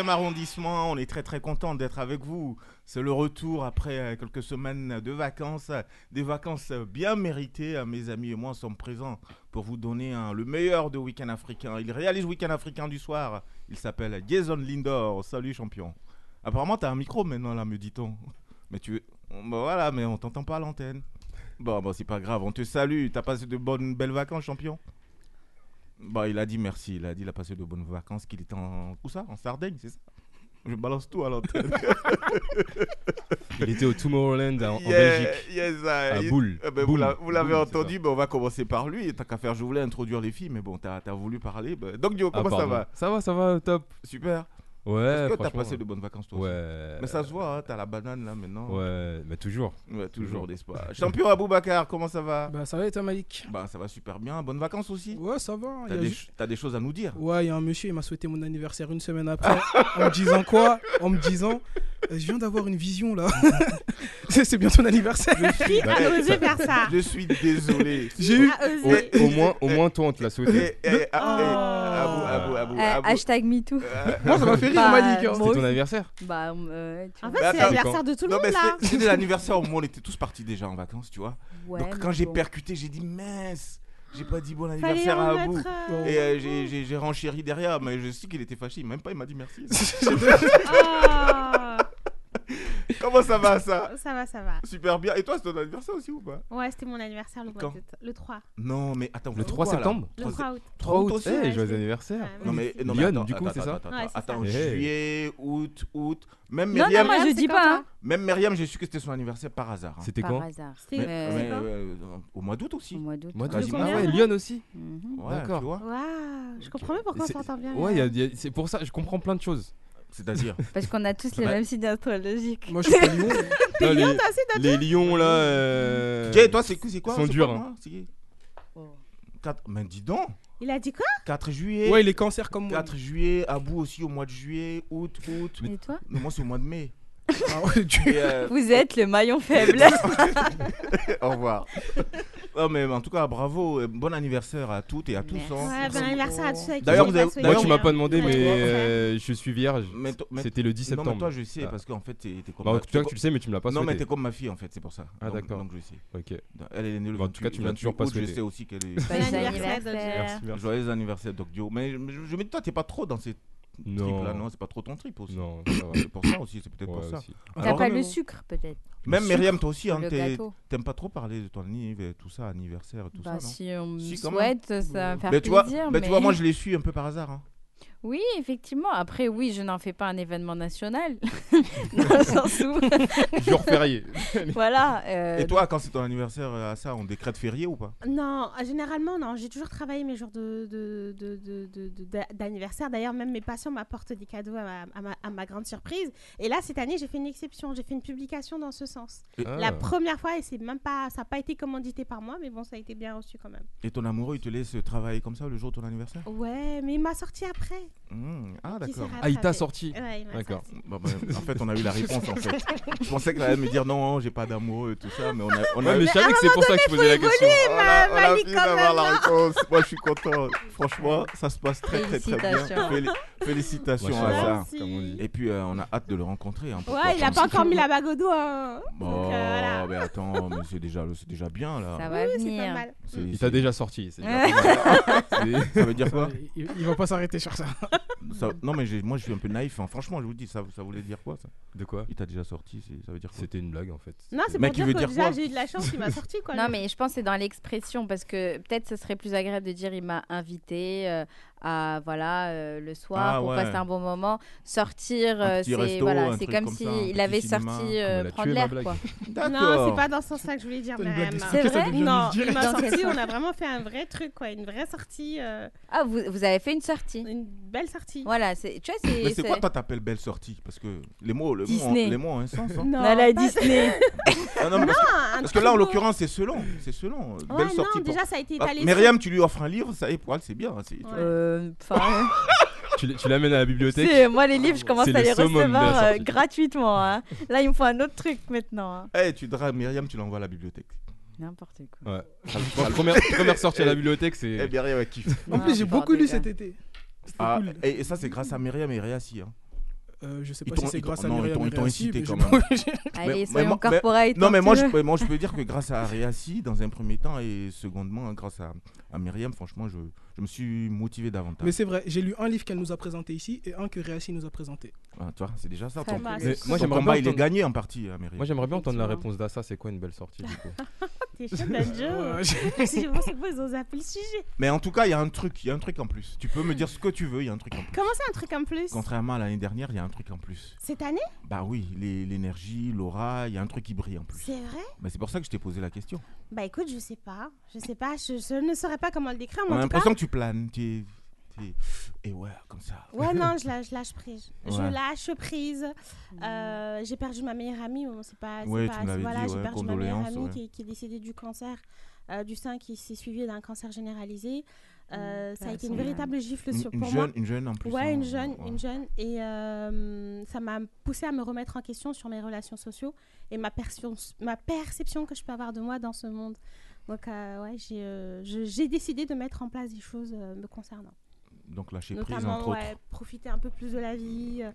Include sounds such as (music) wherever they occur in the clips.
13e arrondissement. On est très très content d'être avec vous. C'est le retour après euh, quelques semaines de vacances, des vacances bien méritées. Euh, Mes amis et moi sommes présents pour vous donner hein, le meilleur de Week-end africain. Il réalise Week-end africain du soir. Il s'appelle Jason Lindor. Salut champion. Apparemment, t'as un micro maintenant là, me dit-on. Mais tu, voilà, mais on t'entend pas à l'antenne. Bon, bon, c'est pas grave. On te salue. T'as passé de bonnes belles vacances, champion? Bah, il a dit merci. Il a dit qu'il a passé de bonnes vacances, qu'il était en. Où ça? En Sardaigne, c'est ça? (laughs) Je balance tout à l'antenne. (laughs) Il était au Tomorrowland en, en Yeah, Belgique. yes, ah, À il- Boule. Eh ben, vous Boule. l'a- vous l'avez Boule, entendu, ben, on va commencer par lui. Tant qu'à faire, je voulais introduire les filles, mais bon, t'as as voulu parler. ben. Donc, Dio, Ah, comment ça pardon. va? Ça va, ça va, top. Super. Ouais, Est-ce que t'as passé de bonnes vacances, toi aussi Ouais. Mais ça se voit, hein, t'as la banane là maintenant. Ouais, mais toujours. Ouais, toujours, pas? Champion Aboubacar, comment ça va? Bah ça va et toi Malik? Bah, ça va super bien. Bonnes vacances aussi? Ouais ça va. il T'as des, ju- ch- t'as des choses à nous dire? Ouais, il y a un monsieur, il m'a souhaité mon anniversaire une semaine après, (laughs) en me disant quoi? En me disant, euh, je viens d'avoir une vision là. (laughs) c'est c'est bien ton anniversaire. Qui a osé faire ça? Je suis désolé. (laughs) J'ai eu. Au, au moins, au moins, toi, on te l'a souhaité. Abou, Abou, Abou, Abou. hashtag MeToo. Euh, Moi ça m'a fait rire Bah, C'était ton anniversaire Bah, euh, tu En vois. fait, c'est attends, l'anniversaire de tout le non, monde mais là. c'est- c'était l'anniversaire au moment où on était tous partis déjà en vacances, tu vois. Ouais, Donc mais quand j'ai bon. percuté, j'ai dit mince, j'ai pas dit bon Fallait anniversaire à Abou. mettre. euh, Et euh, j'ai- j'ai j'ai renchéri derrière, mais je sais qu'il était fâché. Même pas, il m'a dit merci. (laughs) (laughs) Ah. (laughs) Comment ça va ça? Ça va, ça va. Super bien. Et toi, c'est ton anniversaire aussi ou pas? Ouais, c'était mon anniversaire le mois Quand? d'août. Le 3. Non, mais attends. Le vous 3 faites quoi, là? septembre Le 3 août. 3 août. aussi, Eh, ouais, joyeux c'est- anniversaire. Ouais, Non mais, non, mais Lyon, attends, du coup, attends, c'est ça attends, Ouais, c'est attends, ça. juillet, août, août. Même Non, Myriam, non, moi je dis pas. hein. même Myriam, j'ai su que c'était son anniversaire par hasard. hein. C'était Par quand? hasard. C'était Mais- Euh, mais, c'est quand? euh, au mois d'août aussi. Au mois d'août. Moi, combien, Ah ouais, Lyon aussi. Mhm. Ouais, D'accord. tu vois. Waouh, je comprends mieux pourquoi on C'est- s'entend bien. Ouais, il y a- il y a- c'est pour ça, je comprends plein de choses. C'est-à-dire. (laughs) Parce qu'on a tous les Bah- mêmes signes astrologiques. Moi je suis les, Lyon, (laughs) toi aussi, les lions là. euh, Jay, toi, c'est quoi c'est quoi? sont durs, hein. Oh. Quatre- Mais dis donc, Il a dit quoi? 4 juillet. Ouais il est cancer comme moi. 4 juillet, Abou aussi au mois de juillet, août, août. Et toi? Mais moi, c'est au mois de mai. Ah ouais, tu- Et, euh, Vous êtes le maillon faible. (laughs) au revoir. Non, mais en tout cas, bravo. et Bon anniversaire à toutes et à tous. Merci. hein. Bon anniversaire à tous D'ailleurs, vous avez- Moi, D'ailleurs, tu m'as pas demandé, mais euh, je suis vierge. Mais to- mais- C'était le 10 Non, mais septembre. toi, je sais, Ah. parce qu'en fait, t'es t'es comme. Bah, ma- t'es co- tu le sais, mais tu me l'as pas Non, mais t'es comme ma fille, en fait, c'est pour ça. Ah, Donc- d'accord. Donc, je sais. Ok. Elle est née le Bah, en tout cas, 28 tu me l'as toujours pas 28 août, Je souhaité. sais aussi qu'elle est. Joyeux anniversaire, anniversaire. Merci, merci. Joyeux anniversaire, Doc Dio. Mais je, je- je me dis, toi, t'es pas trop dans ces Non. non C'est pas trop ton trip aussi. Non. C'est pour ça aussi, c'est peut-être Ouais, pour ça. T'as pas non, le non. sucre peut-être Même Myriam, toi aussi, hein, t'aimes pas trop parler de ton anniversaire, tout ça, anniversaire et tout Bah ça, non si on me Si, souhaite, ça va me faire mais tu vois, plaisir. mais tu vois, moi, je les suis un peu par hasard. hein. Oui, effectivement. Après, oui, je n'en fais pas un événement national. (laughs) Dans le sens où, (laughs) Jour férié. (laughs) voilà. euh, Et toi, quand c'est ton anniversaire euh, à ça, on décrète férié ou pas? Non, euh, généralement, non. J'ai toujours travaillé mes jours de, de, de, de- de- de- d'a- d'anniversaire. D'ailleurs, même mes patients m'apportent des cadeaux à ma, à ma- à ma grande surprise. Et là, cette année, j'ai fait une exception. J'ai fait une publication dans ce sens. Ah. La première fois, et c'est même pas, ça n'a pas été commandité par moi, mais bon, ça a été bien reçu quand même. Et ton amoureux, il te laisse travailler comme ça le jour de ton anniversaire? Ouais, mais il m'a sorti après. Mmh, Ah, d'accord. Ah, il t'a sorti. Ouais, m'a D'accord. Bah, bah, en fait, on a eu la (laughs) réponse en fait. Je pensais qu'elle allait me dire non, j'ai pas d'amoureux et tout ça, mais on a, on a Ouais, mais je savais que c'est pour ça que je posais la question. on a, on a fini d'avoir la réponse. Moi, je suis content. Franchement, ça se passe très très très bien. Félicitations. Féli- Félicitations à ça. Et puis, euh, on a hâte de le rencontrer. hein, Ouais, il a pas. encore mis la bague au doigt. hein. Bon, euh, mais attends, mais c'est déjà, c'est déjà bien là. Ça va venir. pas mal. C'est- Il c'est- t'a déjà sorti. (laughs) Ça veut dire quoi il, il va pas s'arrêter sur ça. (laughs) Ça- non, mais moi, je suis un peu naïf. hein. Franchement, je vous dis, ça, ça voulait dire quoi ça? De quoi? Il t'a déjà sorti, ça veut dire quoi? C'était une blague en fait. Non, c'est pour dire veut que dire déjà j'ai eu de la chance, il m'a (laughs) sorti quoi. Non, mais je pense que c'est dans l'expression parce que peut-être ce serait plus agréable de dire il m'a invité euh, à voilà euh, le soir Ah, pour ouais. passer un bon moment, sortir, euh, c'est voilà, c'est comme comme si ça, un il petit avait cinéma. sorti euh, prendre l'air quoi. (laughs) Non, c'est pas dans ce sens-là que je voulais dire. Expliquée, ça vrai non, il m'a sorti, sens on a vraiment fait un vrai truc, quoi, une vraie sortie, euh, Ah vous, vous avez fait une sortie. une belle sortie. Voilà, c'est tu vois c'est Mais c'est quoi c'est- toi t'appelles belle sortie? Parce que les mots, les mots, ont, Disney. les mots ont un sens. hein. Non, Non, la pas- Disney. (laughs) Non, mais parce, que- un parce que là, en l'occurrence, c'est selon. C'est selon. Belle non, sortie. déjà ça a été Ah, étalé. Myriam, tu lui offres un livre, ça y est, pour elle, c'est bien. Euh, (laughs) enfin, Tu, l'amènes à la bibliothèque moi les livres je commence à le les recevoir euh, gratuitement. hein. Là il me faut un autre truc maintenant. hein. Eh, tu dragues Myriam, tu l'envoies à la bibliothèque. N'importe quoi. Ouais. La première, première sortie à la bibliothèque, Eh, c'est. Myriam, elle kiffe. En plus, j'ai N'importe beaucoup lu cet été. C'était Ah, cool. et, et ça, c'est grâce à Myriam et Réassi. Hein. Euh, je sais pas t'ont- si c'est grâce à non, Myriam et ils t'ont incité quand même. (laughs) Allez, soyons corporate. Non, hein, mais moi je, peux dire que grâce à Réassi, dans un premier temps, et secondement, hein, grâce à, à Myriam, franchement, je, je me suis motivé davantage. Mais c'est vrai, j'ai lu un livre qu'elle nous a présenté ici et un que Réassi nous a présenté. Ah, tu vois, c'est déjà ça. Ton, moi, j'aimerais bien il est entendre- gagné en partie, à Myriam. Moi j'aimerais bien entendre la réponse d'Assa, c'est quoi une belle sortie du coup? (laughs) T'es chaud, Benjo. (laughs) Ouais, (laughs) Je pense que vous osez appeler le sujet. Mais en tout cas, il y a un truc, il y a un truc en plus. Tu peux me dire ce que tu veux, il y a un truc en plus. Comment c'est un truc en plus? Contrairement à l'année dernière, il y a un truc en plus. Cette année? Bah oui, les- l'énergie, l'aura, il y a un truc qui brille en plus. C'est vrai? Bah, c'est pour ça que je t'ai posé la question. Bah écoute, je sais pas. Je sais pas, je, je ne saurais pas comment le décrire, On mais a en tout cas. l'impression que tu planes. Tu es- Et ouais, comme ça. Ouais, non, je (laughs) lâche, je lâche prise. Je lâche prise. Euh, j'ai perdu ma meilleure amie. Bon, c'est pas. c'est Ouais, pas- voilà, j'ai perdu ma meilleure amie ouais. qui, est- qui est décédée du cancer euh, du sein qui s'est suivi d'un cancer généralisé. Euh, ça a été une véritable gifle Une, sur, une pour jeune, moi. une jeune en plus. Ouais, hein, une jeune, ouais. une jeune. Et euh, ça m'a poussé à me remettre en question sur mes relations sociaux et ma, perception- ma perception que je peux avoir de moi dans ce monde. Donc, euh, ouais, j'ai euh, décidé de mettre en place des choses euh, me concernant. Donc lâcher prise, Notamment, entre ouais, autres. profiter un peu plus de la vie, euh,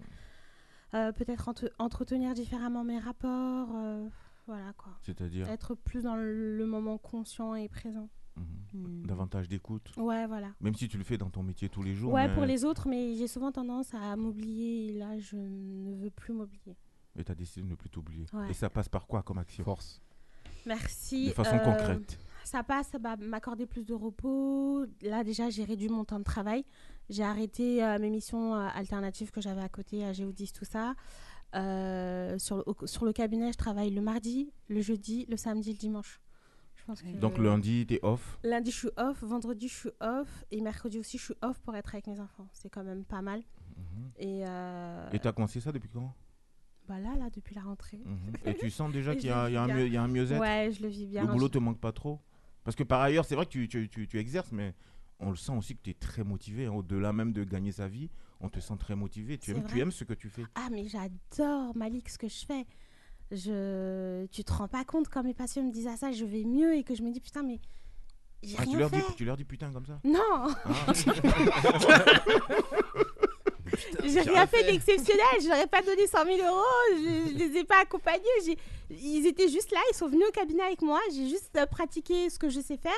euh, peut-être entre- entretenir différemment mes rapports, euh, voilà quoi. C'est-à-dire Être plus dans le, le moment conscient et présent. mhm, Hmm. davantage d'écoute. Ouais, voilà. Même si tu le fais dans ton métier tous les jours. Ouais, mais- pour les autres, mais j'ai souvent tendance à m'oublier et là, je ne veux plus m'oublier. Et tu as décidé de ne plus t'oublier. Ouais. Et ça passe par quoi comme action? Force. Merci. De façon Euh, concrète. Ça passe, bah, m'accorder plus de repos. Là, déjà, j'ai réduit mon temps de travail. J'ai arrêté euh, mes missions euh, alternatives que j'avais à côté, à Géodis, tout ça. Euh, sur, le, au- sur le cabinet, je travaille le mardi, le jeudi, le samedi, le dimanche. Je pense que Donc lundi, t'es off? lundi, je suis off. Vendredi, je suis off. Et mercredi aussi, je suis off pour être avec mes enfants. C'est quand même pas mal. Mhm. Et, euh, Et t'as commencé ça depuis quand? Bah là, là, depuis la rentrée. Mhm. Et tu sens déjà (laughs) qu'il y, a y un mieux- il y a un mieux-être? Ouais, je le vis bien. Le boulot Je- te manque pas trop? Parce que par ailleurs, c'est vrai que tu, tu, tu- tu exerces, mais on le sent aussi que tu es très motivé. hein. Au-delà même de gagner sa vie, on te sent très motivé. Tu aimes, tu aimes ce que tu fais. Ah, mais j'adore, Malik, ce que je fais. Je... Tu te rends pas compte quand mes patients me disent à ça, je vais mieux et que je me dis putain, mais j'ai Ah, tu, leur dis, fait. tu leur dis putain comme ça? Non, Ah. (laughs) j'ai rien fait d'exceptionnel. Ai pas donné 100 000 euros. Je, je les ai pas accompagnés. J'ai- Ils étaient juste là. Ils sont venus au cabinet avec moi. J'ai juste euh, pratiqué ce que je sais faire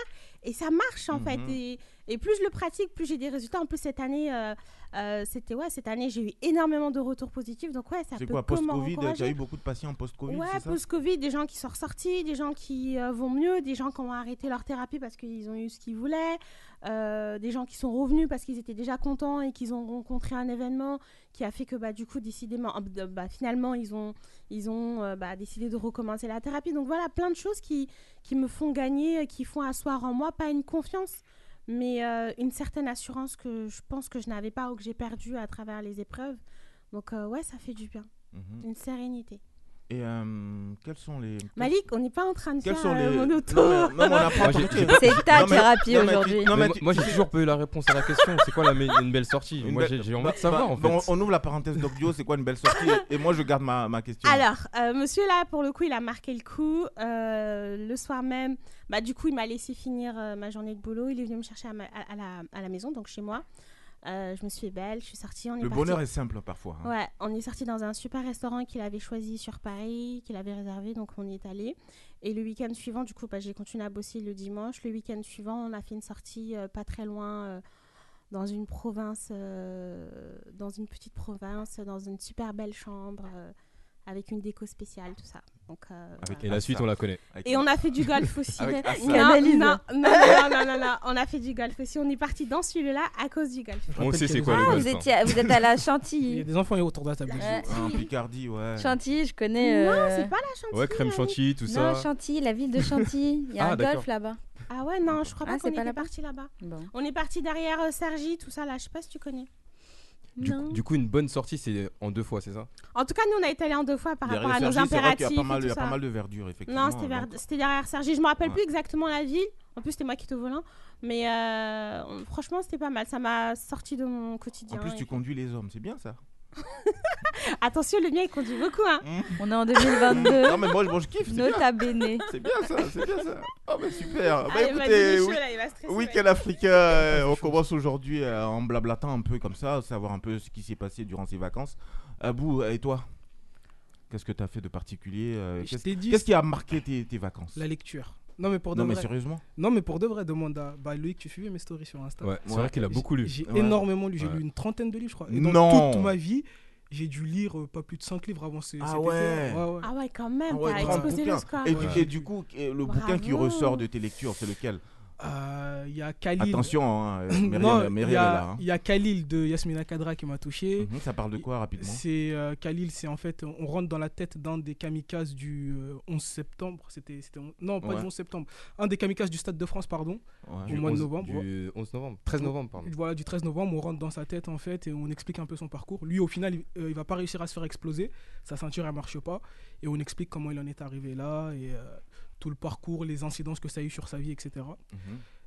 et ça marche en fait. Mhm. Et, et plus je le pratique, plus j'ai des résultats. En plus cette année, euh, euh, c'était ouais, cette année j'ai eu énormément de retours positifs. Donc ouais, ça C'est peut quoi, post-Covid Tu encourager. as eu beaucoup de patients post-Covid Ouais, post-Covid, des gens qui sont ressortis, des gens qui euh, vont mieux, des gens qui ont arrêté leur thérapie parce qu'ils ont eu ce qu'ils voulaient, euh, des gens qui sont revenus parce qu'ils étaient déjà contents et qu'ils ont rencontré un événement qui a fait que bah, du coup, décidément, ah, bah, bah, finalement, ils ont, ils ont euh, bah, décidé de recommencer la thérapie. Donc voilà, plein de choses qui, qui me font gagner, qui font asseoir en moi, pas une confiance, mais euh, une certaine assurance que je pense que je n'avais pas ou que j'ai perdu à travers les épreuves. Donc euh, ouais, ça fait du bien, Mhm. une sérénité. Et euh, quels sont les. Malik, on n'est pas en train de Quels faire sont euh, les. mon auto. Non, mais- non, mais on apprend. (laughs) C'est ta thérapie aujourd'hui. non, Mais mais moi, j'ai toujours pas eu la réponse à la question. C'est quoi la me- une belle sortie Une Moi j'ai j'ai envie bah, de savoir bah, en fait. on ouvre la parenthèse d'Ocdio, c'est quoi une belle sortie et, moi je garde ma, ma question. Alors, euh, monsieur là, pour le coup, il a marqué le coup. Euh, le soir même, bah, du coup, il m'a laissé finir euh, ma journée de boulot. Il est venu me chercher à, ma- à- à la, à la maison, donc chez moi. Euh, je me suis fait belle, je suis sortie. On est Le parti- bonheur est simple parfois. hein. Ouais, on est sorti dans un super restaurant qu'il avait choisi sur Paris, qu'il avait réservé, donc on y est allé. Et le week-end suivant, du coup, bah, j'ai continué à bosser le dimanche. Le week-end suivant, on a fait une sortie euh, pas très loin, euh, dans une province, dans une petite province, dans une super belle chambre, avec une déco spéciale, tout ça. Donc, euh, Avec Et la suite, on la connaît. Avec- et on a fait du golf aussi. Avec non, non, non, non, non, non, non, non, on a fait du golf aussi. On est parti dans celui-là à cause du golf. On sait c'est qu'il y quoi le Ah, golf. vous, hein. étiez, vous êtes à la Il y a Chantilly. des enfants autour de la table. Euh, Ah, en Picardie, ouais. Chantilly, je connais. Non, euh, c'est pas la Chantilly. Ouais, crème chantilly, tout Non, ça. Chantilly, la ville de Chantilly. Il y a Ah, un golf là-bas. Ah ouais, non, je crois Ah, pas c'est qu'on là-bas parti là-bas. On est parti derrière Sergi, tout ça là. Je sais pas si tu connais. Du, Non. du coup, une bonne sortie, c'est en deux fois, c'est ça? En tout cas, nous, on a été allés en deux fois par rapport à nos impératifs. y a pas mal, et il y a pas mal de verdure, effectivement. Non, c'était, derrière Sergi. Je me rappelle Ouais. plus exactement la ville. En plus, c'était moi qui étais au volant. Mais euh, franchement, c'était pas mal. Ça m'a sorti de mon quotidien. En plus, tu conduis les hommes, c'est bien ça. (laughs) Attention, le mien, il conduit beaucoup. Hein. On est en 2022. non, mais moi, moi, je kiffe. Nota bene. C'est bien ça, c'est bien ça. Oh, bah super. Bah Ah, écoutez, oui- Week-end africain, euh, on commence aujourd'hui euh, en blablatant un peu comme ça, savoir un peu ce qui s'est passé durant ces vacances. Abou, et toi? Qu'est-ce que tu as fait de particulier euh, Qu'est-ce qui a marqué tes, tes vacances? La lecture. Non mais pour de Non, mais vrai. sérieusement Non mais pour de vrai, demande à bah, Loïc, tu suivais mes stories sur Insta. Ouais, c'est Ouais. vrai qu'il a beaucoup lu. J'ai Ouais. énormément lu. J'ai Ouais. lu une trentaine de livres, je crois. Et dans Non. toute ma vie, j'ai dû lire euh, pas plus de 5 livres avant ce, Ah ouais. Ouais, ouais. Ah ouais, quand même, Ah ouais, t'as grand explosé bouquin. le score. Et, et du coup, le bouquin qui ressort de tes lectures, c'est lequel? Il y a Khalil. Attention, hein, euh, (clears throat) non, il y, est a- là. hein. il y a Khalil de Yasmina Kadra qui m'a touché. Mhm, Ça parle de quoi rapidement? C'est euh, Khalil, c'est en fait, on rentre dans la tête d'un des kamikazes du euh, 11 septembre. C'était, c'était on- non, pas Ouais. du 11 septembre. Un des kamikazes du Stade de France, pardon. Ouais. au Du mois de 11 novembre. Du 11 novembre. 13 novembre, pardon. Voilà, du 13 novembre, on rentre dans sa tête en fait et on explique un peu son parcours. Lui, au final, il, euh, il va pas réussir à se faire exploser. Sa ceinture, elle marche pas. Et on explique comment il en est arrivé là et euh, tout le parcours, les incidences que ça a eu sur sa vie, etc. Mhm.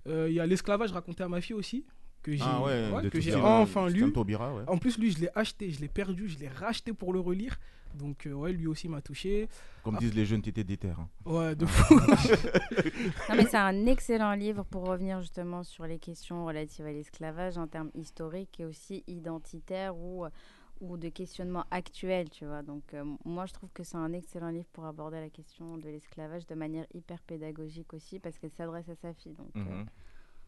Euh, Il y a l'esclavage raconté à ma fille aussi, que j'ai Ah ouais, ouais, de que j'ai Taubira. enfin lu. un Taubira, ouais. En plus, lui, je l'ai acheté, je l'ai perdu, je l'ai racheté pour le relire. Donc, euh, ouais, lui aussi m'a touché. Comme Ah. disent les jeunes, t'étais déter. hein. Ouais, de fou. (laughs) Non, mais c'est un excellent livre pour revenir justement sur les questions relatives à l'esclavage en termes historiques et aussi identitaires ou, ou de questionnement actuel, tu vois. Donc, euh, moi, je trouve que c'est un excellent livre pour aborder la question de l'esclavage de manière hyper pédagogique aussi parce qu'elle s'adresse à sa fille. Donc, euh, Mhm.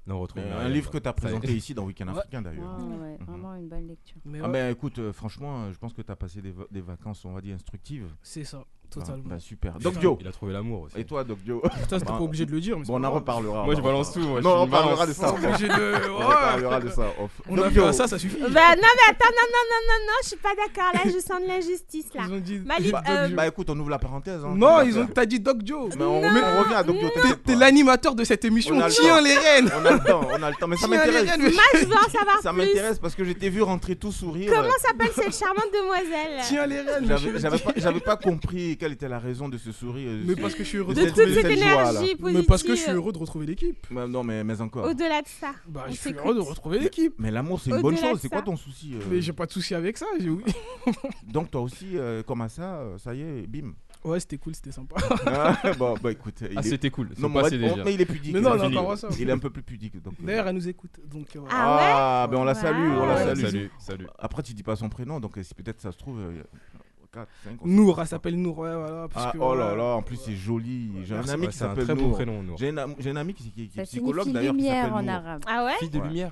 Non, on retrouve Myriam. un livre que tu as est. présenté ici dans Week-end Ouais. africain d'ailleurs. ouais, ouais, Mhm. vraiment une bonne lecture. Mais Ah ouais, ben écoute, euh, franchement, euh, je pense que tu as passé des, va- des vacances, on va dire, instructives. c'est ça, Ah, totalement. bah, super. Doc Dio, Il a trouvé l'amour aussi. et toi Doc Dio Putain, c'était Bah, pas obligé de le dire. Mais Bon, on en reparlera. Moi, on je en balance reparlera. tout. moi, Non, on parlera de ça. On Ouais. reparlera de ça. On a vu Dio, ça, ça suffit. Bah, non, mais attends, non, non, non, non, non, je suis pas d'accord. Là, je sens de l'injustice, là. Ils ont dit. Euh. Bah écoute, on ouvre la parenthèse. hein. non, ils ont. T'as dit Doc Joe. Mais on, revient à Doc Dio. T'es- T'es l'animateur de cette émission. Tiens les rênes. On a le temps, on a le temps. Mais ça (laughs) m'intéresse. rênes. Moi, je veux en savoir Ça m'intéresse parce que je t'ai vu rentrer tout sourire. Comment s'appelle cette charmante demoiselle? Tiens les rênes. J'avais pas compris quelle était la raison de ce sourire. Mais Ce- parce que je suis heureux de De de cette- toute retrouver cette joie, énergie positive. Mais parce que je suis heureux de retrouver l'équipe. Mais non, mais, mais encore. Au-delà de ça. Bah, je suis heureux de retrouver l'équipe. Mais l'amour, c'est une bonne chose. C'est quoi ton souci euh? Mais j'ai pas de souci avec ça. j'ai- oui. (laughs) Donc, toi aussi, euh, comme à ça, euh, ça y est, bim. Ouais, c'était cool, c'était sympa. Ah, (laughs) bon, bah écoute. Ah, est- c'était cool. Non, mais, on passé va- on- déjà. mais il est pudique. Mais il non, est on a fini. encore ça. Il est un peu plus pudique. Donc, euh. D'ailleurs, elle nous écoute. Donc, euh. Ah Ah, ben on la salue, on la Ouais. salue. Salut, salut. Après, tu dis pas son prénom, donc si peut-être ça se trouve. 4, 5, Nour, elle s'appelle Nour. Ouais, voilà. parce Ah, que, oh là là, en plus c'est joli. J'ai un ami qui C'est un s'appelle très beau Nour. prénom, Nour. J'ai une, am- j'ai une amie qui, qui- qui est psychologue d'ailleurs lumière en arabe. Ah ouais Fille de lumière.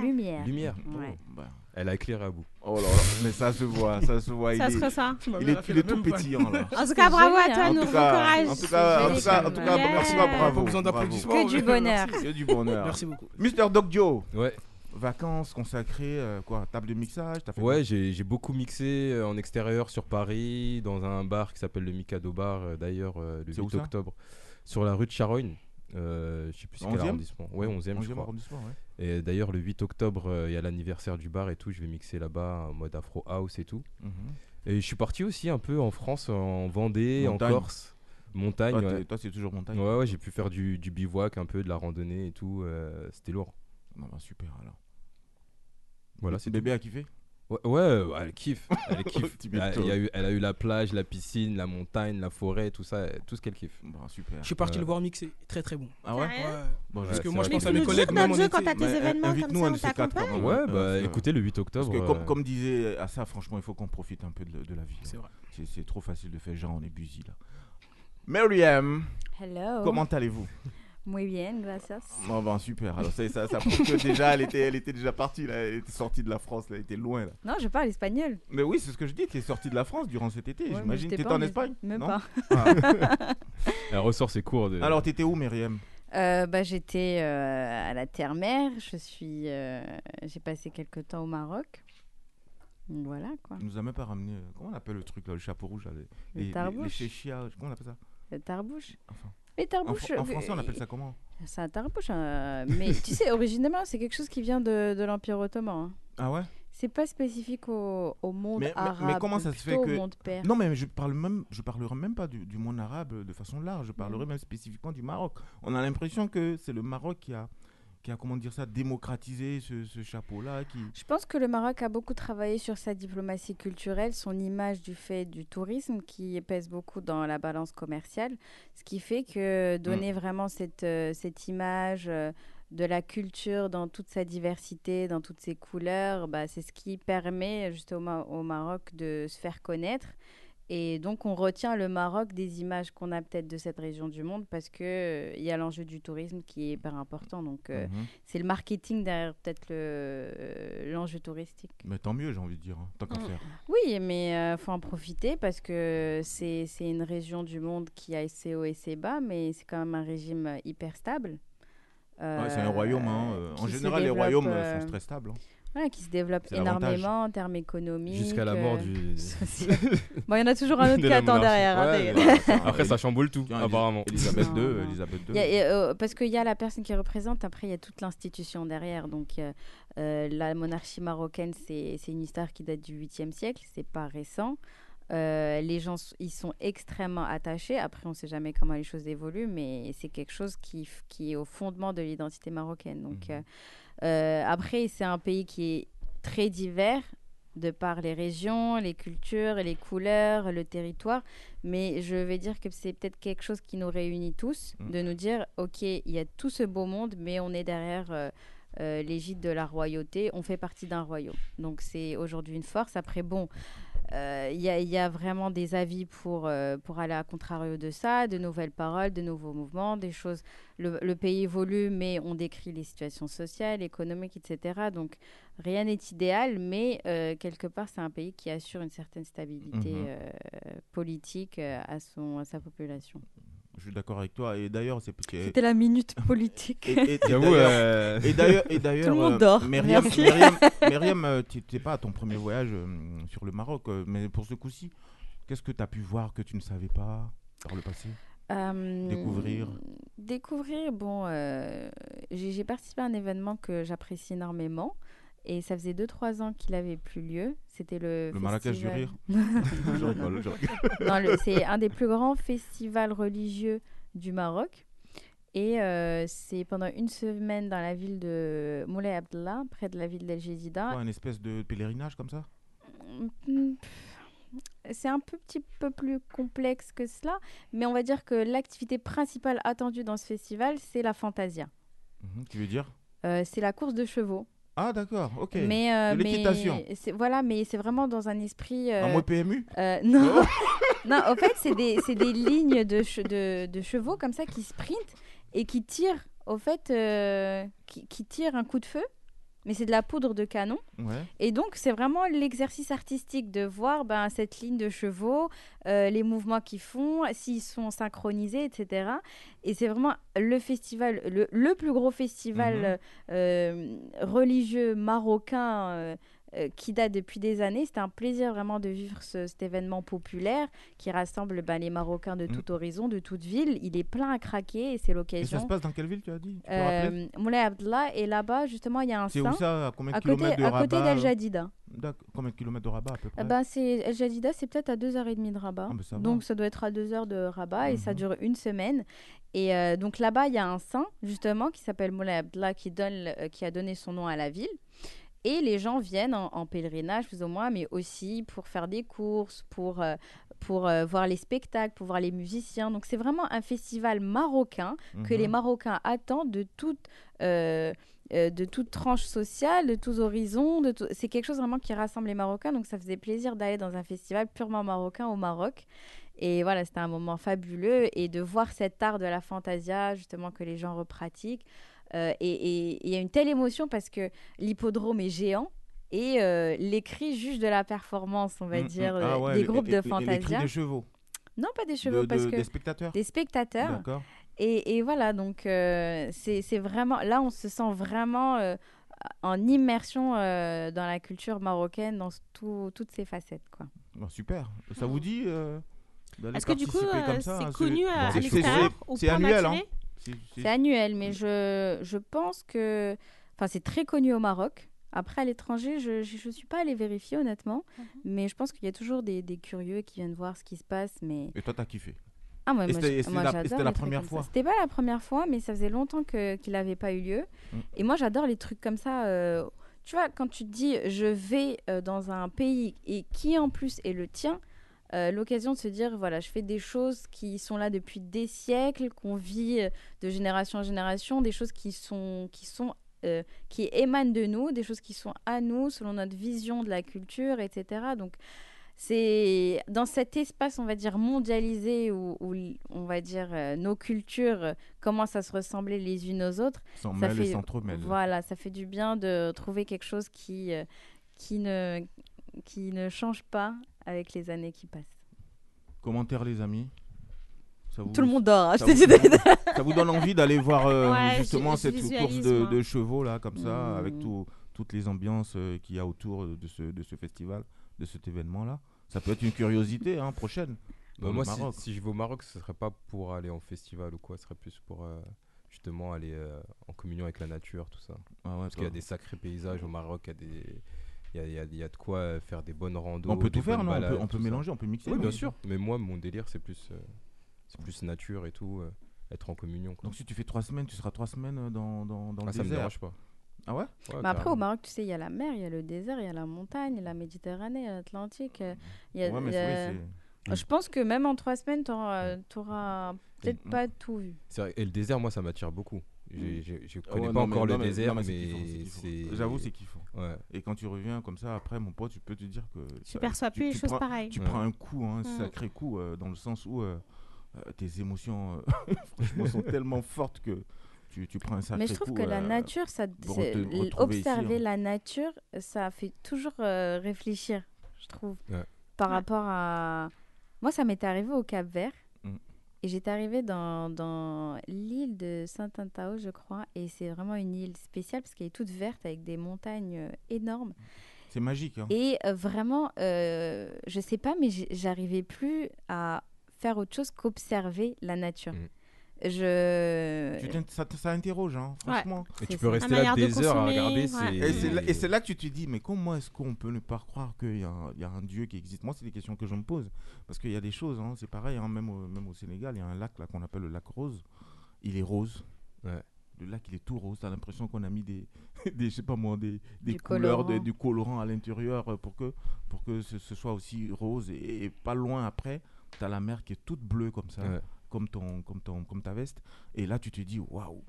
Lumière. Lumière. Ouais. Bah, Elle a éclairé à bout. Oh là là, mais ça se voit, ça se voit. Ça il, se est, ressent. Il est, il est tout pétillant là. En tout cas, bravo à toi, hein. En Nour. tout Bon cas, courage. en tout cas, en tout cas, en comme tout nom. cas, merci, bravo. Pas besoin bravo. d'applaudissements. Que du bonheur. Que du bonheur. Merci beaucoup. Mister Doc Joe, Ouais, vacances consacrées, euh, quoi, table de mixage, fait ouais j'ai beaucoup mixé euh, en extérieur sur Paris, dans un bar qui s'appelle le Mikado Bar, euh, d'ailleurs, le C'est où 8 ça octobre, sur la rue de Charogne. Je sais plus quel 11e? arrondissement. Ouais, 11e, je 11e crois. ouais. Et d'ailleurs, le 8 octobre, il y a l'anniversaire du bar et tout. Je vais mixer là-bas en mode Afro House et tout. Mhm. Et je suis parti aussi un peu en France, en Vendée, Montagne. en Corse. Montagne, Toi, ouais. t'es- Toi, c'est toujours montagne. Ouais, ouais, j'ai pu faire du, du bivouac, un peu de la randonnée et tout. C'était lourd. Non, bah, super alors. Voilà, c'est bébé a kiffé Ouais, ouais, ouais, elle kiffe. (laughs) Elle kiffe. Elle, a- eu, elle a eu la plage, la piscine, la montagne, la forêt, tout ça, tout ce qu'elle kiffe. Bah, super. Je suis parti Ouais. le voir mixer. Très très bon. Ah ouais Sérieux Ouais. Bon, Parce que moi, je pense que- à mes collègues, même notre jeu quand t'as tes Mais, événements invite-nous comme un de ça, ces on quatre, t'accompagne. quand même. Ouais, bah parce écoutez, le 8 Parce octobre. que euh, comme, comme disait à ça, franchement, il faut qu'on profite un peu de, de la vie. C'est vrai. C'est trop facile de faire genre on est busy là. Myriam, Hello. comment allez-vous? Muy bien, gracias. Bon, ben, super. Alors, ça, ça, ça prouve que déjà, elle était, elle était déjà partie, là. Elle était sortie de la France, là. Elle était loin, là. Non, je parle espagnol. Mais oui, c'est ce que je dis. Tu es sortie de la France durant cet été. Ouais, J'imagine que tu pas en en Espagne Même non pas. Ah. Elle ressort ses cours de. Alors, t'étais où, Myriam? Euh, bah, J'étais euh, à la terre-mer. Je suis, euh, j'ai passé quelques temps au Maroc. Voilà quoi. Tu nous as même pas ramené. Comment on appelle le truc, là, le chapeau rouge, là, les, Le les, les, Comment on appelle ça? Le tarbouche. Enfin, Les en, tarbouches. fr- en euh, français, on appelle ça comment? C'est un tarbouche. mais tu sais, originalement, c'est quelque chose qui vient de, de l'Empire ottoman. hein. Ah ouais? C'est pas spécifique au, au monde Mais- mais- mais arabe. comment ça se fait que-. Non, mais je parle même, je parlerai même pas du, du monde arabe de façon large. Je Mm. parlerai même spécifiquement du Maroc. On a l'impression que c'est le Maroc qui a, qui a comment dire ça, démocratisé ce, ce chapeau-là. Qui... Je pense que le Maroc a beaucoup travaillé sur sa diplomatie culturelle, son image du fait du tourisme qui pèse beaucoup dans la balance commerciale, ce qui fait que donner vraiment cette, euh, cette image euh, de la culture dans toute sa diversité, dans toutes ses couleurs, bah, c'est ce qui permet justement au Maroc de se faire connaître. Et donc, on retient le Maroc des images qu'on a peut-être de cette région du monde parce qu'il il y a l'enjeu du tourisme qui est hyper important. Donc, euh, Mhm. c'est le marketing derrière peut-être le, euh, l'enjeu touristique. Mais tant mieux, j'ai envie de dire, hein, tant qu'à Mm. faire. Oui, mais il faut en profiter parce que c'est c'est une région du monde qui a ses hauts et ses bas, mais c'est quand même un régime euh, hyper stable. Ouais, c'est un euh, royaume. hein, euh, En général, les royaumes euh, euh, sont très stables. hein. Voilà, qui se développe énormément en termes économiques. Jusqu'à la mort euh, du. (laughs) (laughs) social. Bon, il y en a toujours un (laughs) autre qui attend derrière. hein, Ouais, mais Après, ça chamboule tout, Tiens, apparemment. Elisabeth II, non. Elisabeth II. Y a- euh, parce qu'il y a la personne qui représente, après il y a toute l'institution derrière. Donc euh, la monarchie marocaine, c'est c'est une histoire qui date du 8e siècle, c'est pas récent. Euh, les gens, ils sont extrêmement attachés. Après, on ne sait jamais comment les choses évoluent, mais c'est quelque chose qui, qui est au fondement de l'identité marocaine. Donc, Mhm. euh, euh, après, c'est un pays qui est très divers de par les régions, les cultures, les couleurs, le territoire. Mais je vais dire que c'est peut-être quelque chose qui nous réunit tous, Mm. de nous dire, OK, il y a tout ce beau monde, mais on est derrière euh, euh, l'égide de la royauté, on fait partie d'un royaume. Donc c'est aujourd'hui une force. Après, bon, il y, a- il y a vraiment des avis pour, euh, pour aller à contrario de ça, de nouvelles paroles, de nouveaux mouvements, des choses. Le, le pays évolue, mais on décrit les situations sociales, économiques, etc. Donc rien n'est idéal, mais euh, quelque part, c'est un pays qui assure une certaine stabilité Mhm. euh, politique euh, à, son, à sa population. Je suis d'accord avec toi. Et d'ailleurs, c'est parce que. C'était la minute politique. Et, et- et J'avoue, d'ailleurs- euh, Et d'ailleurs, et d'ailleurs, Tout le monde euh, dort. Myriam, Merci. Myriam, (laughs) Myriam, euh, tu n'étais pas à ton premier voyage sur le Maroc, mais pour ce coup-ci, qu'est-ce que tu as pu voir que tu ne savais pas par le passé? Euh, Découvrir. Découvrir, bon, euh, j'ai j'ai participé à un événement que j'apprécie énormément. Et ça faisait 2-3 ans qu'il avait plus lieu. C'était le. Le Marrakech du rire (laughs) c'est un des plus grands festivals religieux du Maroc. Et euh, c'est pendant une semaine dans la ville de Moulay Abdallah, près de la ville d'El. Quoi, une espèce de pèlerinage comme ça? C'est un peu, petit peu plus complexe que cela, mais on va dire que l'activité principale attendue dans ce festival, c'est la Fantasia. Mhm, Tu veux dire? Euh, c'est la course de chevaux. Ah, d'accord, ok. Mais, euh, De l'équitation. c'est- Voilà, mais c'est vraiment dans un esprit. Un euh, mot PMU euh, non. Oh. (laughs) non, en fait, c'est des, des lignes de, che- de, de chevaux comme ça qui sprintent et qui tirent, au fait, euh, qui, qui tirent un coup de feu. Mais c'est de la poudre de canon. Ouais. Et donc, c'est vraiment l'exercice artistique de voir ben, cette ligne de chevaux, euh, les mouvements qu'ils font, s'ils sont synchronisés, etc. Et c'est vraiment le festival, le, le plus gros festival Mhm. euh, euh, religieux marocain euh, euh, qui date depuis des années. C'était un plaisir vraiment de vivre ce- cet événement populaire qui rassemble ben, les Marocains de Mhm. tout horizon, de toute ville. Il est plein à craquer et c'est Et ça l'occasion. se passe dans quelle ville, tu as dit? Tu Euh, Moulay Abdallah, et là-bas, justement, il y a un C'est où saint ça? À combien de kilomètres de à côté Rabat d'Al Jadida. D'accord. Combien de kilomètres de Rabat à peu près? Ah ben, c'est El Jadida, c'est peut-être à 2h30 de Rabat. Ah, ben, ça donc ça doit être à 2h de Rabat et ça Mhm. dure une semaine. Et euh, donc là-bas, il y a un saint justement qui s'appelle Moulay Abdallah qui, donne, euh, qui a donné son nom à la ville. Et les gens viennent en, en pèlerinage plus ou moins, mais aussi pour faire des courses, pour, euh, pour euh, voir les spectacles, pour voir les musiciens. Donc c'est vraiment un festival marocain que Mhm. les Marocains attendent de toute, euh, euh, de toute tranche sociale, de tous horizons. De tout- C'est quelque chose vraiment qui rassemble les Marocains. Donc ça faisait plaisir d'aller dans un festival purement marocain au Maroc. Et voilà, c'était un moment fabuleux. Et de voir cet art de la fantasia, justement, que les gens repratiquent. Euh, et il y a une telle émotion parce que l'hippodrome est géant. Et euh, les cris jugent de la performance, on va Mm, dire, mm. euh, Ah ouais, des les- groupes les- de les- les cris fantasia. des chevaux. Non, pas des De- chevaux, de- parce que Des spectateurs des spectateurs. D'accord. Et, et voilà, donc euh, c'est vraiment. Là, on se sent vraiment euh, en immersion euh, dans la culture marocaine, dans tout- toutes ses facettes. Quoi. Bon, super. Ça vous dit euh, Est-ce que du coup, c'est hein, connu à, à c'est- l'extérieur c'est- annuel, hein C'est- annuel, mais je, je pense que. Enfin, c'est très connu au Maroc. Après, à l'étranger, je ne suis pas allée vérifier, honnêtement. Mhm. Mais je pense qu'il y a toujours des, des curieux qui viennent voir ce qui se passe. Mais Et toi, t'as kiffé? Ah, moi, c'était- la- première fois? C'était pas la première fois, mais ça faisait longtemps qu'il n'avait pas eu lieu. Mm. Et moi, j'adore les trucs comme ça. euh, tu vois, quand tu te dis je vais euh, dans un pays et qui en plus est le tien, euh, l'occasion de se dire voilà, je fais des choses qui sont là depuis des siècles, qu'on vit euh, de génération en génération, des choses qui sont qui sont euh, qui émanent de nous, des choses qui sont à nous selon notre vision de la culture, etc. Donc c'est dans cet espace, on va dire, mondialisé où, on va dire euh, nos cultures euh, commencent à se ressembler les unes aux autres. S'en ça mêlent et fait, s'entremêlent. voilà, ça fait du bien de trouver quelque chose qui, euh, qui, ne, qui ne change pas avec les années qui passent. Commentaire, les amis Ça vous- Tout le monde dort, hein, je ça vous- (laughs) Ça vous donne envie d'aller voir euh, Ouais, justement cette course de, chevaux là, comme ça, Mm. avec tout- toutes les ambiances euh, qu'il y a autour de ce, de ce festival, de cet événement là. Ça peut être une curiosité hein, prochaine. Bah, moi, si, Maroc. si je vais au Maroc, ce serait pas pour aller en festival ou quoi, ce serait plus pour euh, justement aller euh, en communion avec la nature, tout ça. Ah ouais, Parce qu'il y a des sacrés paysages au Maroc, il y a des. Il y a, il y a- il y a de quoi euh, faire des bonnes randos. on peut tout faire, non On peut, on ça. mélanger, on peut mixer. Oui, bien sûr. Mais moi, mon délire, c'est plus, euh, c'est plus nature et tout, euh, être en communion. Quoi. Donc si tu fais trois semaines, tu seras trois semaines dans, dans, dans Ah, le ça me désert. dérange pas. Ah ouais? Ouais, Mais après, au. Maroc, tu sais, il y a la mer, il y a le désert, il y a la montagne, il y a la Méditerranée, il y a l'Atlantique. il y a- Ouais, mais y Je pense que même en trois semaines, tu n'auras peut-être Mm. pas tout vu. Vrai, Et le désert, moi, ça m'attire beaucoup. Je Ah connais ouais, pas non, encore le désert, mais, c'est. J'avoue, c'est kiffant. Ouais. Et quand tu reviens comme ça, après, mon pote, tu peux te dire que. Tu ça- perçois tu- plus les tu choses prends- pareilles. Tu Ouais. prends un coup, un Mm. sacré coup, euh, dans le sens où euh, euh, tes émotions, euh, (laughs) franchement, sont tellement fortes que tu, tu prends un sacré coup. Mais je trouve que la nature, ça, ici, observer hein. la nature, ça fait toujours euh, réfléchir, je trouve, Ouais. par rapport à. Moi, ça m'était arrivé au Cap Vert. Et j'étais arrivée dans, dans l'île de Saint-Antao, je crois. Et c'est vraiment une île spéciale parce qu'elle est toute verte avec des montagnes euh, énormes. C'est magique. Hein. Et euh, vraiment, euh, je sais pas, mais j'arrivais plus à faire autre chose qu'observer la nature. Mm. Je. Ça, ça interroge, hein, Ouais. franchement. Et tu peux ça. rester La là de des heures à regarder. ouais. Et c'est là, que tu te dis, mais comment est-ce qu'on peut ne pas croire qu'il y, a un- il y a un Dieu qui existe? Moi, c'est des questions que je me pose. Parce qu'il y a des choses, hein, c'est pareil, hein, même, au, même au Sénégal, il y a un lac là qu'on appelle le lac rose. Il est rose. Ouais. Le lac, il est tout rose. Tu as l'impression qu'on a mis des, (laughs) des, je sais pas moi, des, des Du couleurs, de- du colorant à l'intérieur euh, pour que, pour que ce, ce soit aussi rose. Et, et pas loin après, tu as la mer qui est toute bleue comme ça, Ouais. Comme, ton, comme, ton, comme ta veste. Et là, tu te dis, waouh,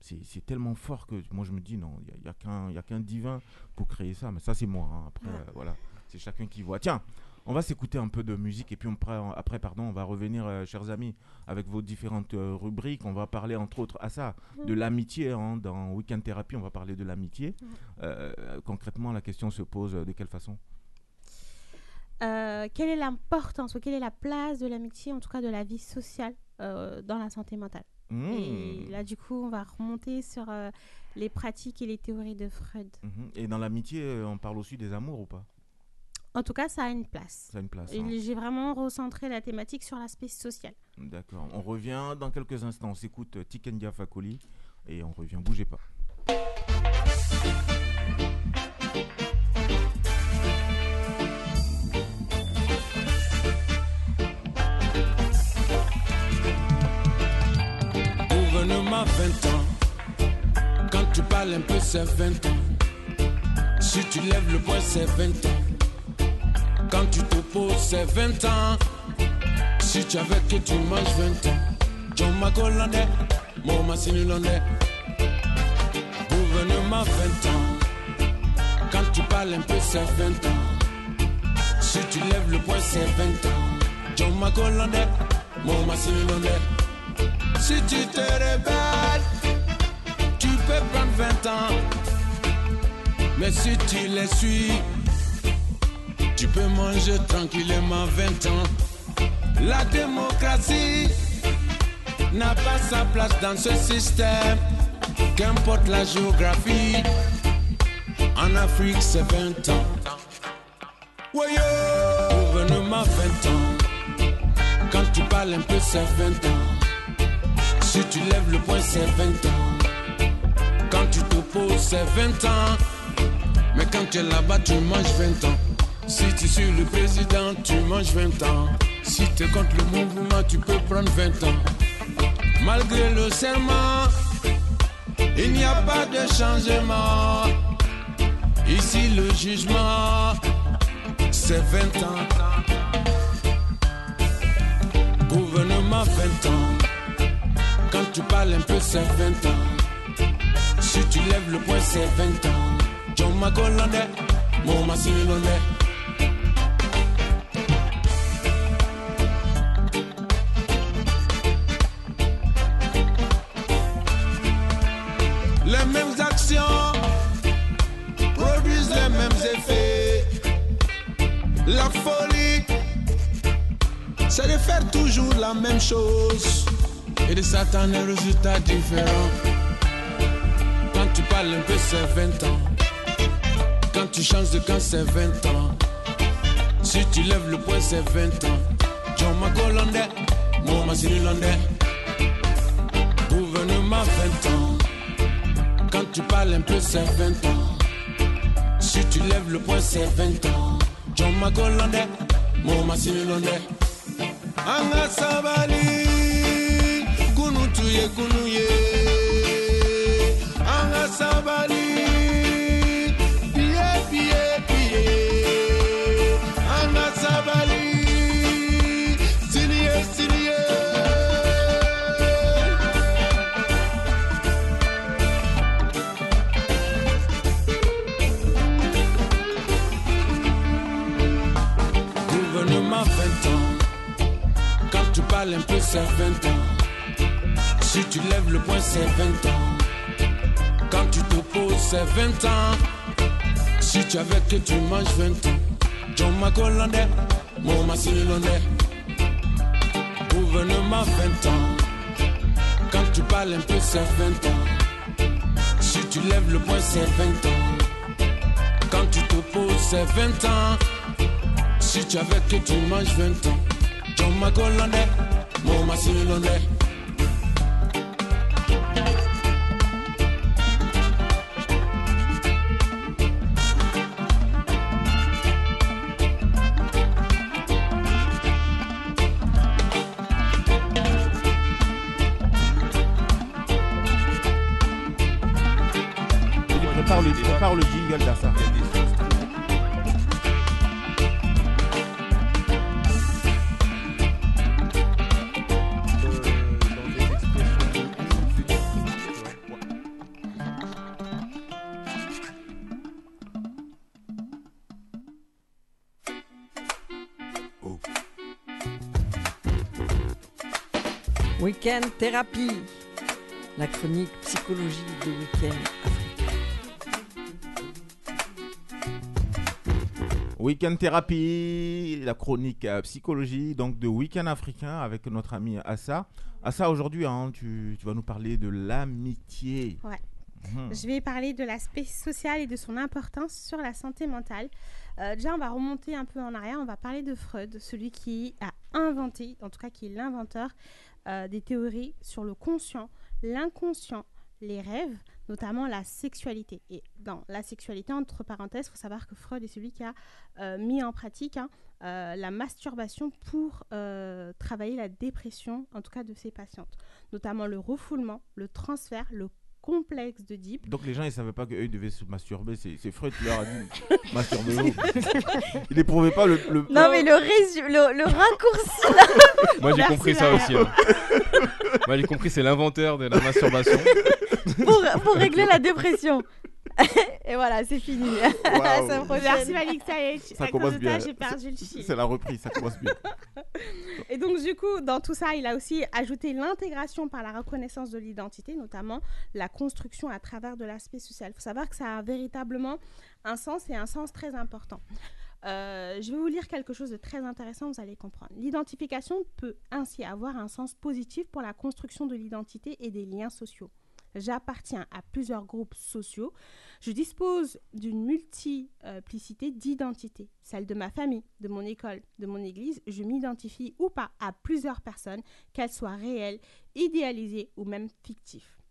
c'est tellement fort que moi je me dis, non, il n'y a, a qu'un divin pour créer ça. Mais ça, c'est moi. hein. Après, euh, voilà, c'est chacun qui voit. Tiens, on va s'écouter un peu de musique et puis on, prend- après, pardon, on va revenir, euh, chers amis, avec vos différentes euh, rubriques. On va parler entre autres à ça, de l'amitié. hein. dans Weekend Thérapie, on va parler de l'amitié. Euh, concrètement, la question se pose de quelle façon? Euh, quelle est l'importance ou quelle est la place de l'amitié, en tout cas de la vie sociale, euh, dans la santé mentale? Mmh. Et là, du coup, on va remonter sur euh, les pratiques et les théories de Freud. Mhm. Et dans l'amitié, on parle aussi des amours ou pas? En tout cas, ça a une place. Ça a une place. Hein. J'ai vraiment recentré la thématique sur l'aspect social. D'accord. On revient dans quelques instants. On s'écoute Tikendia Fakoli et on revient. Bougez pas. Un peu, c'est 20 ans. Si tu lèves le poing, c'est 20 ans. Quand tu t'opposes, c'est 20 ans. Si tu avais que tu manges 20 ans. John Magolandais, Moma Sinulondais. Gouvernement 20 ans. Quand tu parles un peu, c'est 20 ans. Si tu lèves le poing, c'est 20 ans. John Macolonde, mon Massimilonde. Si tu te peux prendre 20 ans. Mais si tu les suis, tu peux manger tranquillement 20 ans. La démocratie n'a pas sa place dans ce système, qu'importe la géographie. En Afrique, c'est 20 ans. Woyo, gouvernement 20 ans. Quand tu parles un peu, c'est 20 ans. Si tu lèves le poing, c'est 20 ans. Quand tu t'opposes, c'est 20 ans. Mais quand tu es là-bas, tu manges 20 ans. Si tu suis le président, tu manges 20 ans. Si tu es contre le mouvement, tu peux prendre 20 ans. Malgré le serment, il n'y a pas de changement. Ici, le jugement, c'est 20 ans. Gouvernement 20 ans. Quand tu parles un peu, c'est 20 ans. Si tu lèves le poing, c'est 20 ans. John Macolonde, mon. Les mêmes actions produisent les mêmes effets. La folie, c'est de faire toujours la même chose et de s'attendre à un résultat différent. Quand tu parles un peu, c'est 20 ans. Quand tu changes de camp, c'est 20 ans. Si tu lèves le poing, c'est 20 ans. John Macolonde, mon Massimilonde. Gouvernement 20 ans. Quand tu parles un peu, c'est 20 ans. Si tu lèves le poing, c'est 20 ans. John Macolonde, mon Massimilonde. Anga sabali, kunu tuye un peu, c'est 20 ans. Si tu lèves le poing, c'est 20 ans. Quand tu t'opposes, c'est 20 ans. Si tu avais que tu manges 20 ans. John Macolonde, mon Massimilonde. Gouvernement 20 ans. Quand tu parles un peu, c'est 20 ans. Si tu lèves le poing, c'est 20 ans. Quand tu t'opposes, c'est 20 ans. Si tu avais que tu manges 20 ans. John Macolonde, mon Massimilonde. Week-end thérapie, la chronique psychologie de week-end africain. Week-end thérapie, la chronique euh, psychologie donc de Week-end africain avec notre ami Assa. Assa, aujourd'hui, hein, tu, tu vas nous parler de l'amitié. Ouais. Mhm. Je vais parler de l'aspect social et de son importance sur la santé mentale. Euh, déjà, on va remonter un peu en arrière. On va parler de Freud, celui qui a inventé, en tout cas qui est l'inventeur euh, des théories sur le conscient, l'inconscient, les rêves, notamment la sexualité. Et dans la sexualité, entre parenthèses, il faut savoir que Freud est celui qui a euh, mis en pratique hein, euh, la masturbation pour travailler la dépression, en tout cas de ses patientes. Notamment le refoulement, le transfert, le complexe d'Oedipe. Donc les gens ils savaient pas qu'eux ils devaient se masturber, c'est Freud qui leur a dit (laughs) masturbez-vous. Ils n'éprouvaient pas le, le- Non, mais le, résu- le, le raccourci là. (laughs) Moi j'ai compris ça aussi. hein. Moi j'ai compris, c'est l'inventeur de la masturbation. pour, pour régler la dépression. (laughs) Et voilà, c'est fini. (laughs) Prochaine. Merci Malik, ça y est, Ça à commence cause de bien. j'ai perdu le fil. C'est la reprise, ça commence bien. (laughs) Et donc, du coup, dans tout ça, il a aussi ajouté l'intégration par la reconnaissance de l'identité, notamment la construction à travers de l'aspect social. Il faut savoir que ça a véritablement un sens et un sens très important. Euh, je vais vous lire quelque chose de très intéressant, vous allez comprendre. L'identification peut ainsi avoir un sens positif pour la construction de l'identité et des liens sociaux. J'appartiens à plusieurs groupes sociaux. Je dispose d'une multiplicité d'identités. Celle de ma famille, de mon école, de mon église. Je m'identifie ou pas à plusieurs personnes, qu'elles soient réelles, idéalisées ou même fictives.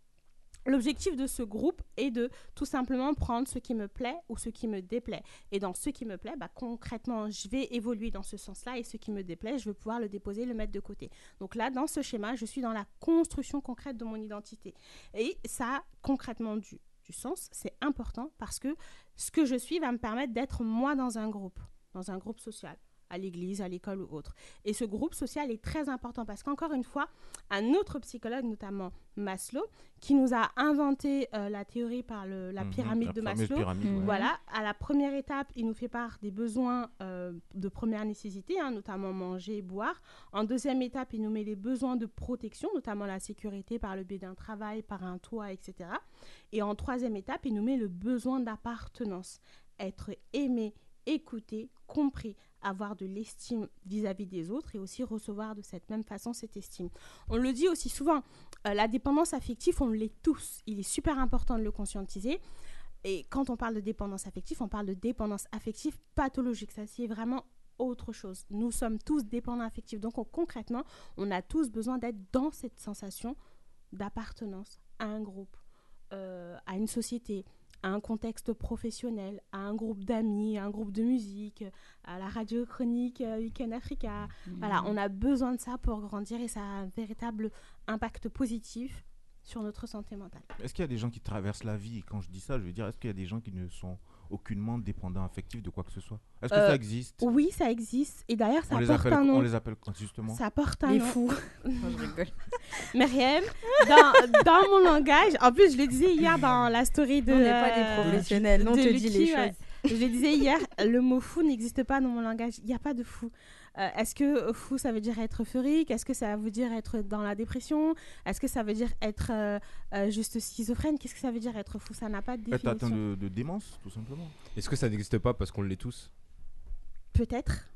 L'objectif de ce groupe est de tout simplement prendre ce qui me plaît ou ce qui me déplaît. Et dans ce qui me plaît, bah, concrètement, je vais évoluer dans ce sens-là et ce qui me déplaît, je vais pouvoir le déposer, le mettre de côté. Donc là, dans ce schéma, je suis dans la construction concrète de mon identité. Et ça concrètement du sens, c'est important parce que ce que je suis va me permettre d'être moi dans un groupe, dans un groupe social à l'église, à l'école ou autre. Et ce groupe social est très important parce qu'encore une fois, un autre psychologue, notamment Maslow, qui nous a inventé euh, la théorie par le- la Mhm, pyramide la de Maslow, pyramide, voilà, à la première étape, il nous fait part des besoins euh, de première nécessité, hein, notamment manger et boire. En deuxième étape, il nous met les besoins de protection, notamment la sécurité par le biais d'un travail, par un toit, etc. Et en troisième étape, il nous met le besoin d'appartenance, être aimé, écouté, compris, avoir de l'estime vis-à-vis des autres et aussi recevoir de cette même façon cette estime. On le dit aussi souvent, euh, la dépendance affective, on l'est tous. Il est super important de le conscientiser. Et quand on parle de dépendance affective, on parle de dépendance affective pathologique. Ça, c'est vraiment autre chose. Nous sommes tous dépendants affectifs. Donc, on- concrètement, on a tous besoin d'être dans cette sensation d'appartenance à un groupe, euh, à une société, à un contexte professionnel, à un groupe d'amis, à un groupe de musique, à la radio chronique euh, Weekend Africa. Voilà, on a besoin de ça pour grandir et ça a un véritable impact positif sur notre santé mentale. Est-ce qu'il y a des gens qui traversent la vie? Et Quand je dis ça, je veux dire, est-ce qu'il y a des gens qui ne sont aucunement dépendants affectifs de quoi que ce soit Est-ce que Euh, ça existe? Oui, ça existe. Et d'ailleurs, ça on porte appelle, un nom. on les appelle quand, justement? Ça porte un Les nom. fous. (laughs) Non, je rigole. Myriam, dans, dans mon langage, en plus, je le disais hier dans la story de. On n'est pas des euh, professionnels, on de te dit les ouais. choses. Je le disais hier, le mot fou n'existe pas dans mon langage. Il n'y a pas de fou. Euh, Est-ce que fou, ça veut dire être euphorique? Est-ce que ça veut dire être dans la dépression? Est-ce que ça veut dire être euh, euh, juste schizophrène? Qu'est-ce que ça veut dire être fou Ça n'a pas de Être atteint définition. de, de démence, tout simplement. Est-ce que ça n'existe pas parce qu'on l'est tous? Peut-être.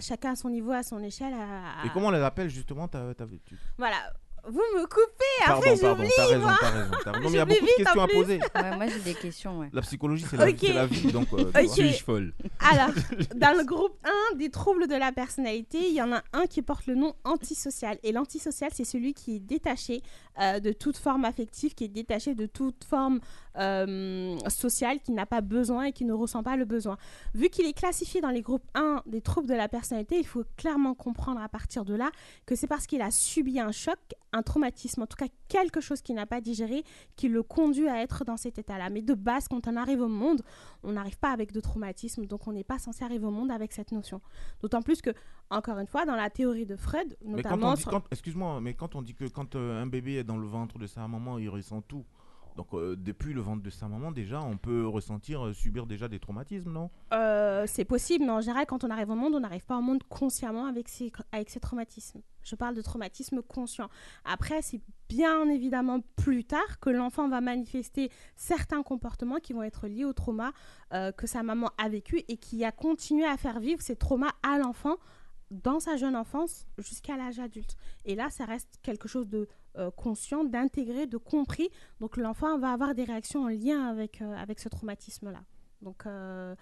Chacun à son niveau, à son échelle. à- Et comment on les appelle, justement t'as- tu- Voilà. Vous me coupez, Pardon, après pardon, j'oublie, t'as raison, t'as raison. t'as raison. Non, mais il y a beaucoup de questions à poser. Ouais, moi, j'ai des questions. Ouais. La psychologie, c'est la, c'est la vie, donc. euh, tu (laughs) Ok. vois. Suis-je folle (laughs) Alors, (laughs) dans le groupe 1 des troubles de la personnalité, il y en a un qui porte le nom antisocial. Et l'antisocial, c'est celui qui est détaché euh, de toute forme affective, qui est détaché de toute forme euh, sociale, qui n'a pas besoin et qui ne ressent pas le besoin. Vu qu'il est classifié dans les groupes 1 des troubles de la personnalité, il faut clairement comprendre à partir de là que c'est parce qu'il a subi un choc, un traumatisme, en tout cas quelque chose qu'il n'a pas digéré, qui le conduit à être dans cet état-là. Mais de base, quand on arrive au monde, on n'arrive pas avec de traumatisme, donc on n'est pas censé arriver au monde avec cette notion. D'autant plus que, encore une fois, dans la théorie de Freud, notamment... excuse-moi, mais quand on dit que quand euh, un bébé est dans le ventre de sa maman, il ressent tout. Donc euh, depuis le ventre de sa maman, déjà, on peut ressentir, euh, subir déjà des traumatismes, non? Euh, c'est possible, mais en général, quand on arrive au monde, on n'arrive pas au monde consciemment avec ses, avec ses traumatismes. Je parle de traumatisme conscient. Après, c'est bien évidemment plus tard que l'enfant va manifester certains comportements qui vont être liés au trauma que sa maman a vécu et qui a continué à faire vivre ces traumas à l'enfant dans sa jeune enfance jusqu'à l'âge adulte. Et là, ça reste quelque chose de euh, conscient, d'intégré, de compris. Donc l'enfant va avoir des réactions en lien avec, euh, avec ce traumatisme-là. Donc, euh,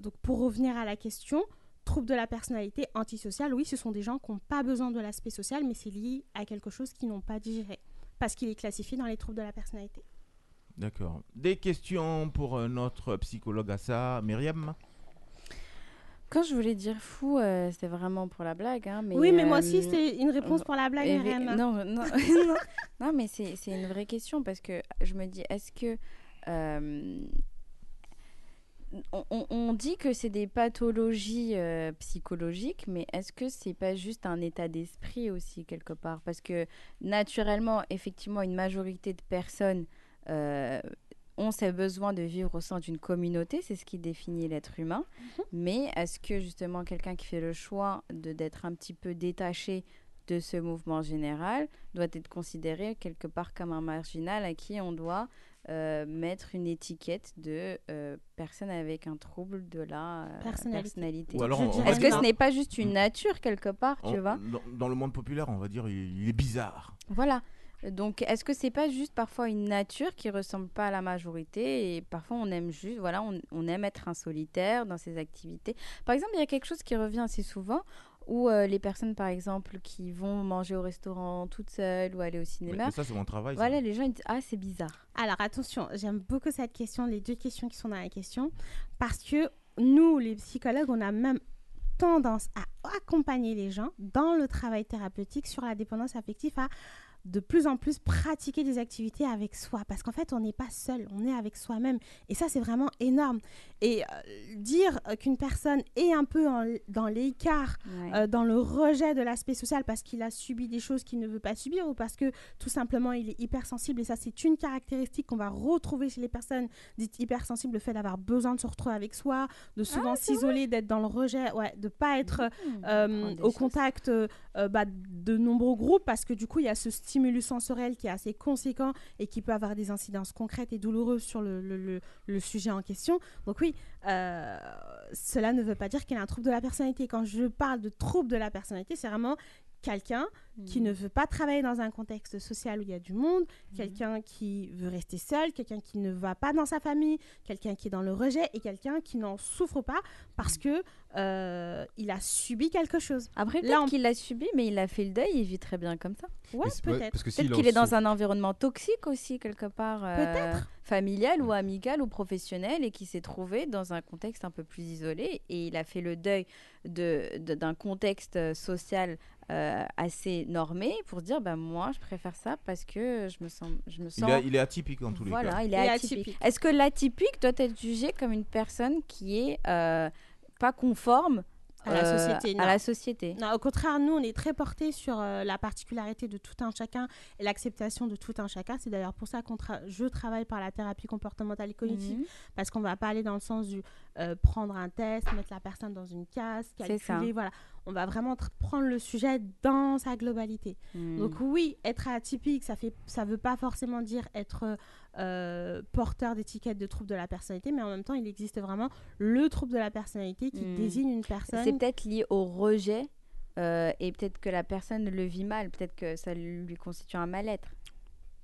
donc pour revenir à la question, trouble de la personnalité antisociale, oui, ce sont des gens qui n'ont pas besoin de l'aspect social, mais c'est lié à quelque chose qu'ils n'ont pas digéré, parce qu'il est classifié dans les troubles de la personnalité. D'accord. Des questions pour notre psychologue à ça, Myriam? Quand je voulais dire fou, euh, c'était vraiment pour la blague. Hein, mais, oui, mais moi euh, aussi, c'est une réponse pour la blague, Myriam. Non, non, (laughs) non, non, mais c'est une vraie question parce que je me dis, est-ce que. euh, on, on- dit que c'est des pathologies euh, psychologiques, mais est-ce que c'est pas juste un état d'esprit aussi quelque part? Parce que naturellement, effectivement, une majorité de personnes euh, ont ces besoins de vivre au sein d'une communauté, c'est ce qui définit l'être humain. Mhm. Mais est-ce que justement quelqu'un qui fait le choix de d'être un petit peu détaché de ce mouvement général doit être considéré quelque part comme un marginal à qui on doit euh, mettre une étiquette de euh, personne avec un trouble de la euh, Personnalité. Est-ce que dire- ce n'est pas juste une nature quelque part, tu vois? dans, dans le monde populaire, on va dire, il, il est bizarre. Voilà. Donc, est-ce que c'est pas juste parfois une nature qui ressemble pas à la majorité et parfois on aime juste, voilà, on, on aime être un solitaire dans ses activités? Par exemple, il y a quelque chose qui revient assez souvent où euh, les personnes, par exemple, qui vont manger au restaurant toutes seules ou aller au cinéma, mais ça, c'est mon travail. ça. voilà, les gens ils disent ah c'est bizarre. Alors attention, j'aime beaucoup cette question, les deux questions qui sont dans la question, parce que nous, les psychologues, on a même tendance à accompagner les gens dans le travail thérapeutique sur la dépendance affective à de plus en plus pratiquer des activités avec soi. Parce qu'en fait on n'est pas seul, on est avec soi-même. Et ça c'est vraiment énorme. Et euh, dire euh, qu'une personne est un peu en- dans l'écart Ouais. euh, dans le rejet de l'aspect social parce qu'il a subi des choses qu'il ne veut pas subir ou parce que tout simplement il est hypersensible et ça c'est une caractéristique qu'on va retrouver chez les personnes dites hypersensibles le fait d'avoir besoin de se retrouver avec soi de souvent s'isoler d'être dans le rejet ouais de pas être Mmh, au choses. contact bah, de nombreux groupes parce que du coup il y a ce stimulus sensoriel qui est assez conséquent et qui peut avoir des incidences concrètes et douloureuses sur le, sujet en question. Donc oui euh, cela ne veut pas dire qu'il y a un trouble de la personnalité. Quand je parle de trouble de la personnalité c'est vraiment quelqu'un qui Mmh. ne veut pas travailler dans un contexte social où il y a du monde, quelqu'un qui veut rester seul, quelqu'un qui ne va pas dans sa famille, quelqu'un qui est dans le rejet et quelqu'un qui n'en souffre pas parce que euh, il a subi quelque chose. Après Là, peut-être on- qu'il l'a subi, mais il a fait le deuil, il vit très bien comme ça. Ouais, peut-être. Peut-être qu'il est dans un environnement toxique aussi, quelque part. euh, Peut-être. familial ou amical ou professionnel et qui s'est trouvé dans un contexte un peu plus isolé et il a fait le deuil de- de- d'un contexte euh, social euh, assez normé pour se dire bah moi je préfère ça parce que je me sens je me Il, sens est- il est atypique en tous les voilà cas. il est Il est atypique, atypique. est-ce que l'atypique doit être jugé comme une personne qui est euh, pas conforme À la euh, société, à non. la société Non, au contraire, nous, on est très portés sur euh, la particularité de tout un chacun et l'acceptation de tout un chacun. C'est d'ailleurs pour ça que je travaille par la thérapie comportementale et cognitive, Mhm. parce qu'on va pas aller dans le sens du euh, prendre un test, mettre la personne dans une case, C'est ça. calculer, voilà. On va vraiment prendre le sujet dans sa globalité. Mhm. Donc oui, être atypique, ça fait, ça veut pas forcément dire être euh, porteur d'étiquette de trouble de la personnalité, mais en même temps, il existe vraiment le trouble de la personnalité qui Mhm. désigne une personne. C'est peut-être lié au rejet euh, et peut-être que la personne le vit mal, peut-être que ça lui constitue un mal-être.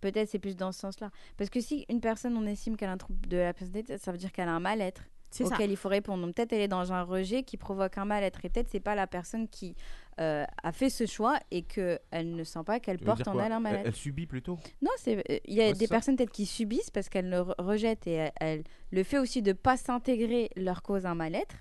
Peut-être c'est plus dans ce sens-là. Parce que si une personne, on estime qu'elle a un trouble de la personnalité, ça veut dire qu'elle a un mal-être ça. auquel il faut répondre. Donc peut-être elle est dans un rejet qui provoque un mal-être et peut-être c'est pas la personne qui euh, a fait ce choix et qu'elle ne sent pas qu'elle porte en elle un elle, mal-être. elle subit plutôt. Non, euh, il y a Ouais, des ça. personnes peut-être qui subissent parce qu'elles le re- rejettent et elles- le fait aussi de pas s'intégrer leur cause un mal-être.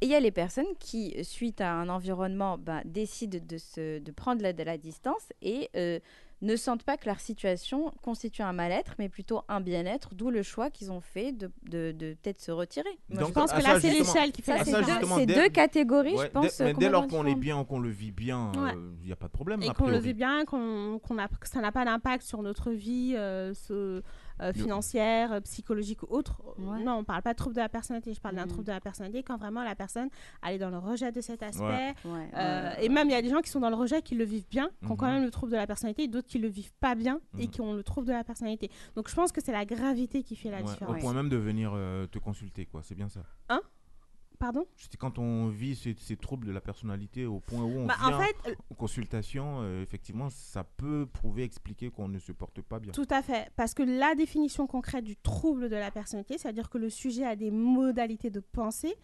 Et il y a les personnes qui, suite à un environnement, ben, décident de, se, de prendre la, de la distance et euh, ne sentent pas que leur situation constitue un mal-être, mais plutôt un bien-être, d'où le choix qu'ils ont fait de, de, de peut-être se retirer. Moi, Donc, je pense à que là, c'est l'échelle qui fait Ça, c'est ça, deux, c'est dès- deux catégories, Ouais, je pense. dès, mais euh, dès lors qu'on est bien, qu'on le vit bien, Ouais. il n'y a pas de problème. et qu'on le vit bien, qu'on, qu'on a, que ça n'a pas d'impact sur notre vie euh, ce- euh, financière, euh, psychologique ou autre. Ouais. Non, on parle pas de trouble de la personnalité, je parle d'un Mhm. trouble de la personnalité quand vraiment la personne elle est dans le rejet de cet aspect. Ouais. Ouais, Euh, ouais. et même il y a des gens qui sont dans le rejet qui le vivent bien, qui ont quand Mhm. même le trouble de la personnalité, et d'autres qui le vivent pas bien et Mhm. qui ont le trouble de la personnalité. Donc je pense que c'est la gravité qui fait la Ouais, différence. Au point même de venir euh, te consulter, quoi. C'est bien ça. Pardon? C'était quand on vit ces, ces troubles de la personnalité au point où on Bah, vient En fait, euh, euh, effectivement, ça peut prouver, expliquer qu'on ne se porte pas bien. Tout à fait, parce que la définition concrète du trouble de la personnalité, c'est-à-dire que le sujet a des modalités de pensée,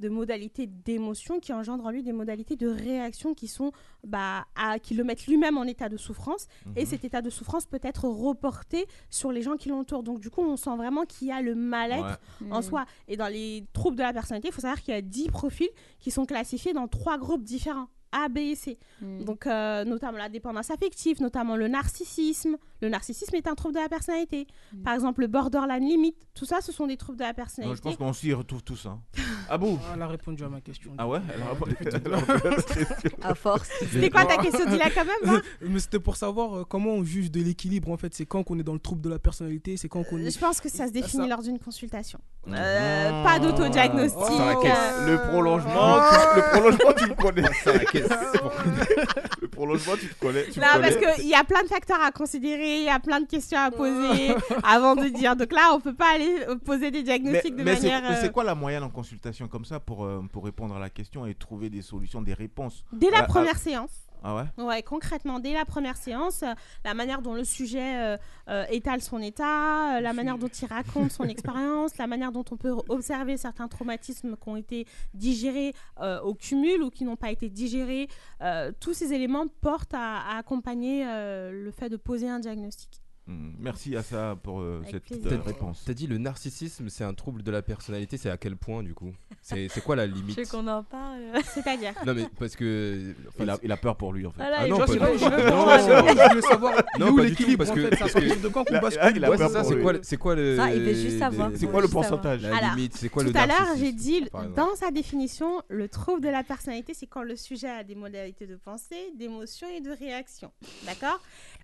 de modalités d'émotion qui engendrent en lui des modalités de réaction qui sont bah, à- qui le mettent lui-même en état de souffrance et Mhm. cet état de souffrance peut être reporté sur les gens qui l'entourent. Donc du coup, on sent vraiment qu'il y a le mal-être Ouais. en Mm. soi. Et dans les troubles de la personnalité, il faut savoir qu'il y a 10 profils qui sont classifiés dans trois groupes différents. A, B et C. Mm. Donc, euh, notamment la dépendance affective, notamment le narcissisme. Le narcissisme est un trouble de la personnalité. Mm. Par exemple, le borderline limite. Tout ça, ce sont des troubles de la Non, personnalité. je pense qu'on s'y retrouve tous. hein. Ah bon Elle a répondu à ma question. Ah ouais Elle a répondu- à (laughs) cette question. À force. C'était quoi ta question Dis-la quand même. hein. (laughs) Mais c'était pour savoir euh, comment on juge de l'équilibre en fait. C'est quand qu'on est dans le trouble de la personnalité, c'est quand qu'on est. Je pense que ça se définit Ça. lors d'une consultation. Euh, pas d'autodiagnostic. Oh, euh, Le prolongement, tu, le prolongement, tu le connais. (laughs) Le prolongement, tu te connais. Tu Non, parce connais. qu'il y a plein de facteurs à considérer, il y a plein de questions à poser (laughs) (laughs) avant de dire. Donc là, on peut pas aller euh, poser des Mais, diagnostics de mais manière. mais c'est euh, quoi la moyenne en consultation comme ça pour, euh, pour répondre à la question et trouver des solutions, des réponses? Dès la ah, première séance. Ah ouais? Ouais, concrètement, dès la première séance, euh, la manière dont le sujet euh, euh, étale son état, la manière dont il raconte son (laughs) expérience, la manière dont on peut observer certains traumatismes qui ont été digérés euh, au cumul ou qui n'ont pas été digérés, euh, tous ces éléments portent à, à accompagner euh, le fait de poser un diagnostic. Hmm, Merci à ça pour euh, cette plaisir. euh, réponse. T'as dit le narcissisme, c'est un trouble de la personnalité, c'est à quel point du coup? C'est c'est quoi la Je limite veux qu'on en parle. C'est-à-dire? Non mais parce que. Il a, il a peur pour lui en fait. Voilà, Ah il non, pas veut Non. Je veux savoir Non, où pas l'équilibre parce en que- fait. Ça parce sort que- de quand qu'on (laughs) là, il a Ouais, peur c'est ça, pour quoi, le- c'est quoi le. C'est quoi pourcentage La limite, c'est quoi Tout à l'heure, j'ai dit, dans sa définition, le trouble de la personnalité, c'est quand le sujet a des modalités de pensée, d'émotion et de réaction. D'accord?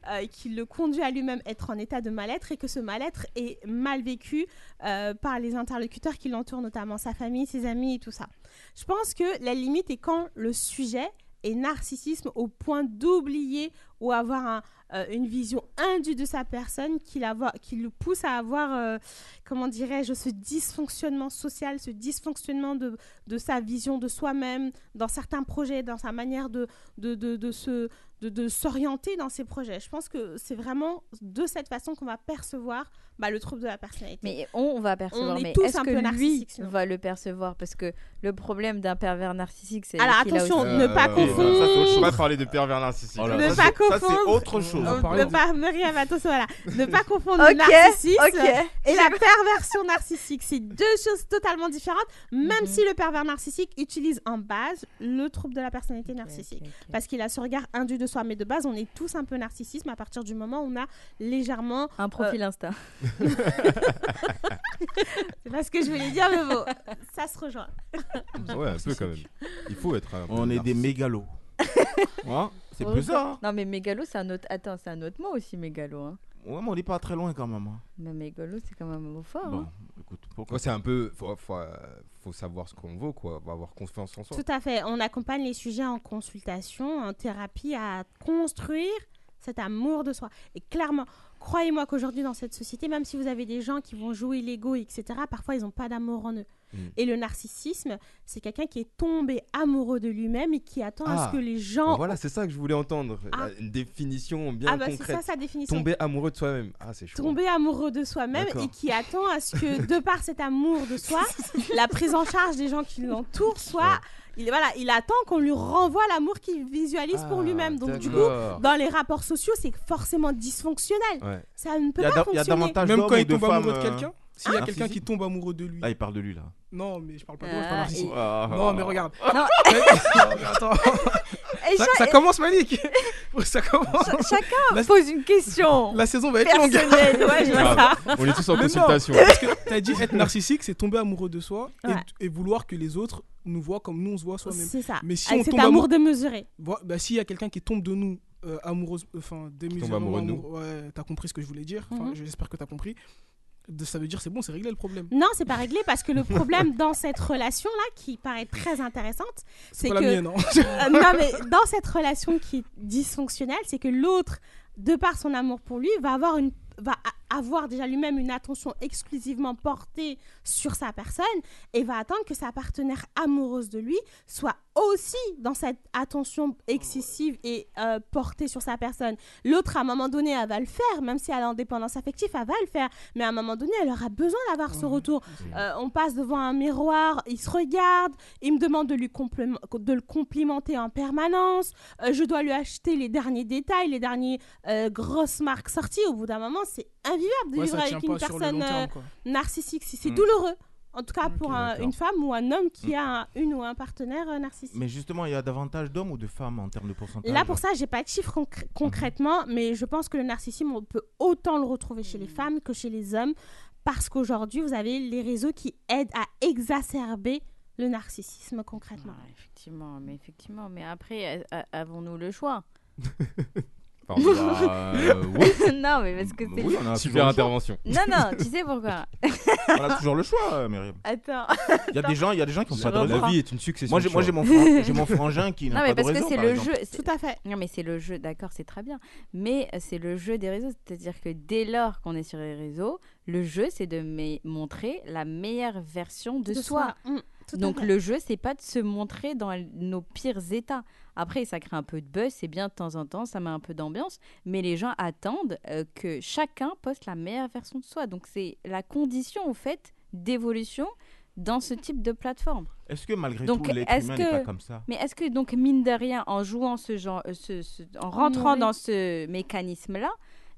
Euh, Qui le conduit à lui-même être en état de mal-être et que ce mal-être est mal vécu euh, par les interlocuteurs qui l'entourent, notamment sa famille, ses amis et tout ça. Je pense que la limite est quand le sujet est narcissisme au point d'oublier ou avoir euh, une vision indue de sa personne qui, qui le pousse à avoir, comment dirais-je, ce dysfonctionnement social, ce dysfonctionnement de, de sa vision de soi-même, dans certains projets, dans sa manière de, de, de se de, de s'orienter dans ses projets. Je pense que c'est vraiment de cette façon qu'on va percevoir bah, le trouble de la personnalité. Mais on va percevoir. On est mais tous est-ce un que peu lui va le percevoir? Parce que le problème d'un pervers narcissique, c'est Alors attention, ne pas Euh, confondre. ça, pas parler de pervers narcissique. Oh Ne pas c'est- ça, c'est confondre. autre chose. Euh, parler ne pas attention voilà ne pas (laughs) confondre le narcissisme et la perversion narcissique c'est deux choses totalement différentes même Mhm. si le pervers narcissique utilise en base le trouble de la personnalité narcissique parce qu'il a ce regard indu de soi mais de base on est tous un peu narcissisme à partir du moment où on a légèrement Un profil Insta. (laughs) (laughs) c'est pas ce que je voulais dire mais bon ça se rejoint Ouais, un peu quand même. Il faut être un On est des mégalos. (laughs) Hein c'est Oh, plus ça- hein. Non, mais mégalo, c'est un autre. Attends, c'est un autre mot aussi, mégalo. Hein. Ouais, mais on n'est pas très loin quand même. hein. Mais mégalo, c'est quand même un mot fort. Bon, hein. écoute, pourquoi Ouais, c'est un peu. Faut, faut, euh, faut savoir ce qu'on vaut, quoi. Faut avoir confiance en soi. Tout à fait. On accompagne les sujets en consultation, en thérapie, à construire cet amour de soi. Et clairement, croyez-moi qu'aujourd'hui, dans cette société, même si vous avez des gens qui vont jouer l'ego, etc., parfois, ils n'ont pas d'amour en eux. Mm. Et le narcissisme, c'est quelqu'un qui est tombé amoureux de lui-même et qui attend à Ah, ce que les Bah gens... Voilà, c'est ça que je voulais entendre. Ah. Une définition bien ah bah c'est ça sa définition. Tomber amoureux de soi-même. Ah, c'est chaud. Tomber amoureux de soi-même et qui attend à ce que, (laughs) de par cet amour de soi, (laughs) la prise en charge des gens qui l'entourent soit... Il, voilà, il attend qu'on lui renvoie l'amour qu'il visualise pour Ah, lui-même. Donc du coup, dans les rapports sociaux, c'est forcément dysfonctionnel. Ouais. Ça ne peut Il y a pas da- il y a fonctionner. davantage Même d'hommes quand il de tombe femmes. amoureux de euh, quelqu'un, s'il y a quelqu'un narcissiques. qui tombe amoureux de lui. Là, il parle de lui là. Non, mais je parle pas de moi, je Ah, parle narcissique. et- Ah, Non, mais regarde. Non. Non, (laughs) mais attends. Ça, commence, Malik. (laughs) ça commence. cha- chacun La- pose une question. La saison va être longue. personnelle. Ouais, je vois ça. On est tous en Mais non, consultation. Parce que t'as dit être narcissique, c'est tomber amoureux de soi et- Ouais. et, vouloir que les autres nous voient comme nous on se voit soi-même. C'est ça. Mais si Avec on cet tombe amour amoureux, démesuré. Voilà, bah, s'il y a quelqu'un qui tombe de nous euh, amoureuse, enfin démesurément amoureux de nous. amoureux- ouais, t'as compris ce que je voulais dire. Enfin, Mhm. j'espère que t'as compris. Ça veut dire c'est bon, c'est réglé le problème. Non, c'est pas réglé parce que le (laughs) problème dans cette relation-là, qui paraît très intéressante, c'est que la mienne, non Euh, non, (laughs) mais dans cette relation qui est dysfonctionnelle, c'est que l'autre, de par son amour pour lui, va avoir une va avoir déjà lui-même une attention exclusivement portée sur sa personne et va attendre que sa partenaire amoureuse de lui soit aussi dans cette attention excessive et euh, portée sur sa personne. L'autre, à un moment donné, elle va le faire, même si elle est en dépendance affective, elle va le faire. Mais à un moment donné, elle aura besoin d'avoir ce retour. Euh, on passe devant un miroir, il se regarde, il me demande de, lui de le complimenter en permanence. Euh, je dois lui acheter les derniers détails, les dernières grosses marques sorties. Au bout d'un moment, c'est invivable de Ouais, vivre avec une personne terme, euh, narcissique. C'est c'est Mm. douloureux. En tout cas, pour un- une femme ou un homme qui a un- une ou un partenaire euh, narcissique. Mais justement, il y a davantage d'hommes ou de femmes en termes de pourcentage Là, pour ça, j'ai pas de chiffres concr- concrètement, mais je pense que le narcissisme, on peut autant le retrouver chez les femmes que chez les hommes, parce qu'aujourd'hui, vous avez les réseaux qui aident à exacerber le narcissisme concrètement effectivement, mais effectivement, mais après, a- a- avons-nous le choix? (laughs) Pardon, bah, euh, oui. (laughs) Non, mais parce que c'est. Oui, on a toujours Super le choix. intervention. Non, non, tu sais pourquoi (laughs) On a toujours le choix, euh, Myriam. Attends. Il y a des gens, il y a des gens qui ont pas de reprends. réseau. La vie est une succession. Moi, de j'ai, moi, choix. j'ai mon, fran- j'ai mon (laughs) frangin qui n'a Non, pas mais de parce que c'est par le exemple. jeu. c'est- tout à fait Non, mais c'est le jeu, d'accord, c'est très bien. Mais euh, c'est le jeu des réseaux. C'est-à-dire que dès lors qu'on est sur les réseaux, le jeu, c'est de me- montrer la meilleure version de, soi. Mm, Donc fait. le jeu, c'est pas de se montrer dans nos pires états. Après, ça crée un peu de buzz, c'est bien de temps en temps, ça met un peu d'ambiance, mais les gens attendent euh, que chacun poste la meilleure version de soi. Donc c'est la condition, au fait, d'évolution dans ce type de plateforme. Est-ce que malgré Donc, tout, l'être est-ce humain que- n'est pas comme ça? Mais est-ce que donc mine de rien, en jouant ce genre, euh, ce- ce- en rentrant dans ce mécanisme-là,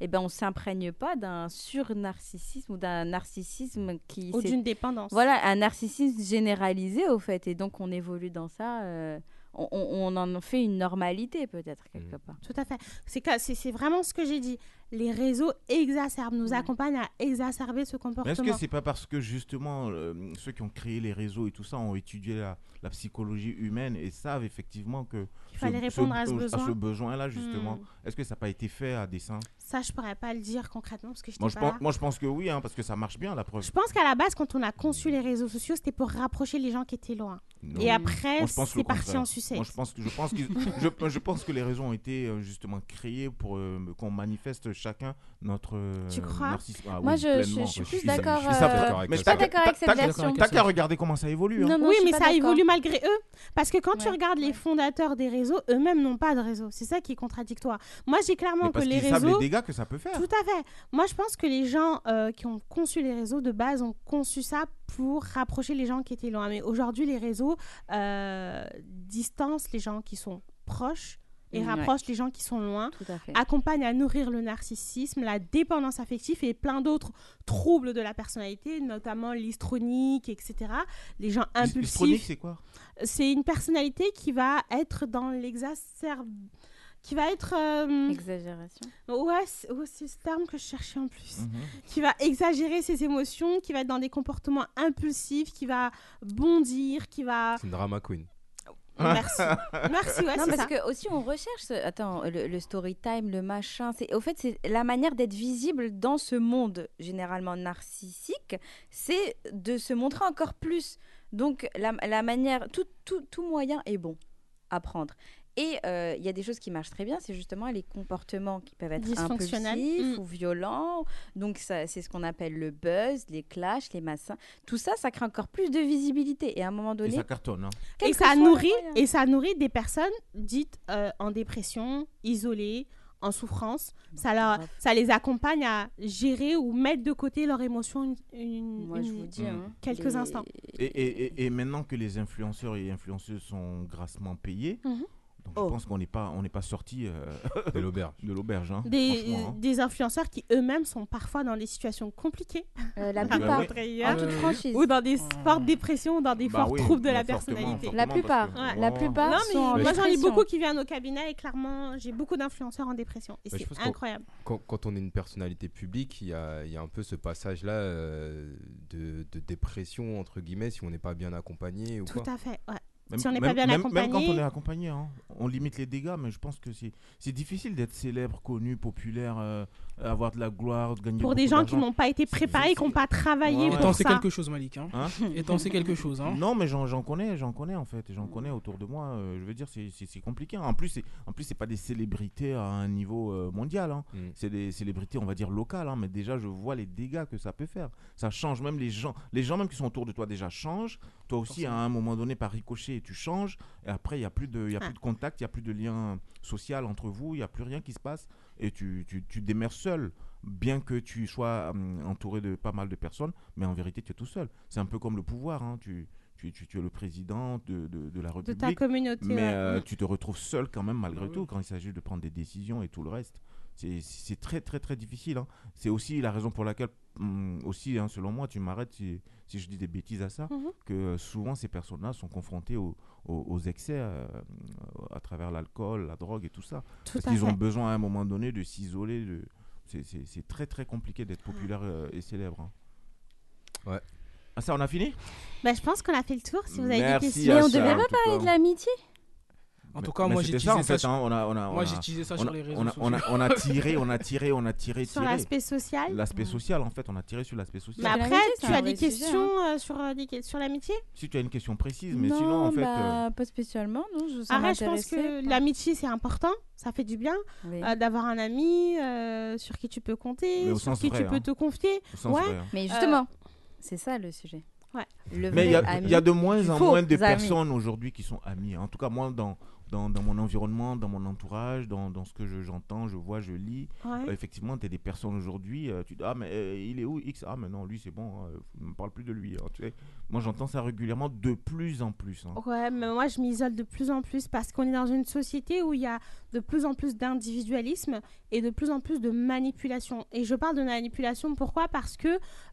eh ben on s'imprègne pas d'un sur-narcissisme ou d'un narcissisme qui ou d'une dépendance voilà un narcissisme généralisé au fait et donc on évolue dans ça. euh, on, en fait une normalité peut-être quelque part. Tout à fait. C'est vraiment ce que j'ai dit. Les réseaux exacerbent, nous Ouais. accompagnent à exacerber ce Mais est-ce comportement. que c'est pas parce que justement euh, ceux qui ont créé les réseaux et tout ça ont étudié la, la psychologie humaine et savent effectivement que Il fallait répondre à ce besoin. besoin-là justement. Hmm. Est-ce que ça n'a pas été fait à dessein? Ça, je pourrais pas le dire concrètement parce que je moi je, pas pense, là. moi je pense que oui, hein, parce que ça marche bien la preuve. Je pense qu'à la base, quand on a conçu les réseaux sociaux, c'était pour rapprocher les gens qui étaient loin. Non. Et après, je c'est parti en sucette. Moi, je pense que je pense, (laughs) je, je que les réseaux ont été euh, justement créés pour euh, qu'on manifeste chacun notre euh, Tu crois? narcissisme. Ah Moi, oui, je- je- je suis plus d'accord, euh, mais ça. t'as- Pas d'accord avec cette version. T'as qu'à regarder comment ça évolue. hein. Non, non, oui, je suis mais ça évolue malgré eux. Parce que quand tu Ouais, regardes les fondateurs des réseaux, eux-mêmes n'ont pas de réseau. C'est ça qui est contradictoire. Moi, j'ai clairement que les qu'ils savent les réseaux. dégâts que ça peut faire. Tout à fait. Moi, je pense que les gens euh, qui ont conçu les réseaux de base ont conçu ça pour rapprocher les gens qui étaient loin. Mais aujourd'hui, les réseaux euh, distancent les gens qui sont proches et Mm, ouais. rapprochent les gens qui sont loin Tout à fait. accompagnent à nourrir le narcissisme, la dépendance affective et plein d'autres troubles de la personnalité, notamment l'histronique, etc. Les gens L'histronique, impulsifs. c'est quoi? C'est une personnalité qui va être dans l'exacerbe qui va être euh, Exagération. ouais c'est ouais, c'est ce terme que je cherchais en plus Mhm. qui va exagérer ses émotions qui va être dans des comportements impulsifs qui va bondir qui va C'est une drama queen. Merci (laughs) merci ouais non, parce ça que aussi on recherche. ce- Attends, le, le story time, le machin. C'est au fait c'est la manière d'être visible dans ce monde généralement narcissique, c'est de se montrer encore plus. Donc la, la manière, tout, tout, tout moyen est bon à prendre. Et euh, il y a des choses qui marchent très bien, c'est justement les comportements qui peuvent être Dysfonctionnels. impulsifs Mm. ou violents. Donc c'est ce qu'on appelle le buzz, les clashs, les massins. Tout ça, ça crée encore plus de visibilité. Et à un moment Et donné, ça cartonne. hein. et ça nourrit et ça nourrit des personnes dites euh, en dépression, isolées, en souffrance. Ça, leur, ça les accompagne à gérer ou mettre de côté leurs émotions une, une- Moi, je une- vous dis, hein, quelques les- instants. Et, et- et- et maintenant que les influenceurs et influenceuses sont grassement payés, Mhm. Donc Oh. je pense qu'on n'est pas, on n'est pas sorti euh, De l'auberge. (laughs) de l'auberge. hein, des, hein. des influenceurs qui eux-mêmes sont parfois dans des situations compliquées Euh, la (laughs) Bah plupart, oui. Meurtrières, en toute franchise. ou dans des fortes dépressions, dans des Bah forts oui, troubles de bah la personnalité. fortement, La plupart, que- Ouais. La Oh. plupart Non, mais sont moi j'en ai beaucoup qui viennent au cabinet et clairement j'ai beaucoup d'influenceurs en dépression et Bah, c'est incroyable. Quand, quand on est une personnalité publique, il y a, il y a un peu ce passage-là euh, de, de dépression, entre guillemets, si on n'est pas bien accompagné ou Tout quoi. à fait. ouais. Même, Si on n'est pas bien même- Même quand accompagné- on est accompagné, hein, on limite les dégâts, mais je pense que c'est difficile d'être célèbre, connu, populaire, euh, avoir de la gloire, de gagner Pour des gens qui n'ont pas été préparés, qui n'ont pas travaillé Ouais, Et ouais. pour t'en sais ça. quelque chose, Malik. Hein. Hein Et t'en sais quelque chose. Hein. Non, mais j'en connais, j'en connais en fait, j'en connais autour de moi. euh, je veux dire, c'est- compliqué. hein. En plus, c'est en plus c'est pas des célébrités à un niveau euh, mondial. hein. Mm. C'est des célébrités, on va dire locales. hein, mais déjà, je vois les dégâts que ça peut faire. Ça change même les gens. Les gens même qui sont autour de toi déjà changent. Toi aussi, à un moment donné, par ricochet, tu changes. Et après, il y a plus de, il y a Ah. plus de contact, il y a plus de lien social entre vous. Il y a plus rien qui se passe. Et tu, tu, tu seul. Bien que tu sois hum, entouré de pas mal de personnes, mais en vérité, tu es tout seul. C'est un peu comme le pouvoir. hein. Tu, tu, tu, tu es le président de, de, de la de République. ta communauté. Mais euh, tu te retrouves seul quand même malgré oui. tout quand il s'agit de prendre des décisions et tout le reste. C'est- C'est très très très difficile. hein. C'est aussi la raison pour laquelle, hum, aussi hein, selon moi, tu m'arrêtes si, si je dis des bêtises à ça, Mhm. que euh, souvent ces personnes-là sont confrontées aux, aux- aux excès euh, à travers l'alcool, la drogue et tout ça. Tout Parce qu'ils ont besoin à un moment donné de s'isoler. De... C'est- très très compliqué d'être populaire euh, et célèbre. hein. Ah, ça, on a fini? Bah, je pense qu'on a fait le tour. Si vous avez Merci des questions. Mais on devait pas parler de l'amitié En Mais- tout cas, moi j'ai utilisé ça en fait. sur- hein, on a, on a, on Moi j'ai utilisé ça on sur a- les réseaux on a, sociaux. on a, on (laughs) a tiré, on a tiré, on a tiré, Sur l'aspect social. L'aspect social, en fait, on a tiré sur l'aspect social. Mais après, tu as des questions euh, sur, euh, que- sur l'amitié? Si tu as une question précise, mais non, sinon, en fait. euh, bah, pas spécialement, non. Je, Arrête, je pense que l'amitié, c'est important. Ça fait du bien Oui. euh, d'avoir un ami euh, sur qui tu peux compter, sur qui vrai, tu peux hein. te confier. au sens Ouais. vrai, hein. Mais justement, c'est ça le sujet. Ouais. Le Mais il y, a- y de moins en moins de personnes aujourd'hui qui sont amies. En tout cas, moi, dans, dans, dans mon environnement, dans mon entourage, dans, dans ce que je- j'entends, je vois, je lis, Ouais. euh, effectivement, tu as des personnes aujourd'hui, euh, tu dis, ah, mais euh, il est où X? Ah, mais non, lui, c'est bon, euh, ne me parle plus de lui. hein, tu sais. Moi, j'entends ça régulièrement de plus en plus. hein. Ouais, mais moi je m'isole de plus en plus parce qu'on est dans une société où il y a de plus en plus d'individualisme et de plus en plus de manipulation. Et je parle de manipulation pourquoi? Parce que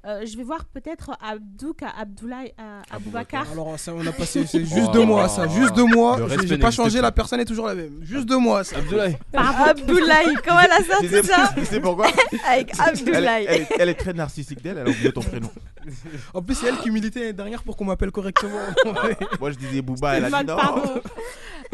euh, je vais voir peut-être Abdouk, Abdoulaye, euh, Aboubacar. Alors ça, on a (laughs) passé c'est juste Oh. deux mois, ça, juste deux mois. J'ai- pas changé, pas. La personne est toujours la même. Juste deux mois, ça. Abdoulaye. Abdoulaye, (laughs) comment elle a Tu sorti sais, ça tu sais pourquoi (laughs) Avec elle, Abdoulaye. elle- elle est très narcissique d'elle, elle a oublié ton prénom. (laughs) En plus, c'est elle qui militait l'année dernière pour qu'on m'appelle correctement. Moi, je disais Booba, elle a dit non.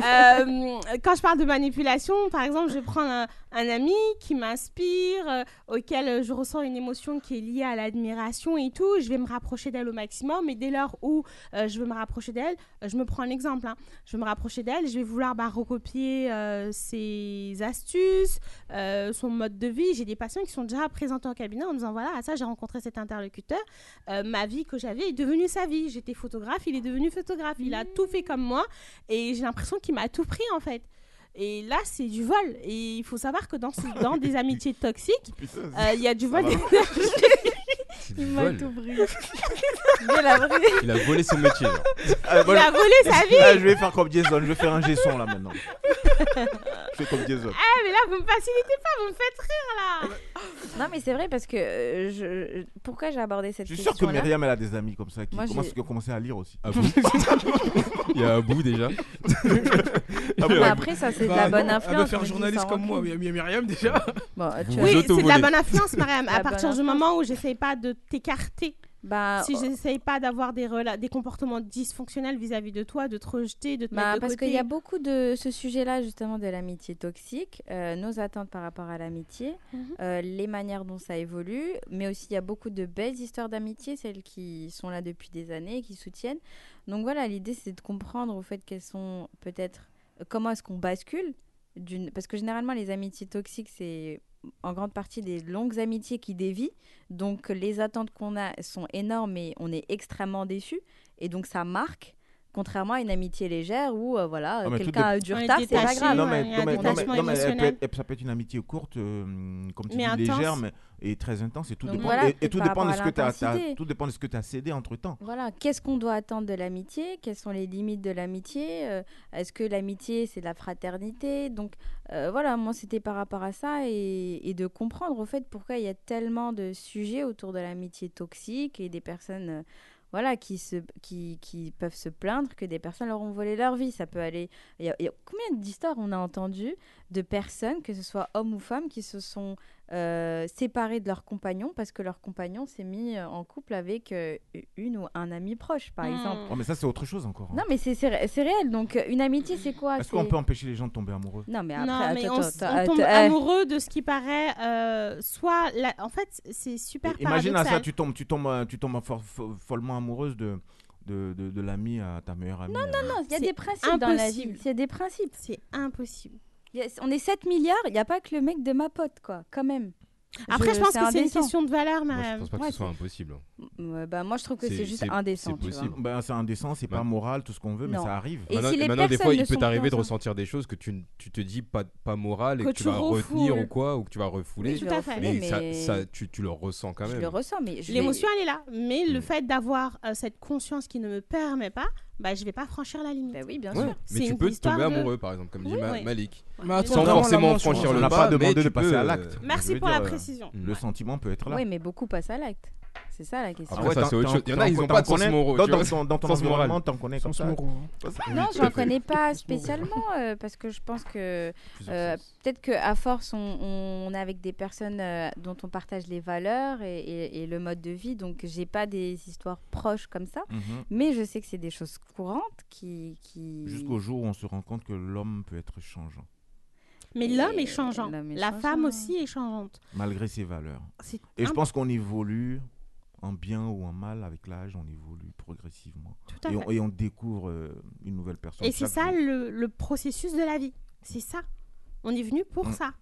Euh, quand je parle de manipulation, par exemple, je prends un, un ami qui m'inspire, euh, auquel je ressens une émotion qui est liée à l'admiration et tout. Je vais me rapprocher d'elle au maximum. Et dès lors où euh, je veux me rapprocher d'elle, je me prends un exemple. hein. Je veux me rapprocher d'elle, je vais vouloir bah, recopier euh, ses astuces, euh, son mode de vie. J'ai des patients qui sont déjà présentés en cabinet en me disant voilà, à ça j'ai rencontré cet interlocuteur. Ma vie que j'avais est devenue sa vie. J'étais photographe, il est devenu photographe. Il a tout fait comme moi et j'ai l'impression qu'il m'a tout pris en fait. Et là, c'est du vol. Et il faut savoir que dans, ce- dans des (laughs) amitiés toxiques, Putain, euh, il y a du vol va. d'énergie. Il m'a vol. tout pris. Il a volé son métier. Ah, Il a volé sa vie. Ah, je vais faire comme Jason, je vais faire un G-son là maintenant. (laughs) je fais comme Jason. Ah, mais là, vous me facilitez pas, vous me faites rire là. (laughs) Non, mais c'est vrai parce que euh, je... pourquoi j'ai abordé cette Je suis sûr que Myriam, elle a des amis comme ça qui, Moi, commencent, j'ai- ont commencé à lire aussi. (laughs) Il y a un bout déjà. (laughs) Mais après, ça, c'est de la Bah, bonne non, influence. Elle veut faire je me dis, journaliste comme moi, mais Myriam déjà. Bon, tu Vous vois, Oui, c'est de la bonne influence, Mariam. À La partir bonne du influence. moment où j'essaye pas de t'écarter, bah, si oh, j'essaye pas d'avoir des, comportements dysfonctionnels vis-à-vis de toi, de te rejeter, de te Bah, mettre de parce qu'il y a beaucoup de ce sujet-là, justement, de l'amitié toxique, euh, nos attentes par rapport à l'amitié, Mhm. euh, les manières dont ça évolue, mais aussi il y a beaucoup de belles histoires d'amitié, celles qui sont là depuis des années, qui soutiennent. Donc voilà, l'idée c'est de comprendre au fait qu'elles sont peut-être. euh, Comment est-ce qu'on bascule d'une... Parce que généralement, les amitiés toxiques, c'est en grande partie des longues amitiés qui dévient. Donc les attentes qu'on a sont énormes et on est extrêmement déçus. Et donc ça marque. Contrairement à une amitié légère où euh, voilà Ah, quelqu'un a eu du retard, c'est pas grave. non, mais, non, mais, non, mais- détachement non, mais elle peut émotionnel. être- ça peut être une amitié courte, euh, comme tu Mais dis, intense. légère, mais et très intense. Et tout, Donc dépend, voilà, et, tout dépend de ce que tu as, tout dépend de ce que tu as cédé entre temps. Voilà, qu'est-ce qu'on doit attendre de l'amitié? Quelles sont les limites de l'amitié? Euh, Est-ce que l'amitié, c'est de la fraternité? Donc euh, voilà, moi, c'était par rapport à ça et, et de comprendre au fait pourquoi il y a tellement de sujets autour de l'amitié toxique et des personnes euh, voilà, qui, se, qui, qui peuvent se plaindre que des personnes leur ont volé leur vie. Ça peut aller... Il y a, il y a combien d'histoires on a entendu de personnes, que ce soit hommes ou femmes, qui se sont euh, séparés de leur compagnon parce que leur compagnon s'est mis euh, en couple avec euh, une ou un ami proche, par Hmm. exemple. Oh, mais ça, c'est autre chose encore. hein. Non, mais c'est c'est ré- c'est réel. Donc, une amitié, c'est quoi? Est-ce qu'on peut empêcher les gens de tomber amoureux? Non, mais après, non, mais attends, on, attends, on tombe amoureux de ce qui paraît euh, soit. la- En fait, c'est super Et Imagine à ça, tu tombes, tu tombes, tu tombes fo- fo- follement amoureuse de, de, de, de l'ami à ta meilleure amie. Non, non, Non, il y a des principes dans la vie. Il y a des principes. C'est impossible. On est 7 milliards, il n'y a pas que le mec de ma pote, quoi, quand même. Après, je, pense que c'est une question de valeur, Moi, je pense pas que Ouais, ce soit impossible. Ouais, bah, moi, je trouve que C'est- juste indécent. c'est possible. Ben, c'est indécent, c'est pas Ouais. moral, tout ce qu'on veut, mais ça arrive. Et maintenant, si les maintenant, des fois, personnes il peut t'arriver de ressentir des choses que tu, ne- tu te dis pas, pas morales et Que que tu tu vas retenir ou quoi, ou que tu vas refouler. Oui, Je tout à fait. mais, mais ça, ça, tu, tu le ressens quand je même. le ressens, mais je L'émotion, elle est là. Mais le Mm. fait d'avoir euh, cette conscience qui ne me permet pas, bah, je vais pas franchir la limite. Bah oui, bien sûr. Mais tu peux histoire tomber amoureux, par exemple, comme dit. Malik. Mais attends, Sans forcément franchir le bas, pas demandé de passer à l'acte. Merci pour la euh, précision. Le sentiment peut être là. Oui, mais beaucoup passent à l'acte. C'est ça la question. Après, ça, t'en- c'est autre chose. Il y en a, ils ont t'en pas de sens moraux, Dans, ton, dans ton Sens moral. environnement, t'en connais comme Sens ça moraux, hein. Non, j'en (laughs) connais pas spécialement euh, parce que je pense que euh, peut-être qu'à force, on, on est avec des personnes euh, dont on partage les valeurs et, et- et le mode de vie. Donc, j'ai pas des histoires proches comme ça, Mhm. mais je sais que c'est des choses courantes qui. qui... Jusqu'au jour où on se rend compte que l'homme peut être changeant, Mais l'homme est changeant. est La changeant. femme aussi est changeante. malgré ses valeurs. Et je pense qu'on évolue en bien ou en mal avec l'âge, on évolue progressivement. Tout à Et fait. on, et on découvre euh, une nouvelle personne. Et c'est ça le, le processus de la vie. C'est ça. On est venu pour Mm. ça.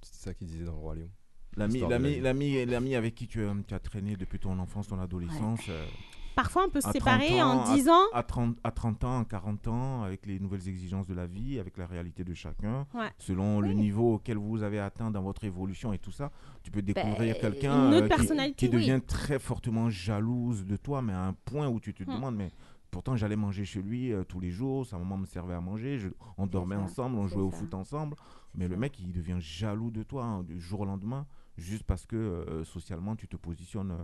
C'est ça qu'il disait dans le Roi Lion. L'ami, avec qui tu as, tu as traîné depuis ton enfance, ton adolescence. euh, Parfois, on peut se à 30 séparer ans, en 10 ans. À 30, à 30 ans, à 40 ans, avec les nouvelles exigences de la vie, avec la réalité de chacun, Ouais. selon le niveau auquel vous avez atteint dans votre évolution et tout ça, tu peux découvrir Ben, quelqu'un euh, qui- oui. devient très fortement jalouse de toi, mais à un point où tu te Hmm. demandes, mais pourtant j'allais manger chez lui euh, tous les jours, sa maman me servait à manger, je- on dormait ça, ensemble, on jouait au foot ensemble, mais le mec il devient jaloux de toi hein, du jour au lendemain. Juste parce que euh, socialement tu te positionnes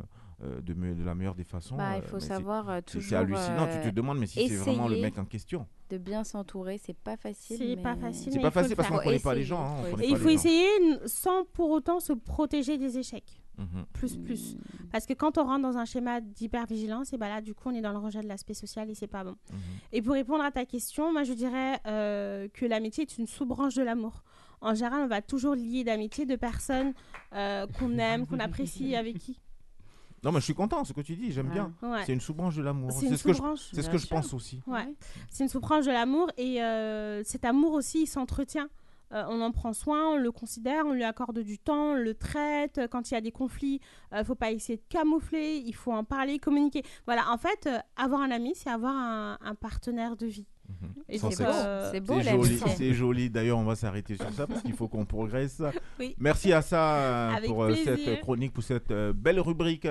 euh, euh, de, me- de la meilleure des façons. Bah, euh, il faut mais c'est- savoir euh, toujours C'est hallucinant, tu te euh, demandes, mais si c'est vraiment le mec en question. de bien s'entourer. C'est pas facile. C'est pas mais- facile. C'est pas il faut facile le parce qu'on ne connaît pas les gens. hein, faut Et pas il faut essayer sans pour autant se protéger des échecs. Mhm. Plus, plus. Parce que quand on rentre dans un schéma d'hypervigilance, et ben là, du coup, on est dans le rejet de l'aspect social et c'est pas bon. Mhm. Et pour répondre à ta question, moi, je dirais euh, que l'amitié est une sous-branche de l'amour. En général, on va toujours lier d'amitié de personnes euh, qu'on aime, qu'on apprécie, avec qui. Non, mais je suis content, ce que tu dis, j'aime Ouais. bien. Ouais. C'est une sous-branche de l'amour. C'est ce que je, sous-branche. c'est ce que je pense aussi. Ouais. C'est une sous-branche de l'amour et euh, cet amour aussi, il s'entretient. Euh, on en prend soin, on le considère, on lui accorde du temps, on le traite. Quand il y a des conflits, il faut pas essayer de camoufler, il faut en parler, communiquer. Voilà, en fait, euh, avoir un ami, c'est avoir un, un partenaire de vie. Mhm. C'est beau C'est joli, c'est joli. D'ailleurs, on va s'arrêter sur ça parce qu'il faut qu'on progresse. (laughs) Oui. Merci à ça euh, Avec pour euh, plaisir. cette chronique, pour cette euh, belle rubrique.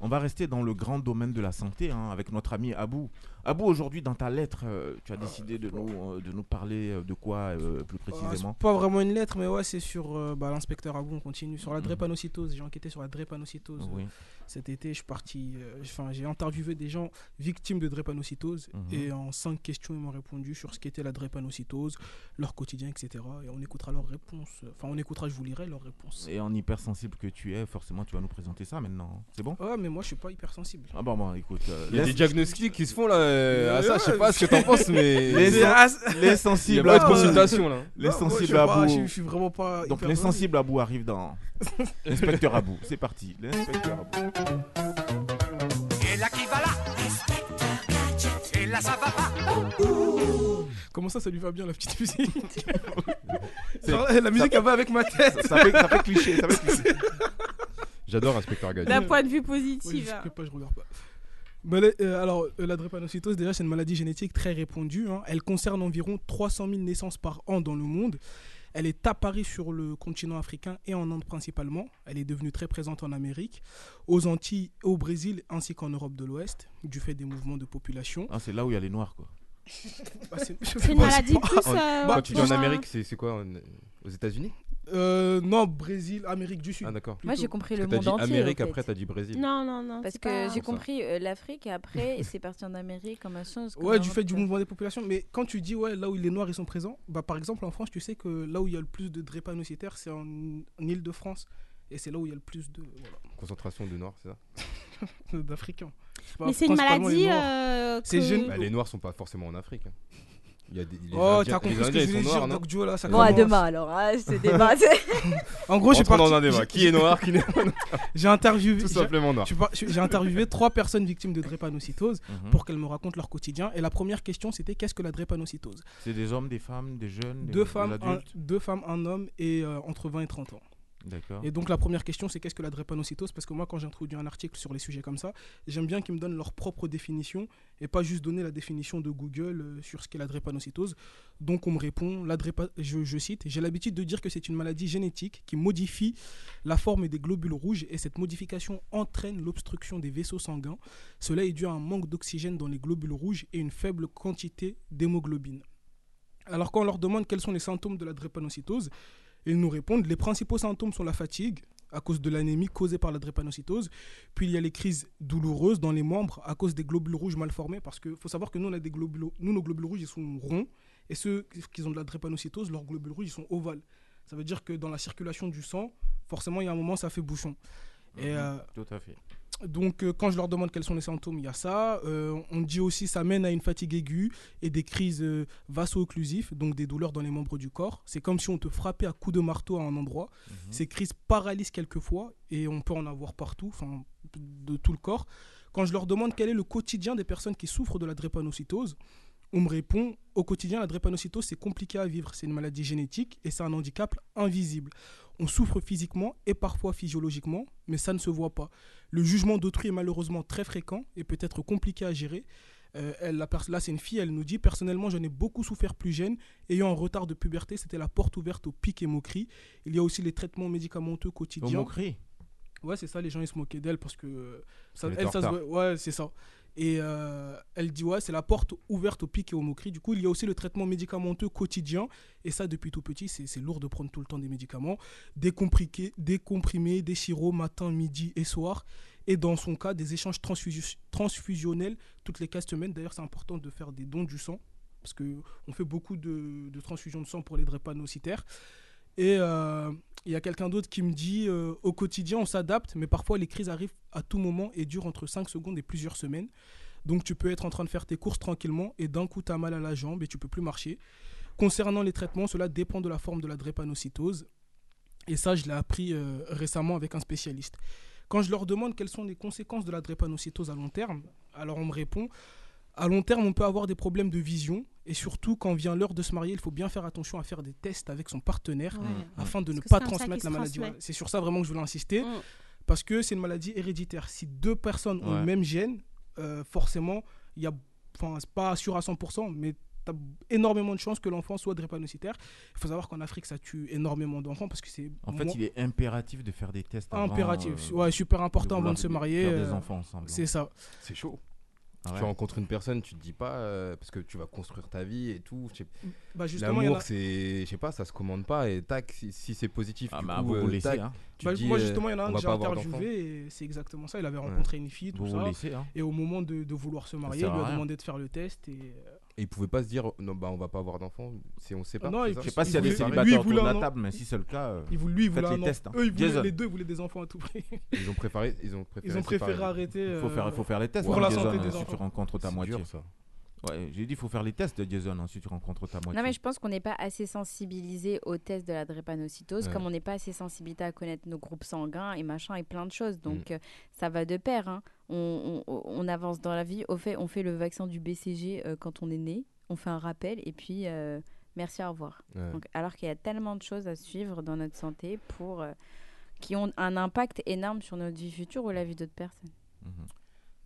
on va rester dans le grand domaine de la santé hein, avec notre ami Abou. Abou, aujourd'hui, dans ta lettre, euh, tu as décidé de nous, euh, de nous parler euh, de quoi euh, plus Ah, précisément pas vraiment une lettre, mais ouais, c'est sur euh, bah, l'inspecteur Abou. On continue sur la Mhm. drépanocytose. J'ai enquêté sur la drépanocytose. Oui. Cet été, je suis parti. euh, Enfin, j'ai interviewé des gens victimes de drépanocytose Mhm. et en cinq questions, ils m'ont répondu sur ce qu'était la drépanocytose, leur quotidien, etc. Et on écoutera leurs réponses. Enfin, on écoutera, je vous lirai leurs réponses. Et en hypersensible que tu es, forcément, tu vas nous présenter ça maintenant. C'est bon? Ouais, mais moi, je suis pas hypersensible. Ah bon, bon, écoute. euh, Il y a des diagnostics qui se font là. Euh, à ça, je sais Ouais, pas ce que t'en penses, mais. Les, C'est- sen- (laughs) les Il y a sensibles pas de à bout. consultation là. Les non, moi, je sensibles suis à bout. Je, je suis vraiment pas. Donc hyper les sensible. sensibles à bout arrivent dans l'inspecteur à bout. C'est parti. L'inspecteur à bout. Et là qui va là? Et là ça va pas? Comment ça, ça lui va bien la petite musique? (laughs) Genre, La musique, elle va avec ma tête. Ça fait, ça fait cliché. Ça fait (laughs) cliché. J'adore Inspecteur Gadget. D'un point de vue Moi, je positif. hein. pas, je regarde pas. Mais les- euh, alors, euh, la drépanocytose, déjà, c'est une maladie génétique très répandue. hein. Elle concerne environ 300 000 naissances par an dans le monde. Elle est apparue sur le continent africain et en Inde principalement. Elle est devenue très présente en Amérique, aux Antilles, au Brésil ainsi qu'en Europe de l'Ouest, du fait des mouvements de population. Ah, c'est là où il y a les noirs, quoi. Bah, c'est une maladie plus. En- euh, Quand tu dis en un- Amérique, c'est c'est quoi en- Aux États-Unis? Euh, non, Brésil, Amérique du Sud. Ah, d'accord. Moi, j'ai compris Parce le t'as monde dit entier. Amérique, au fait. après t'as dit Brésil. Non, non, non. Parce c'est que pas- j'ai compris euh, l'Afrique et après (laughs) c'est parti en Amérique comme un chose. comme Ouais, du fait du mouvement des populations. Mais quand tu dis ouais, là où les Noirs ils sont présents, bah par exemple en France, tu sais que là où il y a le plus de drépanocytaires, c'est en, en Île-de-France. Et c'est là où il y a le plus de voilà, Concentration de Noirs, c'est ça? (laughs) d'Africains. Pas Mais c'est une principalement les maladie. Noirs. euh, C'est que- Bah, Les Noirs sont pas forcément en Afrique. hein. Il y a des, les Oh, t'as compris les ce que je voulais dire, Doc Joe là ça Bon, à demain alors, hein, ce débat. (laughs) En gros, j'ai Rentrons dans parti- un débat. Qui est noir, qui n'est pas noir (laughs) J'ai interviewé. Tout j'ai- simplement noir. interviewé trois personnes victimes de drépanocytose Mhm. pour qu'elles me racontent leur quotidien. Et la première question, c'était qu'est-ce que la drépanocytose? C'est des hommes, des femmes, des jeunes, des, deux des femmes, un, deux femmes, un homme et euh, entre 20 et 30 ans. Et donc la première question, c'est qu'est-ce que la drépanocytose? Parce que moi, quand j'introduis un article sur les sujets comme ça, j'aime bien qu'ils me donnent leur propre définition et pas juste donner la définition de Google euh, sur ce qu'est la drépanocytose. Donc on me répond, la drépa- je cite, j'ai l'habitude de dire que c'est une maladie génétique qui modifie la forme des globules rouges et cette modification entraîne l'obstruction des vaisseaux sanguins. Cela est dû à un manque d'oxygène dans les globules rouges et une faible quantité d'hémoglobine. Alors quand on leur demande quels sont les symptômes de la drépanocytose, ils nous répondent les principaux symptômes sont la fatigue, à cause de l'anémie causée par la drépanocytose. Puis il y a les crises douloureuses dans les membres à cause des globules rouges mal formés. Parce qu'il faut savoir que nous, on a des globules, nous, nos globules rouges, ils sont ronds. Et ceux qui ont de la drépanocytose, leurs globules rouges, ils sont ovales. Ça veut dire que dans la circulation du sang, forcément, il y a un moment, ça fait bouchon. Et, euh, Tout à fait. Donc, euh, quand je leur demande quels sont les symptômes, il y a ça. Euh, on dit aussi ça mène à une fatigue aiguë et des crises euh, vaso-occlusives, donc des douleurs dans les membres du corps. C'est comme si on te frappait à coups de marteau à un endroit. Ces crises paralysent quelquefois et on peut en avoir partout, enfin, de tout le corps. Quand je leur demande quel est le quotidien des personnes qui souffrent de la drépanocytose, on me répond au quotidien, la drépanocytose, c'est compliqué à vivre. C'est une maladie génétique et c'est un handicap invisible. On souffre physiquement et parfois physiologiquement, mais ça ne se voit pas. Le jugement d'autrui est malheureusement très fréquent et peut être compliqué à gérer. Euh, elle, la là, c'est une fille, elle nous dit Personnellement, j'en ai beaucoup souffert plus jeune. Ayant un retard de puberté, c'était la porte ouverte aux pics et moqueries. Il y a aussi les traitements médicamenteux quotidiens. moqueries Ouais, c'est ça, les gens ils se moquaient d'elle parce que. euh, Ça, Elle ça se ouais, c'est ça. Et euh, elle dit, ouais, c'est la porte ouverte aux pics et aux moqueries. Du coup, il y a aussi le traitement médicamenteux quotidien. Et ça, depuis tout petit, c'est lourd de prendre tout le temps des médicaments. Des, des comprimés, des sirops matin, midi et soir. Et dans son cas, des échanges transfusi- transfusionnels toutes les 4 semaines. D'ailleurs, c'est important de faire des dons du sang. Parce qu'on fait beaucoup de, de transfusions de sang pour les drépanocytaires. Et euh, il y a quelqu'un d'autre qui me dit euh, au quotidien, on s'adapte, mais parfois les crises arrivent à tout moment et durent entre 5 secondes et plusieurs semaines. Donc tu peux être en train de faire tes courses tranquillement et d'un coup tu as mal à la jambe et tu peux plus marcher. Concernant les traitements, cela dépend de la forme de la drépanocytose. Et ça, je l'ai appris euh, récemment avec un spécialiste. Quand je leur demande quelles sont les conséquences de la drépanocytose à long terme, alors on me répond à long terme, on peut avoir des problèmes de vision. Et surtout, quand vient l'heure de se marier, il faut bien faire attention à faire des tests avec son partenaire Ouais. afin de Parce ne pas transmettre la maladie. transmet. C'est sur ça vraiment que je voulais insister. Mm. Parce que c'est une maladie héréditaire. Si deux personnes ont le même gène, euh, forcément, il y a, enfin, c'est pas sûr à 100%, mais tu as énormément de chances que l'enfant soit drépanocytaire. Il faut savoir qu'en Afrique, ça tue énormément d'enfants parce que c'est. En fait, moins- il est impératif de faire des tests. avant, impératif. euh, ouais, super important avant de se marier. Faire des euh, enfants ensemble. C'est ça. C'est chaud. Ah ouais. Tu rencontres une personne, tu te dis pas euh, parce que tu vas construire ta vie et tout. je sais- Bah, a- L'amour, c'est, je sais pas, ça se commande pas et tac, si, si c'est positif, Ah, du bah, coup, euh, laissez, tac, hein. tu Bah, dis, moi euh, justement, il y en a un que j'ai interviewé et c'est exactement ça. Il avait Ouais. rencontré une fille, tout Vous vous ça. laissez, hein. Et au moment de, de vouloir se marier, il lui a demandé de faire le test et. Euh, Et il pouvait pas se dire, non, bah on va pas avoir d'enfant si on sait pas. Non, c'est Je sais pas Il s'il y a des célibataires lui, autour de la table, mais si c'est le cas, euh, Il voulait, lui, il faites voulait les tests. hein. Ils voulaient- les deux voulaient des enfants à tout prix. Ils ont préféré, ils ont préféré. Ils ont préféré arrêter. Il faut faire, euh, faut faire les tests. pour hein, la Jason, santé hein, des si tu enfants. rencontres ta C'est moitié. dur, ça. Ouais, j'ai dit, il faut faire les tests, Jason, hein, si tu rencontres ta moitié. Non, mais je pense qu'on n'est pas assez sensibilisé au test de la drépanocytose, Ouais. comme on n'est pas assez sensibilisé à connaître nos groupes sanguins et machin et plein de choses. Donc, Mm. euh, ça va de pair. hein. On, on- on avance dans la vie. Au fait, on fait le vaccin du BCG euh, quand on est né. On fait un rappel et puis euh, merci, au revoir. Ouais. Donc, alors qu'il y a tellement de choses à suivre dans notre santé pour, qui ont un impact énorme sur notre vie future ou la vie d'autres personnes. Mhm.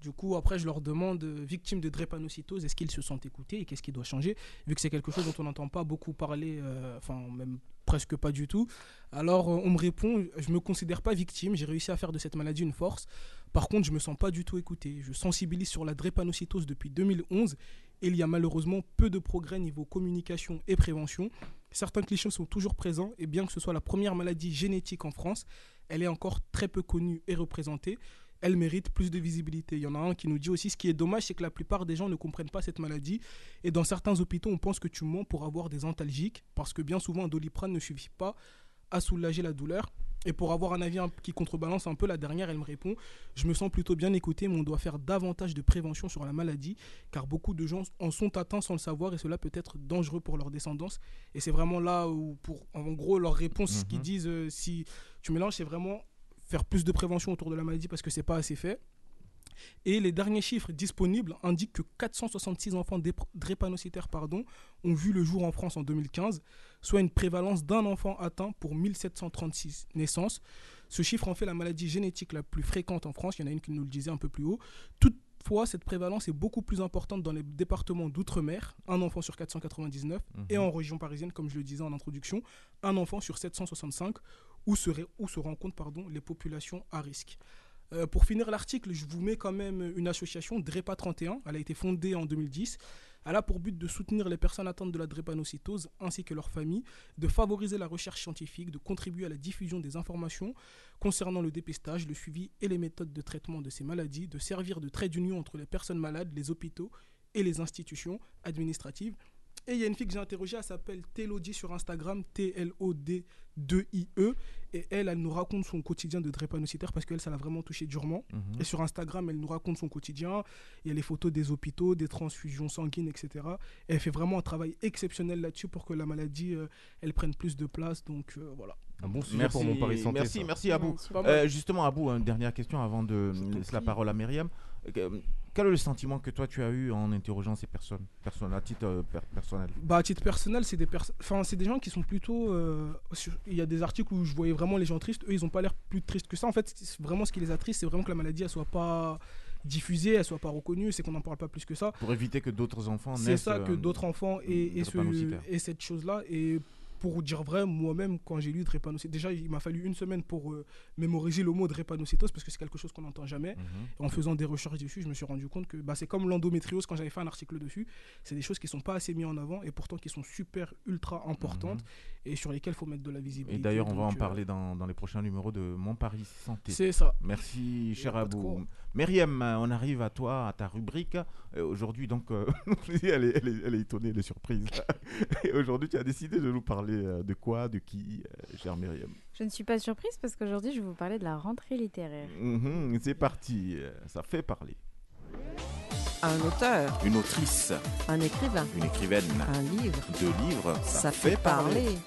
Du coup, après, je leur demande, euh, victimes de drépanocytose, est-ce qu'ils se sentent écoutés et qu'est-ce qui doit changer Vu que c'est quelque chose dont on n'entend pas beaucoup parler, euh, enfin, même presque pas du tout. Alors, euh, on me répond, je me considère pas victime, j'ai réussi à faire de cette maladie une force. Par contre, je me sens pas du tout écouté. Je sensibilise sur la drépanocytose depuis 2011 et il y a malheureusement peu de progrès niveau communication et prévention. Certains clichés sont toujours présents et bien que ce soit la première maladie génétique en France, elle est encore très peu connue et représentée elle mérite plus de visibilité. Il y en a un qui nous dit aussi ce qui est dommage, c'est que la plupart des gens ne comprennent pas cette maladie. Et dans certains hôpitaux, on pense que tu mens pour avoir des antalgiques, parce que bien souvent, un doliprane ne suffit pas à soulager la douleur. Et pour avoir un avis qui contrebalance un peu, la dernière, elle me répond Je me sens plutôt bien écouté, mais on doit faire davantage de prévention sur la maladie, car beaucoup de gens en sont atteints sans le savoir, et cela peut être dangereux pour leur descendance. Et c'est vraiment là où, pour, en gros, leur réponse, ce qu'ils disent, euh, si tu mélanges, c'est vraiment faire plus de prévention autour de la maladie parce que c'est pas assez fait. Et les derniers chiffres disponibles indiquent que 466 enfants drépanocytaires pardon, ont vu le jour en France en 2015, soit une prévalence d'un enfant atteint pour 1736 naissances. Ce chiffre en fait la maladie génétique la plus fréquente en France. Il y en a une qui nous le disait un peu plus haut. Toutefois, cette prévalence est beaucoup plus importante dans les départements d'outre-mer, un enfant sur 499, et Mhm. en région parisienne, comme je le disais en introduction, un enfant sur 765, où se, rencontrent les populations à risque. Euh, pour finir l'article, je vous mets quand même une association, DREPA 31. Elle a été fondée en 2010. Elle a pour but de soutenir les personnes atteintes de la drépanocytose ainsi que leurs familles, de favoriser la recherche scientifique, de contribuer à la diffusion des informations concernant le dépistage, le suivi et les méthodes de traitement de ces maladies, de servir de trait d'union entre les personnes malades, les hôpitaux et les institutions administratives. Et il y a une fille que j'ai interrogée, elle s'appelle Telodie sur Instagram, T-L-O-D-2-I-E. E. Et elle, elle nous raconte son quotidien de drépanocytaire parce qu'elle, ça l'a vraiment touché durement. Mhm. Et sur Instagram, elle nous raconte son quotidien. Il y a les photos des hôpitaux, des transfusions sanguines, etc. Et elle fait vraiment un travail exceptionnel là-dessus pour que la maladie, euh, elle prenne plus de place. Donc euh, voilà. Un bon sujet Merci, pour mon Paris Santé. merci, ça. merci Abou. Euh, justement, Abou, une dernière question avant de laisser la parole à Myriam. Quel est le sentiment que toi tu as eu en interrogeant ces personnes, personnes à titre euh, per- personnel? Bah, à titre personnel, c'est des, enfin, c'est des gens qui sont plutôt. euh, sur- Il y a des articles où je voyais vraiment les gens tristes. Eux, ils n'ont pas l'air plus tristes que ça. En fait, vraiment ce qui les attriste, c'est vraiment que la maladie, elle soit pas diffusée, elle soit pas reconnue, c'est qu'on n'en parle pas plus que ça. Pour éviter que d'autres enfants C'est ça que euh, d'autres enfants aient, aient ce- drépanocytaires. aient cette chose-là. Et pour dire vrai, moi-même, quand j'ai lu drépanocytose, déjà, il m'a fallu une semaine pour euh, mémoriser le mot drépanocytose parce que c'est quelque chose qu'on n'entend jamais. Mhm. En faisant des recherches dessus, je me suis rendu compte que bah, c'est comme l'endométriose quand j'avais fait un article dessus. C'est des choses qui sont pas assez mises en avant et pourtant qui sont super ultra importantes et sur lesquelles il faut mettre de la visibilité. Mhm. Et d'ailleurs, on va en euh, parler dans, dans les prochains numéros de Mon Paris Santé. C'est ça. Merci, cher Abou. Myriam, euh, on arrive à toi, à ta rubrique. Euh, aujourd'hui, donc, euh, (laughs) elle, est, elle, est, elle est étonnée, elle est surprise. (laughs) Et aujourd'hui, tu as décidé de nous parler de quoi, de qui, euh, cher Myriam? Je ne suis pas surprise parce qu'aujourd'hui, je vais vous parler de la rentrée littéraire. Mhm, C'est parti, ça fait parler. Un auteur, Une autrice, un écrivain, une écrivaine, un livre, deux livres, ça, fait parler.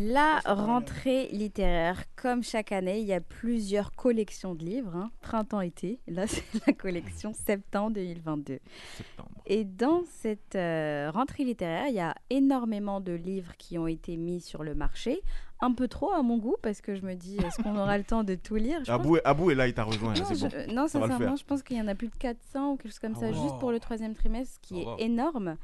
La rentrée littéraire, comme chaque année, il y a plusieurs collections de livres, hein, printemps-été. Là, (laughs) c'est la collection septembre 2022. Septembre. Et dans cette euh, rentrée littéraire, il y a énormément de livres qui ont été mis sur le marché. Un peu trop à mon goût, parce que je me dis, est-ce qu'on aura le temps de tout lire? Je pense Abou, est là, il t'a rejoint, non, c'est je- bon. euh, non, sincèrement, je pense qu'il y en a plus de 400 ou quelque chose comme Ah ça, juste pour le troisième trimestre, ce qui Ah est énorme.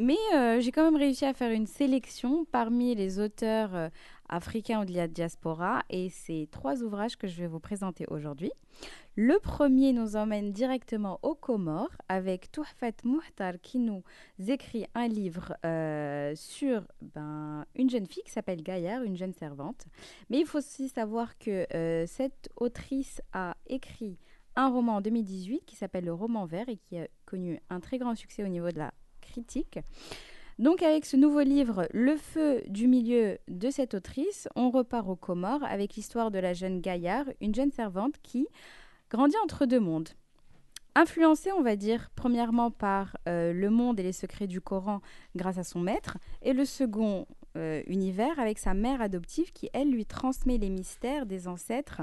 Mais euh, j'ai quand même réussi à faire une sélection parmi les auteurs euh, africains ou de la diaspora, et c'est trois ouvrages que je vais vous présenter aujourd'hui. Le premier nous emmène directement aux Comores avec Touhfat Muhtar qui nous écrit un livre euh, sur ben, une jeune fille qui s'appelle Gaillard, une jeune servante. Mais il faut aussi savoir que euh, cette autrice a écrit un roman en 2018 qui s'appelle Le Roman Vert et qui a connu un très grand succès au niveau de la Donc avec ce nouveau livre, Le feu du milieu de cette autrice, on repart aux Comores avec l'histoire de la jeune Gaillard, une jeune servante qui grandit entre deux mondes. Influencée, on va dire, premièrement par euh, le monde et les secrets du Coran grâce à son maître, et le second euh, univers avec sa mère adoptive qui, elle, lui transmet les mystères des ancêtres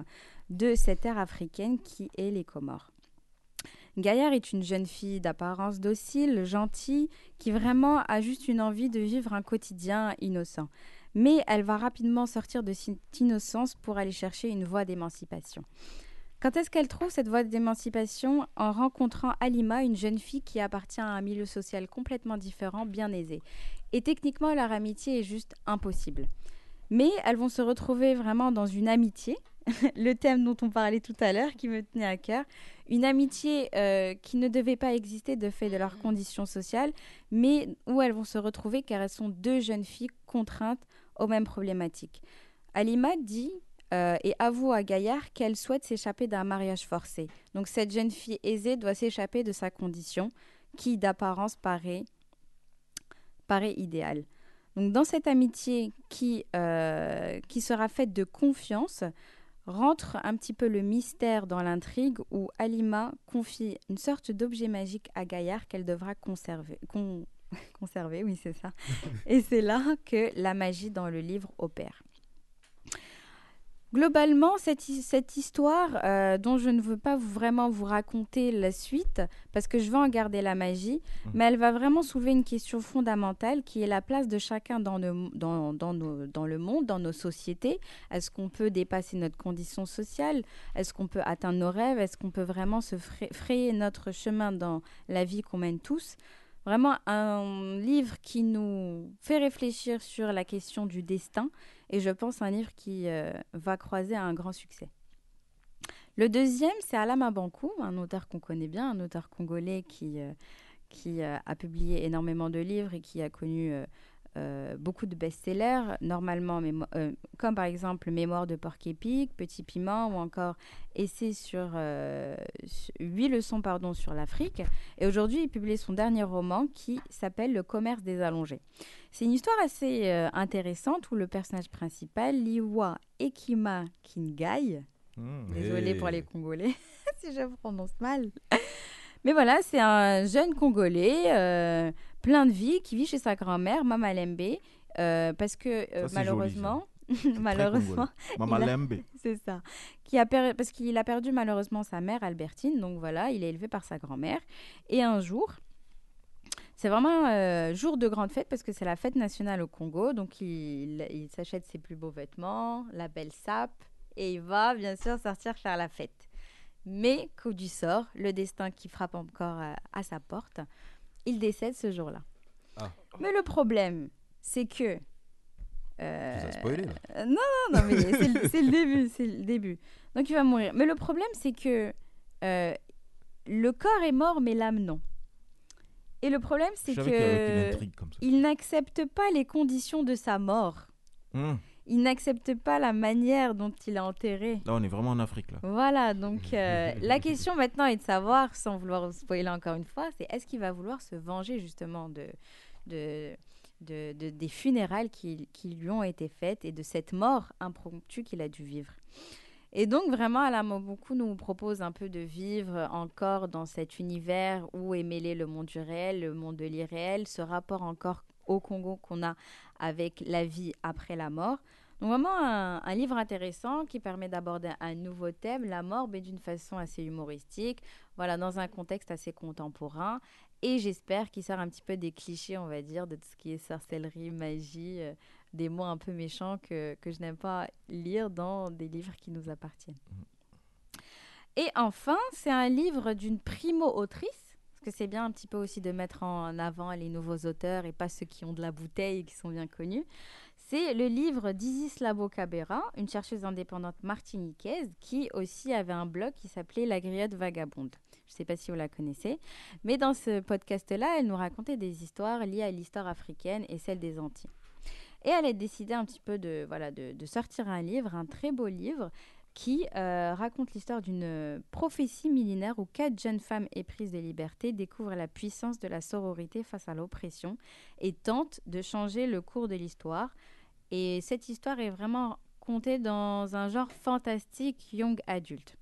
de cette terre africaine qui est les Comores. Gaillard est une jeune fille d'apparence docile, gentille, qui vraiment a juste une envie de vivre un quotidien innocent. Mais elle va rapidement sortir de cette innocence pour aller chercher une voie d'émancipation. Quand est-ce qu'elle trouve cette voie d'émancipation? En rencontrant Alima, une jeune fille qui appartient à un milieu social complètement différent, bien aisé. Et techniquement, leur amitié est juste impossible. Mais elles vont se retrouver vraiment dans une amitié, (laughs) le thème dont on parlait tout à l'heure, qui me tenait à cœur. Une amitié euh, qui ne devait pas exister de fait de leurs conditions sociales, mais où elles vont se retrouver car elles sont deux jeunes filles contraintes aux mêmes problématiques. Alima dit euh, et avoue à Gaillard qu'elle souhaite s'échapper d'un mariage forcé. Donc cette jeune fille aisée doit s'échapper de sa condition qui d'apparence paraît, paraît idéale. Donc dans cette amitié qui, euh, qui sera faite de confiance, rentre un petit peu le mystère dans l'intrigue où Alima confie une sorte d'objet magique à Gaillard qu'elle devra conserver. con- (laughs) conserver, oui c'est ça. (laughs) Et c'est là que la magie dans le livre opère. Globalement, cette, hi- cette histoire, euh, dont je ne veux pas vous- vraiment vous raconter la suite, parce que je veux en garder la magie, mais elle va vraiment soulever une question fondamentale qui est la place de chacun dans, nos- dans, dans nos- dans le monde, dans nos sociétés. Est-ce qu'on peut dépasser notre condition sociale? Est-ce qu'on peut atteindre nos rêves? Est-ce qu'on peut vraiment se fra- frayer notre chemin dans la vie qu'on mène tous? Vraiment un livre qui nous fait réfléchir sur la question du destin et je pense un livre qui euh, va croiser un grand succès. Le deuxième, c'est Alama Bankou, un auteur qu'on connaît bien, un auteur congolais qui, euh, qui euh, a publié énormément de livres et qui a connu euh, beaucoup de best-sellers, normalement, euh, comme par exemple Mémoire de porc épic, Petit piment ou encore Essai sur euh, leçons pardon, sur l'Afrique. Et aujourd'hui, il publie son dernier roman qui s'appelle Le commerce des allongés. C'est une histoire assez euh, intéressante où le personnage principal, Liwa Ekima Kingai, Hmm. désolé Hey. pour les Congolais (laughs) si je prononce mal, (laughs) mais voilà, c'est un jeune Congolais plein de vie qui vit chez sa grand-mère, Mama Lembe, euh, parce que euh, Ça, c'est joli, malheureusement, (laughs) malheureusement, (laughs) c'est ça, qui a per- parce qu'il a perdu malheureusement sa mère Albertine, donc voilà, il est élevé par sa grand-mère, et un jour. C'est vraiment euh, jour de grande fête parce que c'est la fête nationale au Congo. Donc il, il s'achète ses plus beaux vêtements, la belle sape et il va bien sûr sortir faire la fête. Mais coup du sort, le destin qui frappe encore à, à sa porte, il décède ce jour-là. Ah. Mais le problème, c'est que. euh, spoilé, là. euh, non, non, non, mais c'est le, début, c'est le début. Donc il va mourir. Mais le problème, c'est que euh, le corps est mort, mais l'âme non. Et le problème, c'est une que il n'accepte pas les conditions de sa mort. Hmm. Il n'accepte pas la manière dont il est enterré. Là, on est vraiment en Afrique, là. Voilà, donc euh, (laughs) la question maintenant est de savoir, sans vouloir spoiler encore une fois, c'est est-ce qu'il va vouloir se venger justement de, de, de- de- des funérailles qui, qui lui ont été faites et de cette mort impromptue qu'il a dû vivre? Et donc vraiment, Alain Mobuku nous propose un peu de vivre encore dans cet univers où est mêlé le monde du réel, le monde de l'irréel, ce rapport encore au Congo qu'on a avec la vie après la mort. Donc vraiment un, un livre intéressant qui permet d'aborder un nouveau thème, la mort, mais d'une façon assez humoristique, voilà, dans un contexte assez contemporain. Et j'espère qu'il sort un petit peu des clichés, on va dire, de tout ce qui est sorcellerie, magie, euh, des mots un peu méchants que, que je n'aime pas lire dans des livres qui nous appartiennent. Et enfin, c'est un livre d'une primo-autrice, que c'est bien un petit peu aussi de mettre en avant les nouveaux auteurs et pas ceux qui ont de la bouteille et qui sont bien connus. C'est le livre d'Isis Labo Cabera, une chercheuse indépendante martiniquaise qui aussi avait un blog qui s'appelait La Griotte Vagabonde. Je ne sais pas si vous la connaissez, mais dans ce podcast-là, elle nous racontait des histoires liées à l'histoire africaine et celle des Antilles. Et elle a décidé un petit peu de, voilà, de, de sortir un livre, un très beau livre, qui euh, raconte l'histoire d'une prophétie millénaire où quatre jeunes femmes éprises de liberté découvrent la puissance de la sororité face à l'oppression et tentent de changer le cours de l'histoire. Et cette histoire est vraiment contée dans un genre fantastique young adulte.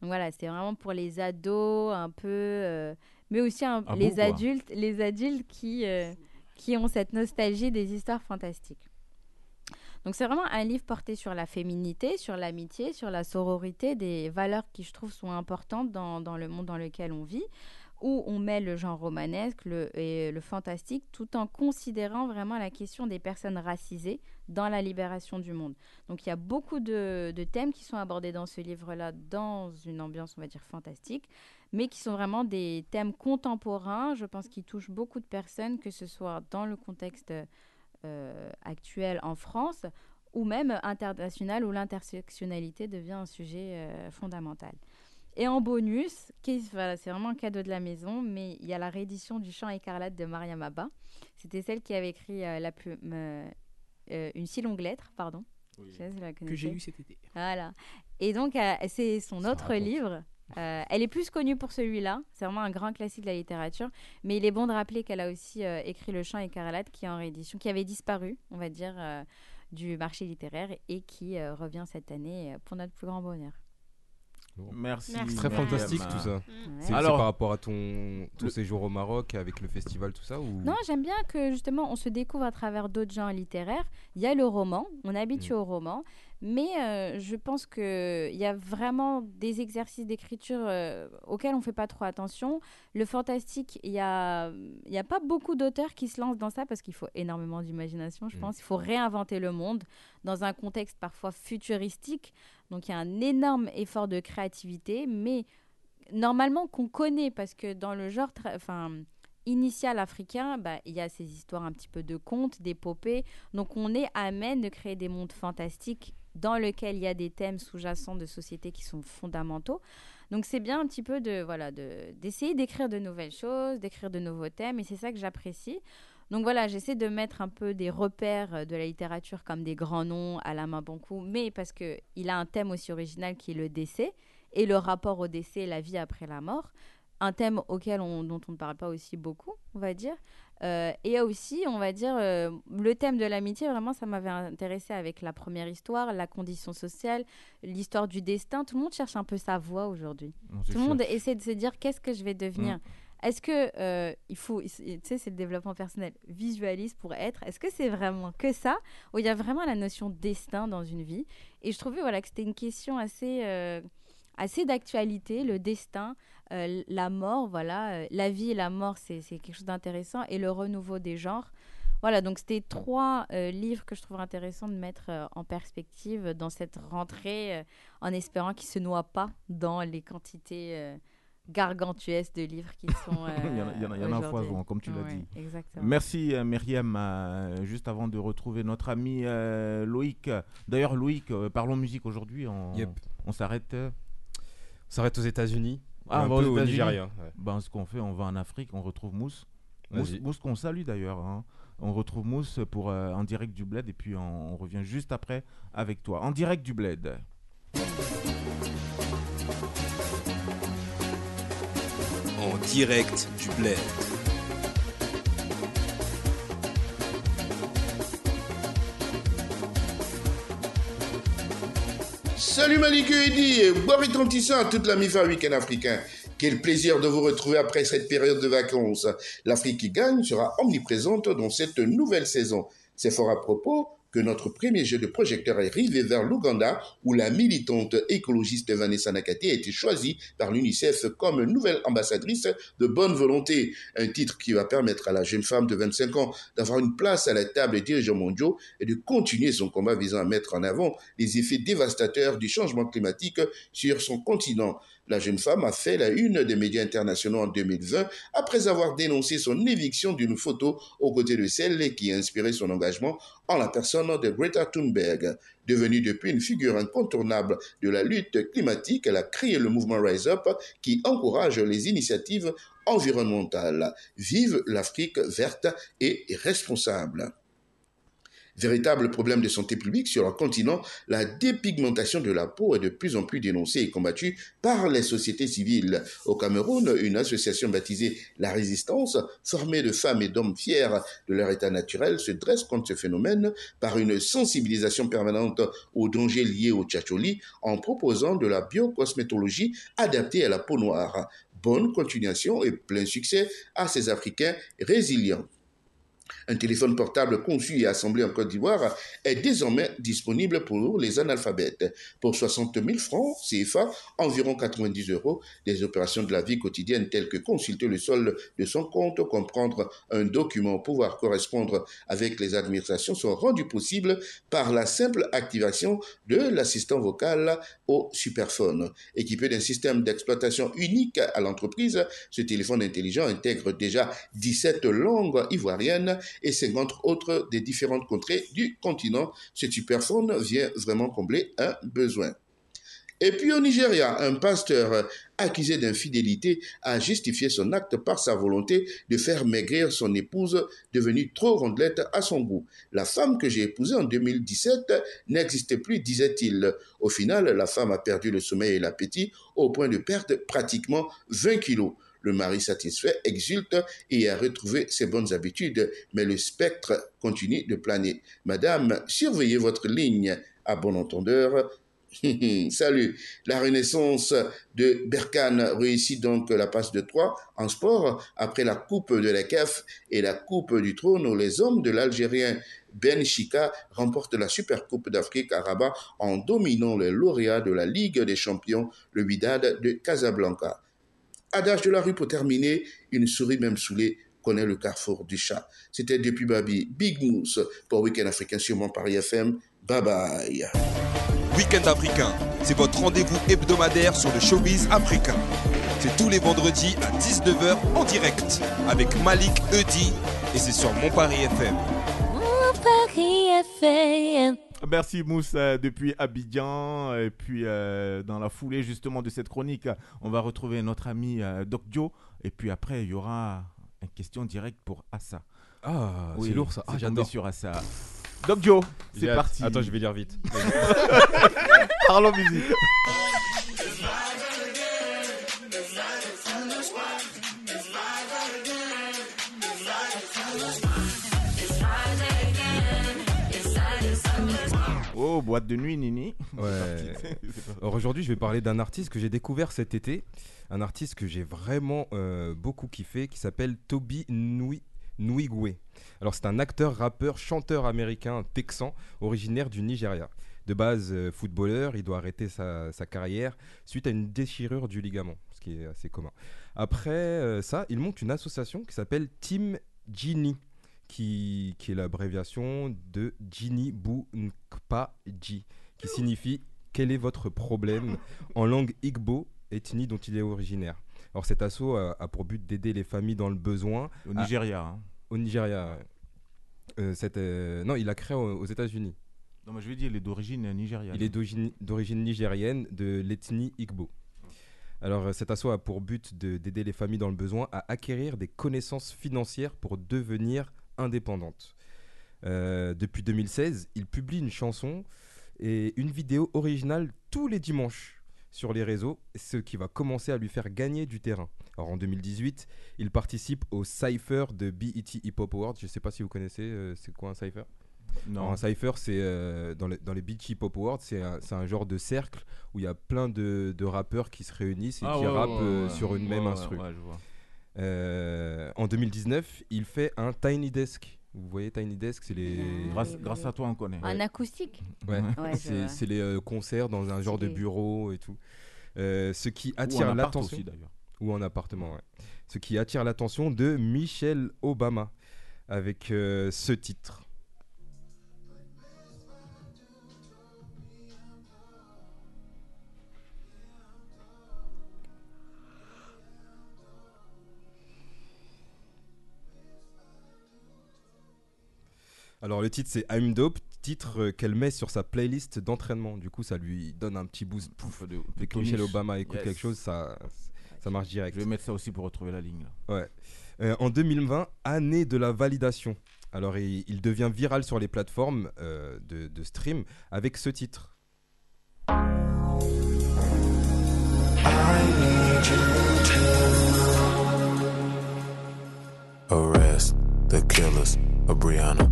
Donc voilà, c'est vraiment pour les ados un peu, euh, mais aussi un- Ah les adultes, les adultes qui euh, qui ont cette nostalgie des histoires fantastiques. Donc c'est vraiment un livre porté sur la féminité, sur l'amitié, sur la sororité, des valeurs qui je trouve sont importantes dans, le monde dans lequel on vit, où on met le genre romanesque le, et le fantastique tout en considérant vraiment la question des personnes racisées dans la libération du monde. Donc il y a beaucoup de, de thèmes qui sont abordés dans ce livre-là dans une ambiance, on va dire, fantastique, mais qui sont vraiment des thèmes contemporains, je pense, qui touchent beaucoup de personnes, que ce soit dans le contexte euh, actuel en France ou même international où l'intersectionnalité devient un sujet euh, fondamental. Et en bonus, voilà, c'est vraiment un cadeau de la maison, mais il y a la réédition du Chant écarlate de Mariam Abba. C'était celle qui avait écrit euh, la euh, euh, une si longue lettre, pardon. Je sais la Que j'ai lu cet été. Voilà. Et donc, c'est son Ça autre raconte. livre. Euh, elle est plus connue pour celui-là. C'est vraiment un grand classique de la littérature. Mais il est bon de rappeler qu'elle a aussi euh, écrit Le Chant écarlate, qui est en réédition, qui avait disparu, on va dire, euh, du marché littéraire et qui euh, revient cette année pour notre plus grand bonheur. Merci. C'est très Myriam. fantastique tout ça. Ouais. C'est par rapport à ton, ton séjour au Maroc avec le festival, tout ça ou... Non, j'aime bien que justement on se découvre à travers d'autres genres littéraires. Il y a le roman, on est habitué au roman, mais euh, je pense qu'il y a vraiment des exercices d'écriture euh, auxquels on ne fait pas trop attention. Le fantastique, il n'y a, y a pas beaucoup d'auteurs qui se lancent dans ça parce qu'il faut énormément d'imagination, je Mm. pense. Il faut réinventer le monde dans un contexte parfois futuristique. Donc il y a un énorme effort de créativité, mais normalement qu'on connaît parce que dans le genre enfin initial africain bah, il y a ces histoires un petit peu de contes d'épopées donc on est amène de créer des mondes fantastiques dans lequel il y a des thèmes sous-jacents de société qui sont fondamentaux. Donc c'est bien un petit peu de voilà de d'essayer d'écrire de nouvelles choses, d'écrire de nouveaux thèmes et c'est ça que j'apprécie. Donc voilà, j'essaie de mettre un peu des repères euh, de la littérature comme des grands noms à la main Bonkou, mais parce que il a un thème aussi original qui est le décès et le rapport au décès, la vie après la mort, un thème auquel on, dont on ne parle pas aussi beaucoup, on va dire. Euh, et aussi, on va dire, euh, le thème de l'amitié, vraiment, ça m'avait intéressé avec la première histoire, la condition sociale, l'histoire du destin. Tout le monde cherche un peu sa voie aujourd'hui. Tout le monde essaie de se dire qu'est-ce que je vais devenir? Est-ce que euh, il faut, tu sais, c'est le développement personnel, visualise pour être. Est-ce que c'est vraiment que ça? Ou il y a vraiment la notion de destin dans une vie? Et je trouvais voilà que c'était une question assez, euh, assez d'actualité, le destin, euh, la mort, voilà, euh, la vie et la mort, c'est c'est quelque chose d'intéressant et le renouveau des genres. Voilà, donc c'était trois euh, livres que je trouve intéressant de mettre euh, en perspective dans cette rentrée, euh, en espérant qu'ils se noient pas dans les quantités euh, gargantuesques de livres qui sont. (laughs) il y en a, il y en a- il y en a un foison, comme tu l'as Ouais, dit. Exactement. Merci euh, Myriam. Euh, juste avant de retrouver notre ami euh, Loïc. D'ailleurs, Loïc, euh, parlons musique aujourd'hui. On, Yep. on s'arrête. Euh, On s'arrête aux États-Unis. Ah, un on va peu aux au. Nigeria. ouais. Ben, ce qu'on fait, on va en Afrique, on retrouve Mousse. Mousse qu'on salue d'ailleurs. hein. On retrouve Mousse pour euh, en direct du bled et puis on, on revient juste après avec toi. En direct du bled. En direct du bled. Salut Malik Eddy et bon retentissant à toute la MIFA Week-end africain. Quel plaisir de vous retrouver après cette période de vacances. L'Afrique qui gagne sera omniprésente dans cette nouvelle saison. C'est fort à propos que notre premier jeu de projecteur est rivé vers l'Ouganda où la militante écologiste Vanessa Nakate a été choisie par l'UNICEF comme nouvelle ambassadrice de bonne volonté. Un titre qui va permettre à la jeune femme de 25 ans d'avoir une place à la table des dirigeants mondiaux et de continuer son combat visant à mettre en avant les effets dévastateurs du changement climatique sur son continent. La jeune femme a fait la une des médias internationaux en 2020 après avoir dénoncé son éviction d'une photo aux côtés de celle qui a inspiré son engagement en la personne de Greta Thunberg. Devenue depuis une figure incontournable de la lutte climatique, elle a créé le mouvement Rise Up qui encourage les initiatives environnementales. Vive l'Afrique verte et responsable. Véritable problème de santé publique sur le continent, la dépigmentation de la peau est de plus en plus dénoncée et combattue par les sociétés civiles. Au Cameroun, une association baptisée La Résistance, formée de femmes et d'hommes fiers de leur état naturel, se dresse contre ce phénomène par une sensibilisation permanente aux dangers liés au tchatcholi en proposant de la biocosmétologie adaptée à la peau noire. Bonne continuation et plein succès à ces Africains résilients. Un téléphone portable conçu et assemblé en Côte d'Ivoire est désormais disponible pour les analphabètes. Pour 60 000 francs CFA, environ 90 euros, des opérations de la vie quotidienne telles que consulter le solde de son compte, comprendre un document, pouvoir correspondre avec les administrations sont rendues possibles par la simple activation de l'assistant vocal au superphone. Équipé d'un système d'exploitation unique à l'entreprise, ce téléphone intelligent intègre déjà 17 langues ivoiriennes et 50 autres des différentes contrées du continent. Ce superphone vient vraiment combler un besoin. Et puis au Nigeria, un pasteur accusé d'infidélité a justifié son acte par sa volonté de faire maigrir son épouse devenue trop rondelette à son goût. La femme que j'ai épousée en 2017 n'existait plus, disait-il. Au final, la femme a perdu le sommeil et l'appétit au point de perdre pratiquement 20 kilos. Le mari satisfait exulte et a retrouvé ses bonnes habitudes, mais le spectre continue de planer. Madame, surveillez votre ligne. À bon entendeur, (laughs) Salut. La renaissance de Berkane réussit donc la passe de 3 en sport après la Coupe de la CAF et la Coupe du Trône les hommes de l'Algérien Ben Chika remportent la Super Coupe d'Afrique à en dominant les lauréats de la Ligue des Champions, le Wydad de Casablanca. Adage de la rue pour terminer, une souris même saoulée connaît le carrefour du chat. C'était depuis Babi, Big Mousse pour Week-end africain sur mon Paris FM. Bye bye. Week-end africain, c'est votre rendez-vous hebdomadaire sur le showbiz africain. C'est tous les vendredis à 19h en direct avec Malik Eudi et c'est sur Mon Paris FM. Mon Paris FM. Merci Mousse euh, depuis Abidjan. Et puis euh, dans la foulée justement de cette chronique, on va retrouver notre ami euh, Doc Dio. Et puis après, il y aura une question directe pour Assa. Ah, c'est lourd, ça. Ah, j'adore. sur Assa. Doc J'ai c'est parti. Attends, je vais lire vite. (laughs) (laughs) Parlons musique. Oh, boîte de nuit, Nini. Ouais. (laughs) (laughs) Alors aujourd'hui, je vais parler d'un artiste que j'ai découvert cet été, un artiste que j'ai vraiment euh, beaucoup kiffé, qui s'appelle Toby Nui Nwigwe. Alors c'est un acteur, rappeur, chanteur américain texan, originaire du Nigeria. De base euh, footballeur, il doit arrêter sa, sa carrière suite à une déchirure du ligament, ce qui est assez commun. Après euh, ça, il monte une association qui s'appelle Team Genie, qui, qui est l'abréviation de Gini Bu Nkpa Ji, qui signifie quel est votre problème? en langue Igbo, ethnie dont il est originaire. Alors cet assaut a, a pour but d'aider les familles dans le besoin. Au à- Nigeria, hein. Au Nigeria. Euh, euh, non, il a créé aux, aux États-Unis. Non, mais je veux dire, il est d'origine nigériane. Il est d'origine nigérienne de l'ethnie Igbo. Alors, cet assaut a pour but de- d'aider les familles dans le besoin à acquérir des connaissances financières pour devenir indépendantes. Euh, depuis 2016, il publie une chanson et une vidéo originale tous les dimanches sur les réseaux, ce qui va commencer à lui faire gagner du terrain. Alors en 2018, il participe au Cypher de BET Hip Hop Awards. Je ne sais pas si vous connaissez, euh, c'est quoi un Cypher? Non. Alors, un Cypher, c'est euh, dans, les, dans les BET Hip Hop Awards, c'est un, c'est un genre de cercle où il y a plein de, de rappeurs qui se réunissent et Ah qui ouais, rappent ouais, euh, sur une même instru. ouais, je vois. Euh, en 2019, il fait un Tiny Desk. Vous voyez Tiny Desk, c'est les. Grâce, grâce à toi, on connaît. Un acoustique Ouais, c'est les euh, concerts dans un genre de bureau et tout. Euh, ce qui attire l'attention. aussi, d'ailleurs. Ou en appartement, ouais. Ce qui attire l'attention de Michelle Obama avec euh, ce titre. Alors le titre c'est I'm Dope, titre euh, qu'elle met sur sa playlist d'entraînement. Du coup ça lui donne un petit boost. Pouf, de- de Dès que. Michelle Obama écoute Yes. quelque chose, ça, ça marche direct. Je vais mettre ça aussi pour retrouver la ligne. Là. Ouais. Euh, en 2020, année de la validation. Alors il, il devient viral sur les plateformes euh, de, de stream avec ce titre. Arrest the killers of Breonna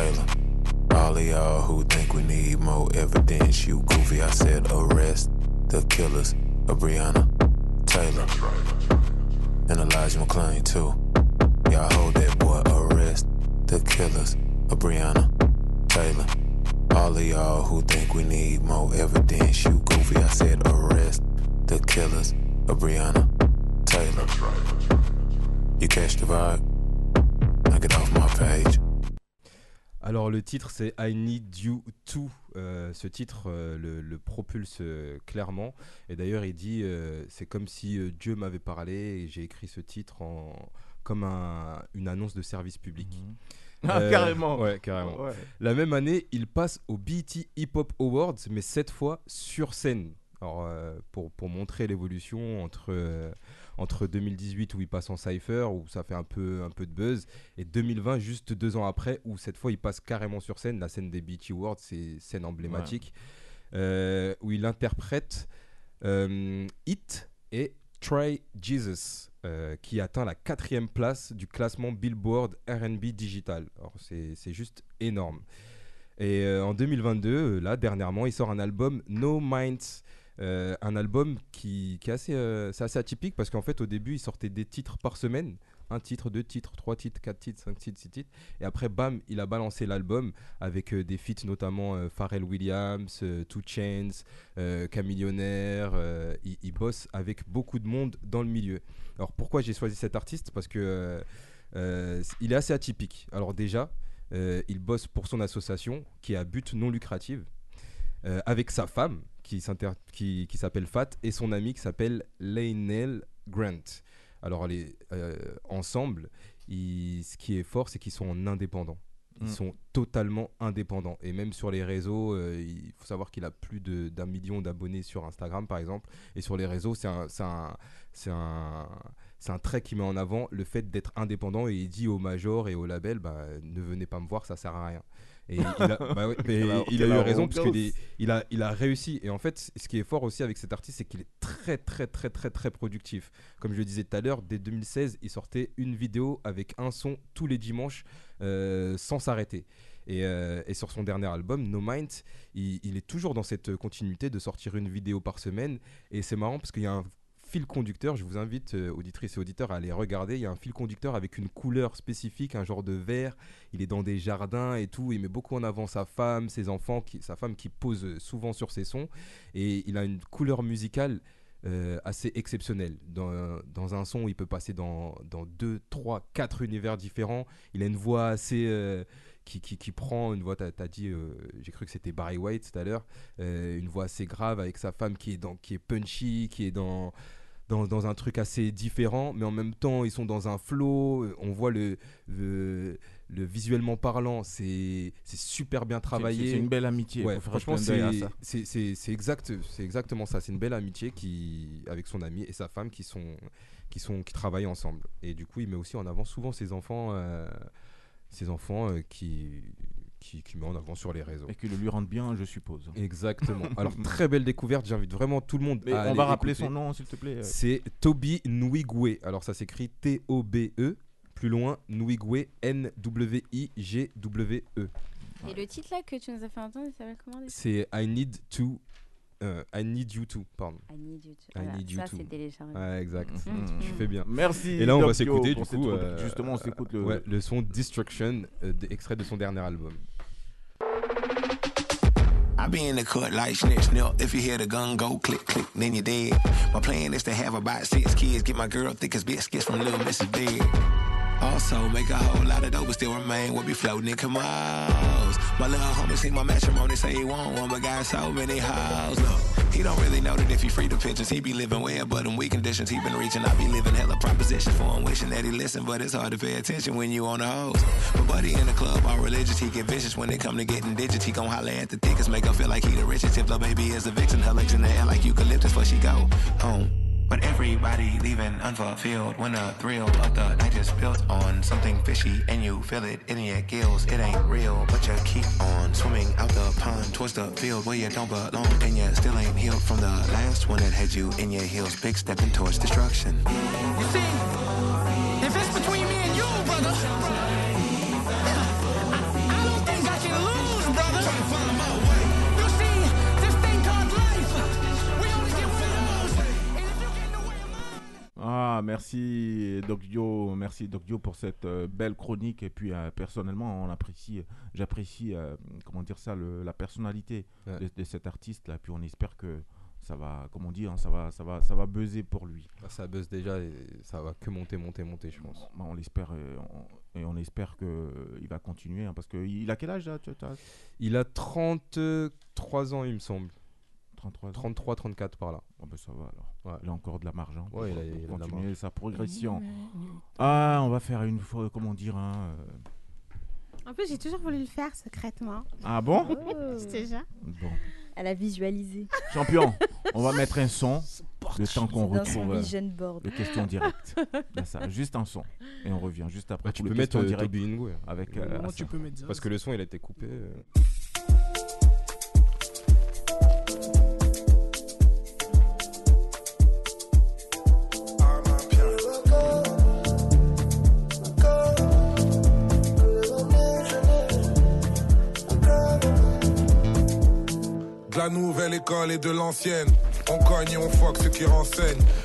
All of y'all who think we need more evidence, you goofy. I said arrest the killers of Breonna Taylor. And Elijah McClain too. Y'all hold that boy. Arrest the killers of Breonna Taylor. All of y'all who think we need more evidence, you goofy. I said arrest the killers of Breonna Taylor. You catch the vibe? Now get off my page. Alors le titre c'est I Need You To. Euh, ce titre euh, le, le propulse euh, clairement. Et d'ailleurs il dit c'est comme si Dieu m'avait parlé et j'ai écrit ce titre en, comme un- une annonce de service public. Ah, carrément. Ouais, carrément. Ouais. La même année, il passe au BET Hip Hop Awards, mais cette fois sur scène. Alors, pour, pour montrer l'évolution entre, entre 2018 où il passe en Cypher, où ça fait un peu, un peu de buzz, et 2020, juste deux ans après, où cette fois il passe carrément sur scène. La scène des BET Awards, c'est scène emblématique, euh, où il interprète euh, It et Try Jesus, euh, qui atteint la quatrième place du classement Billboard RB Digital. C'est juste énorme. Et en 2022, euh, là, dernièrement, il sort un album No Minds. Euh, un album qui, qui est assez, euh, c'est assez atypique parce qu'en fait, au début, il sortait des titres par semaine. Un titre, deux titres, trois titres, quatre titres, cinq titres, six titres. Et après, bam, il a balancé l'album avec euh, des feats notamment Pharrell Williams, Two Chains, Camillionnaire. euh, il, bosse avec beaucoup de monde dans le milieu. Alors pourquoi j'ai choisi cet artiste? Parce que il est assez atypique. Alors déjà, il bosse pour son association qui est à but non lucratif avec sa femme qui, s'inter- qui, qui s'appelle Fat et son ami qui s'appelle Lainel Grant. Alors les, euh, ensemble, ils- ce qui est fort, c'est qu'ils sont en indépendant. Ils Mm. sont totalement indépendants. Et même sur les réseaux, euh, il faut savoir qu'il a plus d'un million d'abonnés sur Instagram, par exemple. Et sur les réseaux, c'est un, c'est un, un, trait qui met en avant le fait d'être indépendant. Et il dit aux majors et aux labels, bah, ne venez pas me voir, ça sert à rien. Et il a, (laughs) bah ouais, mais Quelle ar- il a quelle eu raison parce qu'il est- il a, il a réussi. Et en fait, ce qui est fort aussi avec cet artiste, c'est qu'il est très, très, très, très, très productif. Comme je le disais tout à l'heure, dès 2016, il sortait une vidéo avec un son tous les dimanches euh, sans s'arrêter. Et, euh, et sur son dernier album, No Mind, il, il est toujours dans cette continuité de sortir une vidéo par semaine. Et c'est marrant parce qu'il y a un fil conducteur. Je vous invite, euh, auditrices et auditeurs, à aller regarder. Il y a un fil conducteur avec une couleur spécifique, un genre de vert. Il est dans des jardins et tout. Il met beaucoup en avant sa femme, ses enfants, sa femme qui pose souvent sur ses sons. Et il a une couleur musicale euh, assez exceptionnelle. Dans, dans un son, il peut passer dans, dans deux, trois, quatre univers différents. Il a une voix assez. euh, qui, qui, prend une voix, t'as as dit, j'ai cru que c'était Barry White tout à l'heure, une voix assez grave avec sa femme qui est, dans, qui est punchy, qui est dans, dans, dans un truc assez différent, mais en même temps, ils sont dans un flow. euh, On voit le, le, le visuellement parlant, c'est super bien travaillé. c'est une belle amitié, Ouais, franchement, c'est- exact, exactement ça. C'est une belle amitié qui, avec son ami et sa femme qui sont, qui sont, qui travaillent ensemble. Et du coup, il met aussi en avant souvent ses enfants, euh, ses enfants euh, qui, qui, qui met en avant sur les réseaux. Et qui le lui rendent bien, je suppose. Exactement. (laughs) Alors très belle découverte. J'invite vraiment tout le monde Mais à on aller va rappeler écouter. son nom, s'il te plaît. C'est Toby Nwigwe. Alors ça s'écrit T-O-B-E. Plus loin, Nwigwe, N-W-I-G-W-E. Et le titre là que tu nous as fait entendre, il s'appelle comment C'est I need to. euh, I need you to, pardon. I need you to. I Voilà, need you ça, c'est téléchargé. Ouais, exact. Mhm. Tu fais bien. Merci, Et là, on va s'écouter du coup. euh, Justement, on s'écoute le- ouais, le son Destruction, euh, extrait de son dernier album. I be in the cut like snitch snip. If you hear the gun go click click, then you're dead. My plan is to have about six kids, get my girl thick as biscuits from Little Mrs. Big. Also, make a whole lot of dough, but still remain. We'll be floating in Camos. My little homie see my matrimony, say he want one, but got so many hoes. Look, he don't really know that if he free the pigeons, he be living well, but in weak conditions, he been reaching. I be living hella propositions for him, wishing that he listen, but it's hard to pay attention when you on the hoes. But buddy in the club, all religious, he get vicious when it come to getting digits. He gon' holler at the thickest, make her feel like he the richest. If the baby is a vixen, her legs in the air like eucalyptus, before she go home. But everybody leaving unfulfilled when the thrill of the night is built on something fishy and you feel it in your gills. It ain't real, but you keep on swimming out the pond towards the field where you don't belong and you still ain't healed from the last one that had you in your heels. Big stepping towards destruction. You see, Ah, merci Doc Dio, merci Doc Dio pour cette euh, belle chronique. Et puis euh, personnellement, on apprécie, j'apprécie, euh, comment dire ça, le- la personnalité de, de cet artiste là. Puis on espère que ça va, comme on dit, hein, ça va, ça va, ça va buzzer pour lui. Bah, ça buzz déjà et ça va que monter, monter, monter, je pense. Bah, on l'espère et on, et on espère que il va continuer hein, parce que il a quel âge là Il a 33 ans, il me semble. 33 ans 33, 34 par là. Oh, ben, ça va alors. Il a encore de la marge. hein, Ouais, il pour a- il a de la continuer marge. sa progression. Ah, on va faire une fois, comment dire, hein, euh, En plus, j'ai toujours voulu le faire secrètement. Ah bon? (laughs) Jure. Bon. Elle a visualisé. Champion, on va mettre un son (laughs) le temps qu'on dans son retrouve euh, vision board. les questions directes. Là, ça, juste un son. Et on revient juste après. Bah, tu peux mettre euh, Ingwe. Avec, euh, tu peux mettre. Parce que le son, il a été coupé. euh. La nouvelle école et de l'ancienne. On cogne et on foque ceux qui renseignent.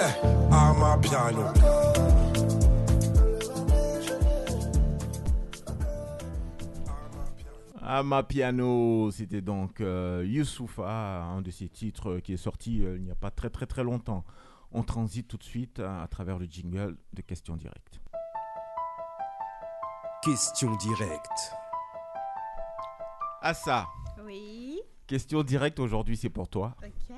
Eh, à ma piano. Ama Piano, c'était donc euh, Youssoufa, un de ses titres qui est sorti euh, il n'y a pas très très très longtemps. On transite tout de suite à, à travers le jingle de questions directes. Question directe. Ah ça, Oui. question directe aujourd'hui, c'est pour toi. Ok.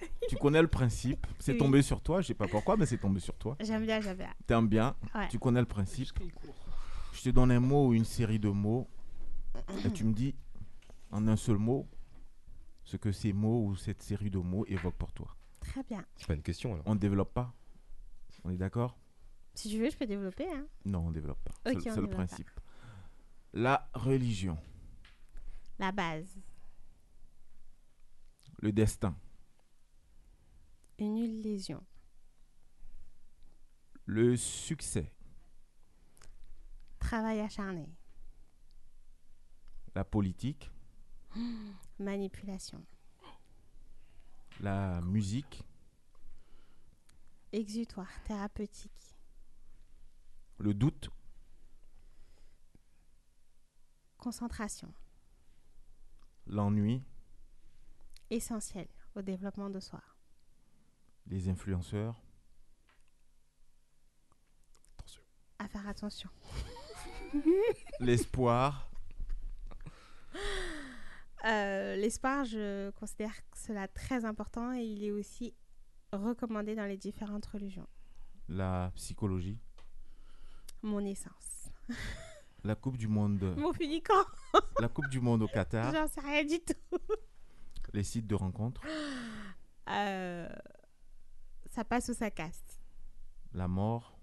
(laughs) Tu connais le principe, c'est Oui. tombé sur toi, je sais pas pourquoi, mais c'est tombé sur toi. J'aime bien, j'aime bien. T'aimes bien, Ouais. tu connais le principe. Je te donne un mot ou une série de mots et tu me dis en un seul mot ce que ces mots ou cette série de mots évoquent pour toi. Très bien. C'est pas une question alors. On ne développe pas? On est d'accord? Si tu veux, je peux développer. Hein. Non, on ne développe pas. C'est le- on c'est le développe pas. principe. La religion, La base. le destin, Une illusion. le succès, Travail acharné. la politique, (gasps) Manipulation. la musique, Exutoire. Thérapeutique. le doute, Concentration. l'ennui, Essentiel au développement de soi. Les influenceurs, À faire attention. (laughs) l'espoir, (laughs) Euh, L'espoir, je considère que cela très important et il est aussi recommandé dans les différentes religions. la psychologie, Mon essence. (laughs) la Coupe du Monde, Mon funicant. la Coupe du Monde au Qatar, J'en sais rien du tout. les sites de rencontres, (gasps) Euh, ça passe ou ça casse. la mort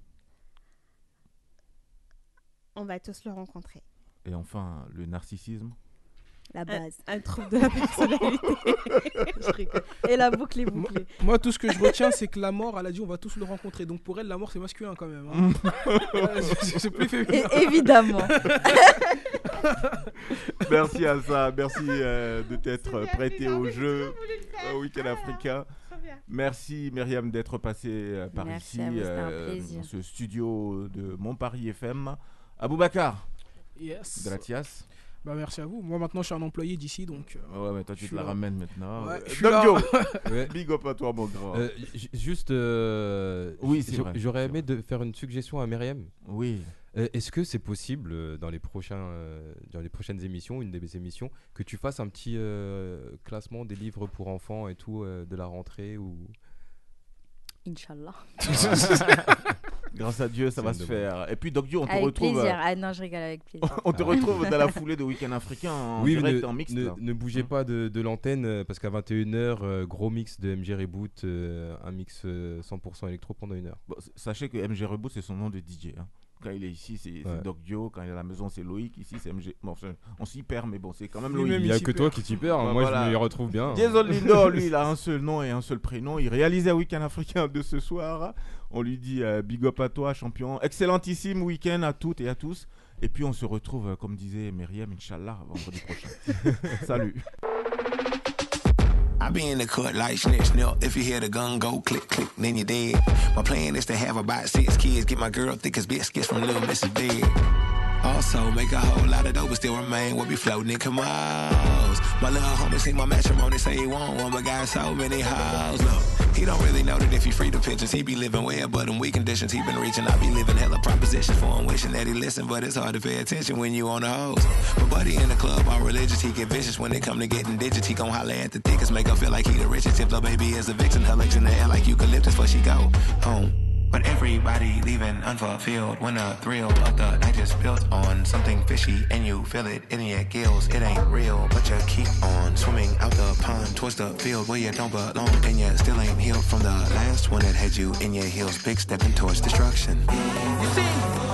On va tous le rencontrer. et enfin le narcissisme. La base. Un, un trouble de la personnalité. (laughs) Je. Et la boucle est bouclée. Moi, tout ce que je retiens, c'est que la mort, elle a dit on va tous le rencontrer. Donc pour elle, la mort, c'est masculin quand même. hein. (laughs) Euh, c'est plus féminin. Et- évidemment. (laughs) merci à ça, merci euh, de t'être prêté au jeu week-end Ah, africain. Bien. Merci Myriam d'être passée euh, par Merci ici, euh, dans ce studio de Montparis FM. Aboubacar, Yes. Gratias. Bah, merci à vous. Moi, maintenant, je suis un employé d'ici, donc. euh, Ouais, mais toi tu te la là. ramènes maintenant. (laughs) Ouais, big up à toi mon grand. Euh, juste, euh, Oui, c'est vrai, J'aurais aimé de faire une suggestion à Myriam. oui. Euh, Est-ce que c'est possible euh, dans les prochains, euh, dans les prochaines émissions, une des émissions, que tu fasses un petit euh, classement des livres pour enfants et tout euh, de la rentrée ou? Inch'Allah. (laughs) Grâce à Dieu, ça va se demande. faire. Et puis Doc Joe, on te Avec retrouve. plaisir. Ah non, je rigole avec plaisir. (laughs) on te retrouve dans la foulée de Week-end africain en oui, direct ne, en mixte. ne, bougez Hein pas de, de l'antenne parce qu'à 21h, euh, gros mix de MG Reboot, euh, un mix euh, 100% électro pendant une heure. Bon, sachez que MG Reboot, c'est son nom de DJ. hein. Quand il est ici, c'est Ouais. Doc Joe. Quand il est à la maison, c'est Loïc. Ici, c'est MG. Bon, enfin, on s'y perd, mais bon, c'est quand même Loïc. Il n'y a que perd. toi qui t'y perds, Ouais, moi voilà. je me retrouve bien. Jason (laughs) Lindor, lui, il a un seul nom et un seul prénom. Il réalisait Week-end africain de ce soir. On lui dit euh, big up à toi, champion. Excellentissime week-end à toutes et à tous. Et puis on se retrouve, euh, comme disait Myriam, Inch'Allah, vendredi prochain. (laughs) Salut. I be in the cut like snitch, snip. If you hear the gun go click, click, then you're dead. My plan is to have about six kids, get my girl thick as biscuits from Little Mrs. Big. Also, make a whole lot of dough, but still remain. We'll be floating in Camos. My little homie seen my matrimony, say he want one, but got so many hoes. Look, he don't really know that if he free the pictures, he be living well, but in weak conditions, he been reaching. I be living hella propositions for him, wishing that he listen, but it's hard to pay attention when you on the hose. But buddy in the club, all religious, he get vicious when it come to getting digits. He gon' holler at the thickest, make her feel like he the richest. Tip the baby is a vixen, her legs in the air like eucalyptus, before she go home. But everybody leaving unfulfilled when the thrill of the night is built on something fishy and you feel it in your gills. It ain't real, but you keep on swimming out the pond towards the field where you don't belong and you still ain't healed from the last one that had you in your heels. Big stepping towards destruction. You see,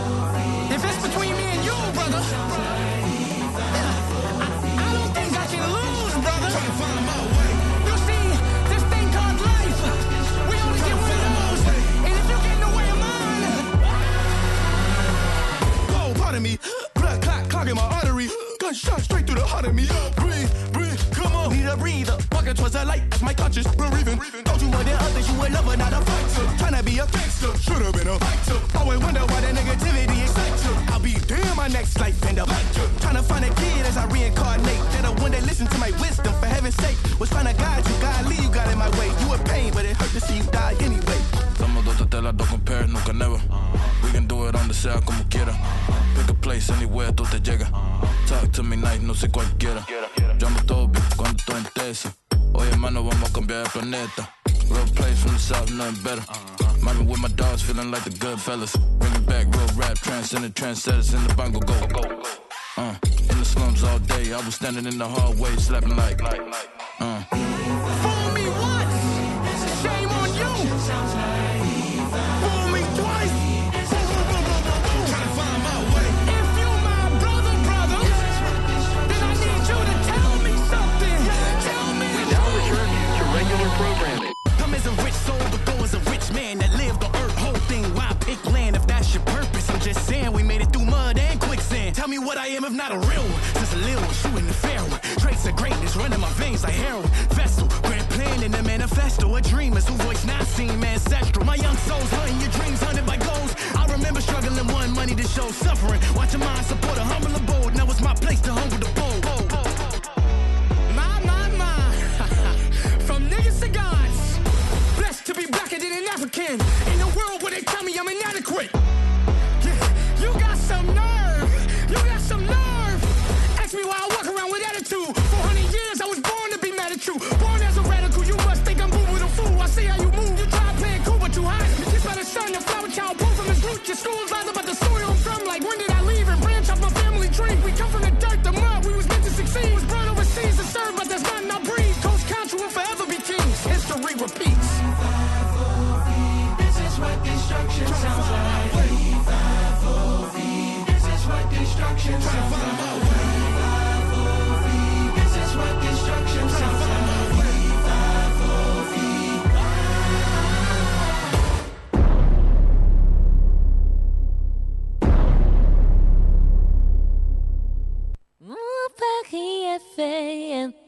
Gunshot straight through the heart of me. Breathe, breathe, come on. need a breather. Walking towards the light, as my conscience breathing. Don't you more than others, you a lover, not a fighter. Tryna be a gangster, should've been a fighter. Always wonder why the negativity excites you. I'll be damn my next life end up Tryna find a kid as I reincarnate. That a one that listen to my wisdom, for heaven's sake. Was trying to guide you, God lead you got in my way. You a pain, but it hurt to see you die anyway. Somos dos telas, dos compare, nunca never. We can do it donde sea como quiera. Pick a place anywhere, tú te llega. Talk to me nice, no sé cualquiera. Llamo Toby cuando estoy en. Oye, hermano, vamos a cambiar el planeta. Real place from the south, nothing better. Mommy with my dogs, feeling like the good fellas. Bring it back, real rap, transcending trendsetters in the bongo go. Uh, in the slums all day, I was standing in the hallway, slapping like, uh. Tell me what I am if not a real one. Just a little one, shooting the fair one. Traits of greatness running my veins like heroin. Vessel, grand plan in the manifesto. A dreamer's who voice not seen, ancestral. My young souls hunting your dreams, hunted by goals. I remember struggling, one money to show suffering. Watching mind support a humble abode. Now it's my place to humble the bold. My, my, my. (laughs) From niggas to gods. Blessed to be blacker than an African. your schools cafe and